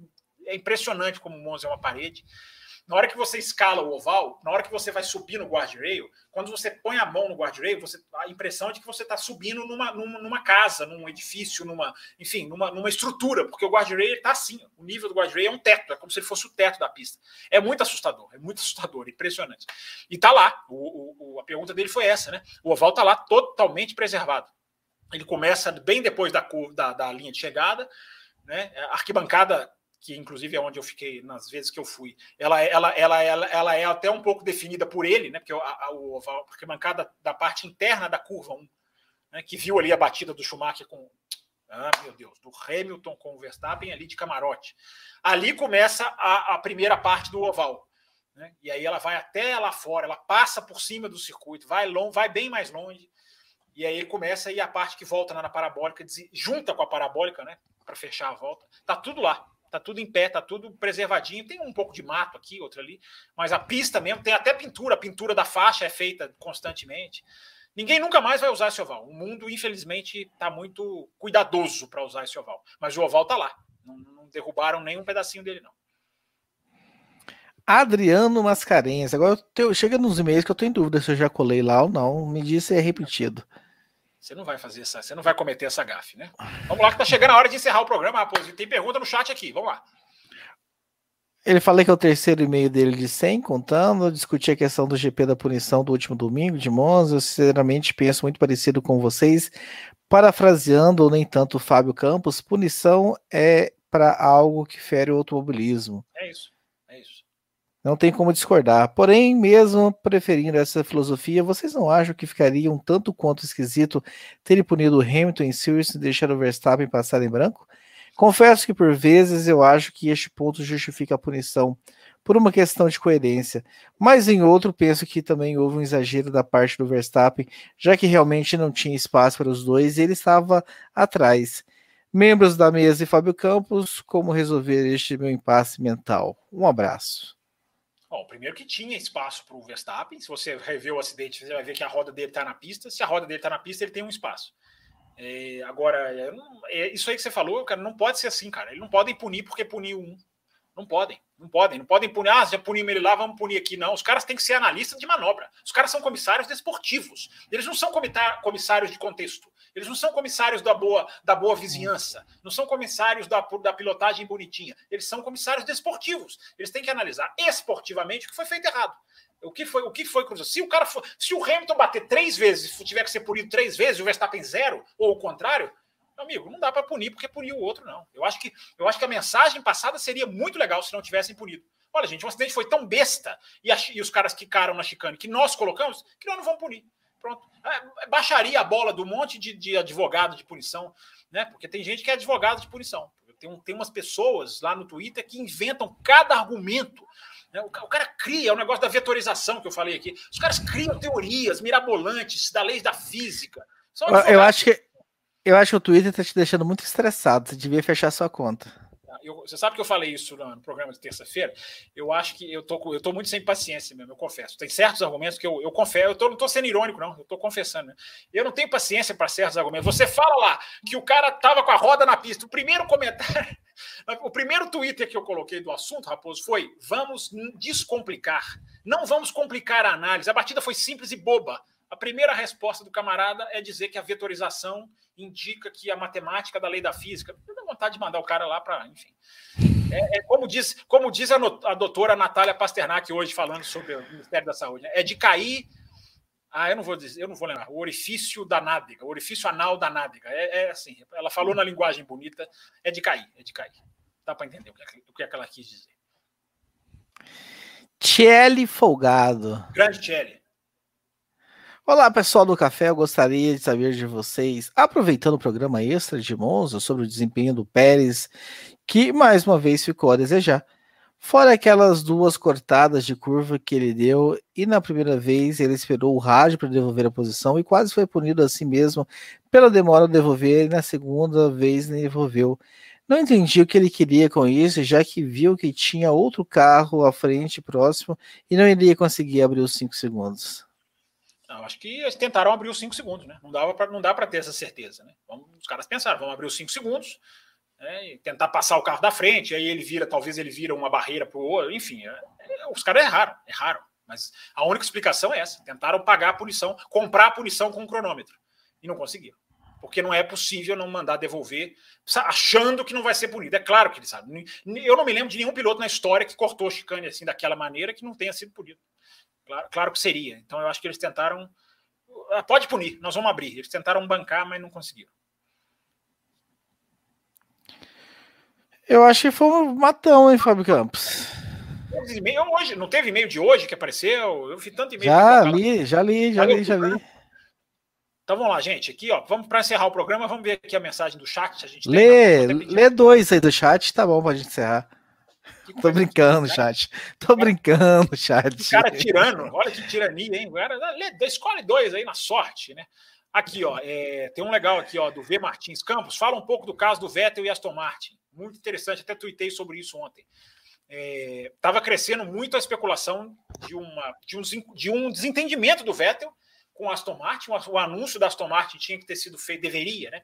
É impressionante como o Monza é uma parede. Na hora que você escala o oval, na hora que você vai subir no guardrail, quando você põe a mão no guardrail, você, a impressão é de que você está subindo numa, numa, numa, casa, num edifício, numa, enfim, numa, numa estrutura, porque o guardrail está assim. O nível do guardrail é um teto, é como se ele fosse o teto da pista. É muito assustador, é muito assustador, impressionante. E está lá. O, o, a pergunta dele foi essa, né? O oval está lá totalmente preservado. Ele começa bem depois da, da, da linha de chegada, né? A arquibancada que inclusive é onde eu fiquei nas vezes que eu fui, ela, ela, ela, ela, ela é até um pouco definida por ele, né? Porque a, a, porque mancada da parte interna da curva 1, né, que viu ali a batida do Schumacher com. Ah, meu Deus, do Hamilton com o Verstappen ali de camarote. Ali começa a, a primeira parte do oval. Né? E aí ela vai até lá fora, ela passa por cima do circuito, vai longe, vai bem mais longe. E aí começa aí a parte que volta na parabólica, junta com a parabólica, né? Para fechar a volta. Tá tudo lá tá tudo em pé, tá tudo preservadinho. Tem um pouco de mato aqui, outro ali, mas a pista mesmo tem até pintura. A pintura da faixa é feita constantemente. Ninguém nunca mais vai usar esse oval. O mundo, infelizmente, está muito cuidadoso para usar esse oval. Mas o oval tá lá. Não, não derrubaram nem um pedacinho dele, não.
Adriano Mascarenhas. Agora eu tenho, chega nos e-mails que eu em dúvida se eu já colei lá ou não. Me disse se é repetido.
Você não vai fazer essa, você não vai cometer essa gafe, né? Vamos lá que tá chegando a hora de encerrar o programa, Raposo. Tem pergunta no chat aqui, vamos lá.
Ele falou que é o terceiro e-mail dele de 100, contando, discutir a questão do GP da punição do último domingo de Monza. Eu sinceramente penso muito parecido com vocês. Parafraseando, ou nem tanto, o Fábio Campos, punição é para algo que fere o automobilismo.
É isso.
Não tem como discordar. Porém, mesmo preferindo essa filosofia, vocês não acham que ficaria um tanto quanto esquisito terem punido Hamilton em Silverstone e deixar o Verstappen passar em branco? Confesso que por vezes eu acho que este ponto justifica a punição por uma questão de coerência, mas em outro penso que também houve um exagero da parte do Verstappen, já que realmente não tinha espaço para os dois e ele estava atrás. Membros da mesa e Fábio Campos, como resolver este meu impasse mental? Um abraço.
Bom, primeiro que tinha espaço para o Verstappen. Se você rever o acidente, você vai ver que a roda dele está na pista. Se a roda dele está na pista, ele tem um espaço. É, agora, é, isso aí que você falou, cara, não pode ser assim, cara. Eles não podem punir porque puniu um. Não podem, não podem, não podem punir. Ah, já punimos ele lá, vamos punir aqui. Não, os caras têm que ser analistas de manobra. Os caras são comissários desportivos. Eles não são comissários de contexto. Eles não são comissários da boa, da boa vizinhança, não são comissários da, da pilotagem bonitinha. Eles são comissários desportivos. Eles têm que analisar esportivamente o que foi feito errado. O que foi, o que foi Se o cara for, se o Hamilton bater três vezes, tiver que ser punido três vezes, o Verstappen zero, ou o contrário, amigo, não dá para punir porque puniu o outro, não. Eu acho que eu acho que a mensagem passada seria muito legal se não tivessem punido. Olha, gente, o acidente foi tão besta e, a, e os caras quicaram na chicane que nós colocamos que nós não vamos punir. Pronto. É, baixaria a bola do monte de, de, advogado de punição, né? Porque tem gente que é advogado de punição. Tem, tem umas pessoas lá no Twitter que inventam cada argumento. Né? O, o, cara cria, é o negócio da vetorização que eu falei aqui. Os caras criam teorias mirabolantes da lei da física.
Eu acho que eu acho que o Twitter está te deixando muito estressado. Você devia fechar sua conta
eu, você sabe que eu falei isso no, programa de terça-feira? Eu acho que eu tô, eu tô muito sem paciência mesmo, eu confesso. Tem certos argumentos que eu, eu confesso, eu tô, não estou sendo irônico, não, eu estou confessando. Né? Eu não tenho paciência para certos argumentos. Você fala lá que o cara tava com a roda na pista. O primeiro comentário, o primeiro Twitter que eu coloquei do assunto, Raposo, foi: vamos descomplicar. Não vamos complicar a análise. A batida foi simples e boba. A primeira resposta do camarada é dizer que a vetorização indica que a matemática da lei da física. Eu tenho vontade de mandar o cara lá para, enfim. É, é, como diz, como diz a, a doutora Natália Pasternak hoje falando sobre o Ministério da Saúde, né? é de cair Ah, eu não vou dizer, eu não vou lembrar. O orifício da nádega, o orifício anal da nádega. É, é assim, ela falou na linguagem bonita, é de cair, é de cair. Dá para entender o que, o que, é que ela quis dizer.
Tchelle Folgado.
Grande Tchelle.
Olá, pessoal do café. Eu gostaria de saber de vocês, aproveitando o programa extra de Monza sobre o desempenho do Pérez, que mais uma vez ficou a desejar. Fora aquelas duas cortadas de curva que ele deu, e na primeira vez ele esperou o rádio para devolver a posição e quase foi punido assim mesmo pela demora de devolver, e na segunda vez nem devolveu. Não entendi o que ele queria com isso, já que viu que tinha outro carro à frente próximo e não iria conseguir abrir os 5 segundos.
Não, acho que eles tentaram abrir os 5 segundos, né? Não, dava pra, não dá para ter essa certeza, né? Vamos, os caras pensaram, vamos abrir os 5 segundos, né, tentar passar o carro da frente, aí ele vira, talvez ele vira uma barreira para o outro, enfim, é, é, os caras erraram, erraram. Mas a única explicação é essa: tentaram pagar a punição, comprar a punição com o cronômetro. E não conseguiram. Porque não é possível não mandar devolver, achando que não vai ser punido. É claro que ele sabe. Eu não me lembro de nenhum piloto na história que cortou chicane assim daquela maneira que não tenha sido punido. Claro, claro que seria. Então eu acho que eles tentaram. Ah, pode punir, nós vamos abrir. Eles tentaram bancar, mas não conseguiram.
Eu acho que foi um matão, hein, Fábio Campos.
Hoje, não teve e-mail de hoje que apareceu? Eu vi tanto e-mail.
Já li, já li, já li, já li.
Então vamos lá, gente. Aqui, ó, vamos para encerrar o programa. Vamos ver aqui a mensagem do chat. A gente
lê, tem, lê dois aí do chat, tá bom pra gente encerrar. Tô brincando, chat. Tô brincando, chat.
O cara tirando, olha que tirania, hein? Cara, escolhe dois aí na sorte, né? Aqui, ó, é, tem um legal aqui, ó, do V Martins Campos. Fala um pouco do caso do Vettel e Aston Martin muito interessante, até tuitei sobre isso ontem. Estava é, crescendo muito a especulação de, uma, de, um, de um desentendimento do Vettel com Aston Martin. O, o, anúncio da Aston Martin tinha que ter sido feito, deveria, né?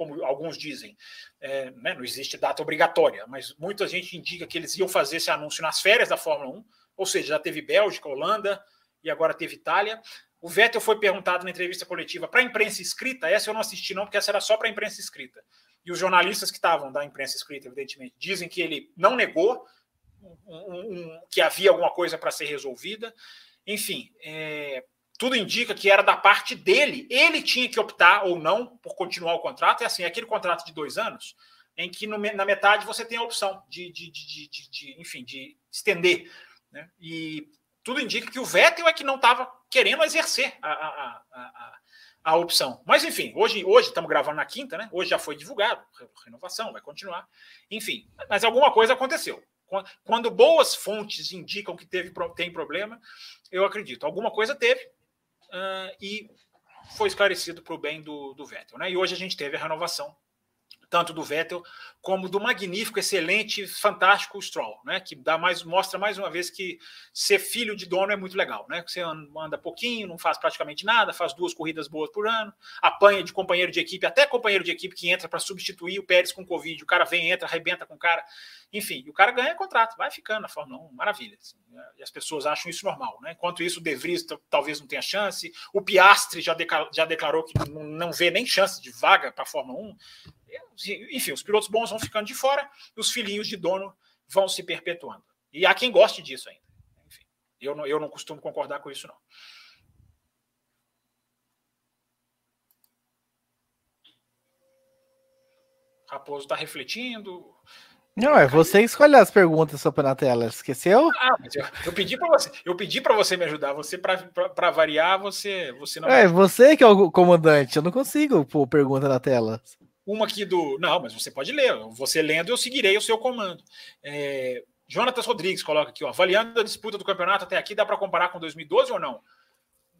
Como alguns dizem, é, né? não existe data obrigatória, mas muita gente indica que eles iam fazer esse anúncio nas férias da Fórmula 1, ou seja, já teve Bélgica, Holanda e agora teve Itália. O Vettel foi perguntado na entrevista coletiva para a imprensa escrita, essa eu não assisti não, porque essa era só para a imprensa escrita e os jornalistas que estavam da imprensa escrita, evidentemente, dizem que ele não negou um, um, que havia alguma coisa para ser resolvida. Enfim, é, tudo indica que era da parte dele. Ele tinha que optar ou não por continuar o contrato. É assim, aquele contrato de dois anos, em que no, na metade você tem a opção de, de, de, de, de enfim, de estender. Né? E tudo indica que o Vettel é que não estava querendo exercer a, a, a, a opção. Mas enfim, hoje hoje estamos gravando na quinta, né? Hoje já foi divulgado, renovação, vai continuar. Enfim, mas alguma coisa aconteceu. Quando boas fontes indicam que teve, tem problema, eu acredito. Alguma coisa teve uh, e foi esclarecido para o bem do, do Vettel. Né? E hoje a gente teve a renovação tanto do Vettel como do magnífico, excelente, fantástico Stroll, né? Que dá mais, mostra mais uma vez que ser filho de dono é muito legal, né? Você anda pouquinho, não faz praticamente nada, faz duas corridas boas por ano, apanha de companheiro de equipe, até companheiro de equipe que entra para substituir o Pérez com Covid, o cara vem, entra, arrebenta com o cara, enfim, o cara ganha contrato, vai ficando na Fórmula 1, maravilha. Assim, né? E as pessoas acham isso normal, né? Enquanto isso, o De Vries talvez não tenha chance, o Piastri já, já declarou que não vê nem chance de vaga para a Fórmula 1 enfim, os pilotos bons vão ficando de fora e os filhinhos de dono vão se perpetuando. E há quem goste disso ainda. Enfim, eu não, eu não costumo concordar com isso, não. Raposo está refletindo.
Não, é você que escolhe as perguntas só na tela. Esqueceu?
Ah, eu, eu pedi para você. Eu pedi para você me ajudar. Você para variar, você você não.
É você que é o comandante. Eu não consigo pôr pergunta na tela.
Uma aqui do. Não, mas você pode ler. Você lendo, eu seguirei o seu comando. É... Jonatas Rodrigues coloca aqui, ó, avaliando a disputa do campeonato até aqui, dá para comparar com 2012 ou não?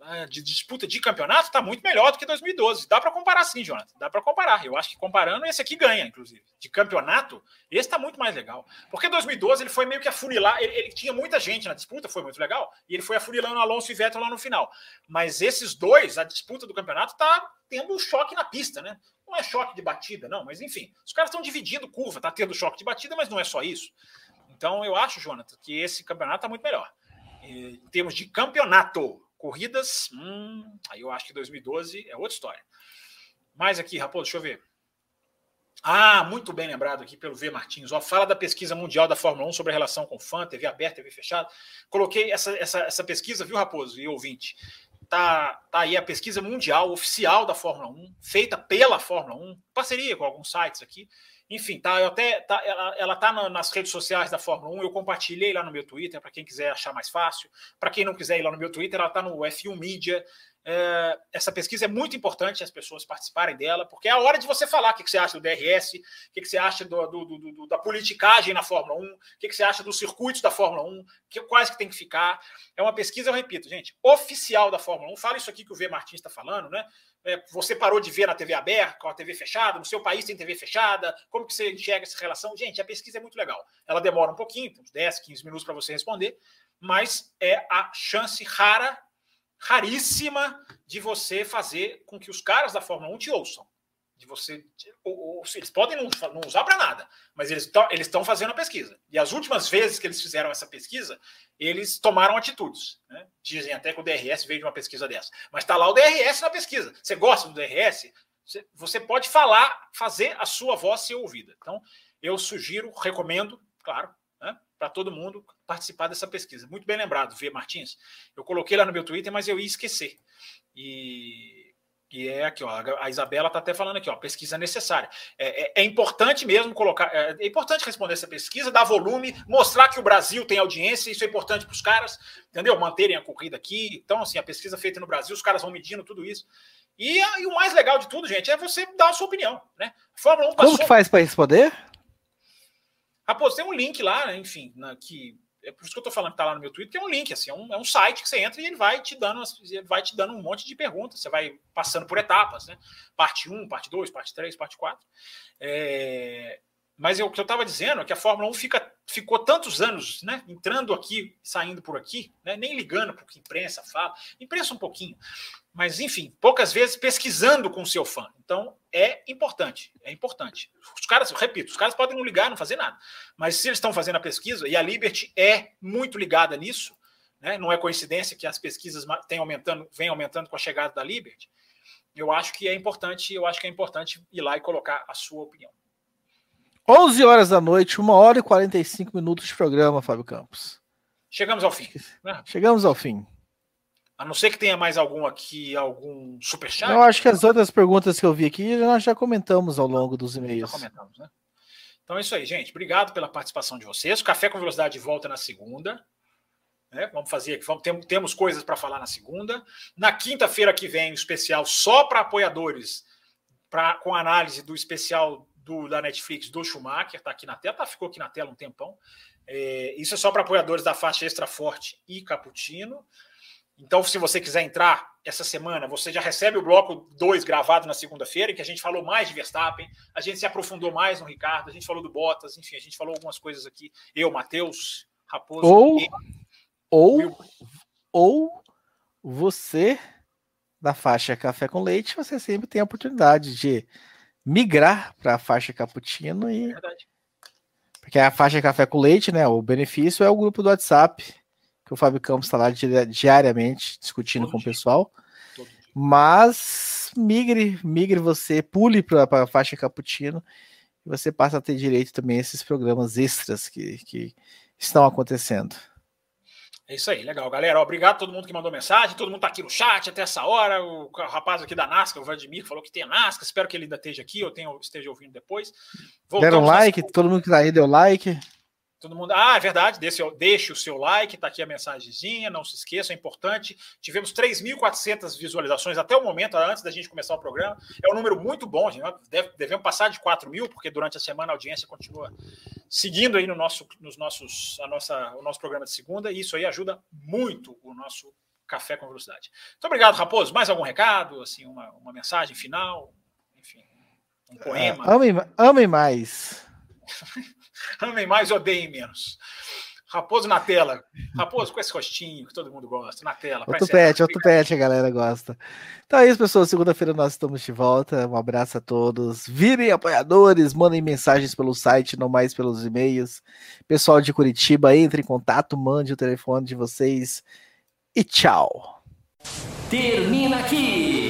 Ah, de disputa de campeonato está muito melhor do que 2012. Dá para comparar sim, Jonathan. Dá para comparar. Eu acho que comparando, esse aqui ganha, inclusive. De campeonato, esse está muito mais legal. Porque 2012 ele foi meio que afunilar. Ele, ele, tinha muita gente na disputa, foi muito legal. E ele foi afunilando Alonso e Vettel lá no final. Mas esses dois, a disputa do campeonato, está tendo um choque na pista, né? Não é choque de batida, não, mas enfim, os caras estão dividindo curva, tá tendo choque de batida, mas não é só isso. Então eu acho, Jonathan, que esse campeonato está muito melhor. Em termos de campeonato, corridas, hum, aí eu acho que 2012 é outra história. Mais aqui, Raposo, deixa eu ver. Ah, muito bem lembrado aqui pelo V Martins. Ó, fala da pesquisa mundial da Fórmula 1 sobre a relação com fã, TV aberta, TV fechada. Coloquei essa, essa, essa pesquisa, viu, Raposo e ouvinte? Tá, tá aí a pesquisa mundial oficial da Fórmula 1, feita pela Fórmula 1, parceria com alguns sites aqui. Enfim, tá, eu até tá, ela, ela tá na, nas redes sociais da Fórmula 1, eu compartilhei lá no meu Twitter para quem quiser achar mais fácil. Para quem não quiser ir lá no meu Twitter, ela tá no F1 Media. É, essa pesquisa é muito importante as pessoas participarem dela, porque é a hora de você falar o que, você acha do DRS, o que, você acha do, do, do, da politicagem na Fórmula 1, o que, que você acha dos circuitos da Fórmula 1, que, quais que tem que ficar. É uma pesquisa, eu repito, gente, oficial da Fórmula 1. Fala isso aqui que o V Martins está falando, né? É, você parou de ver na TV aberta, com a TV fechada, no seu país tem TV fechada, como que você enxerga essa relação? Gente, a pesquisa é muito legal. Ela demora um pouquinho, uns 10, 15 minutos para você responder, mas é a chance rara raríssima de você fazer com que os caras da Fórmula 1 te ouçam. De você, ou, ou, eles podem não, não usar para nada, mas eles estão fazendo a pesquisa. E as últimas vezes que eles fizeram essa pesquisa, eles tomaram atitudes. Né? Dizem até que o DRS veio de uma pesquisa dessa. Mas está lá o DRS na pesquisa. Você gosta do DRS? Você pode falar, fazer a sua voz ser ouvida. Então, eu sugiro, recomendo, claro, né, para todo mundo participar dessa pesquisa. Muito bem lembrado, Via Martins. Eu coloquei lá no meu Twitter, mas eu ia esquecer. E, e é aqui, ó, a Isabela está até falando aqui, ó, pesquisa necessária. É, é, é importante mesmo colocar, é, é, importante responder essa pesquisa, dar volume, mostrar que o Brasil tem audiência, isso é importante para os caras, entendeu? Manterem a corrida aqui. Então, assim, a pesquisa feita no Brasil, os caras vão medindo tudo isso. E, e o mais legal de tudo, gente, é você dar a sua opinião, né?
Fórmula 1 passou... Como que faz para responder?
Raposo, tem um link lá, enfim, na, que é por isso que eu estou falando que está lá no meu Twitter, que é um link, assim, é um, é um site que você entra e ele vai te dando ele vai te dando um monte de perguntas, você vai passando por etapas, né? Parte 1, parte 2, parte 3, parte 4. É, mas eu, o que eu estava dizendo é que a Fórmula 1 fica, ficou tantos anos né, entrando aqui, saindo por aqui, né, nem ligando para o que a imprensa fala, imprensa um pouquinho, mas enfim, poucas vezes pesquisando com o seu fã. Então é importante, é importante. Os caras, repito, os caras podem não ligar, não fazer nada, mas se eles estão fazendo a pesquisa, e a Liberty é muito ligada nisso, né, não é coincidência que as pesquisas têm aumentando, vem aumentando com a chegada da Liberty, eu acho que é importante, eu acho que é importante ir lá e colocar a sua opinião.
11 horas da noite, 1 hora e 45 minutos de programa, Fábio Campos.
Chegamos ao fim.
Chegamos ao fim.
A não ser que tenha mais algum aqui, algum superchat.
Eu acho que as outras perguntas que eu vi aqui nós já comentamos ao longo dos e-mails. Já comentamos, né?
Então é isso aí, gente. Obrigado pela participação de vocês. O Café com Velocidade volta na segunda. Né? Vamos fazer aqui. Vamos, tem, temos coisas para falar na segunda. Na quinta-feira que vem, o especial só para apoiadores, pra, com análise do especial do, da Netflix do Schumacher, tá aqui na tela, tá, ficou aqui na tela um tempão. É, isso é só para apoiadores da faixa extra forte e cappuccino. Então, se você quiser entrar essa semana, você já recebe o bloco 2 gravado na segunda-feira, em que a gente falou mais de Verstappen, a gente se aprofundou mais no Ricardo, a gente falou do Bottas, enfim, a gente falou algumas coisas aqui. Eu, Matheus, Raposo.
Ou, e... ou, ou você, da faixa Café com Leite, você sempre tem a oportunidade de migrar para a faixa cappuccino e. Verdade. Porque a faixa café com leite, né? O benefício é o grupo do WhatsApp, que o Fábio Campos está lá diariamente discutindo Todo com dia. o pessoal. Mas migre, migre você, pule para a faixa cappuccino e você passa a ter direito também a esses programas extras que, que estão acontecendo.
É isso aí, legal, galera. Obrigado a todo mundo que mandou mensagem, todo mundo tá aqui no chat até essa hora. O rapaz aqui da NASCAR, o Vladimir, falou que tem a NASCAR. Espero que ele ainda esteja aqui ou tenha, esteja ouvindo depois.
Voltamos Deram like, nessa... todo mundo que tá aí deu like.
Todo mundo. Ah, é verdade. Deixe, deixe o seu like, tá aqui a mensagenzinha, não se esqueça, é importante. Tivemos 3.400 visualizações até o momento, antes da gente começar o programa. É um número muito bom, gente. Deve, devemos passar de 4 mil, porque durante a semana a audiência continua seguindo aí no nosso, nos nossos, a nossa, o nosso programa de segunda, e isso aí ajuda muito o nosso café com velocidade. Muito obrigado, Raposo. Mais algum recado? Assim, uma, uma mensagem final? Enfim, um poema?
Uh, amem, amem mais.
Amem mais, odeiem menos. Raposo na tela. Raposo com esse rostinho que todo mundo gosta, na tela.
Outro pet, outro pet, a galera gosta. Então é isso, pessoal. Segunda-feira nós estamos de volta. Um abraço a todos. Virem apoiadores, mandem mensagens pelo site, não mais pelos e-mails. Pessoal de Curitiba, entre em contato, mande o telefone de vocês. E tchau.
Termina aqui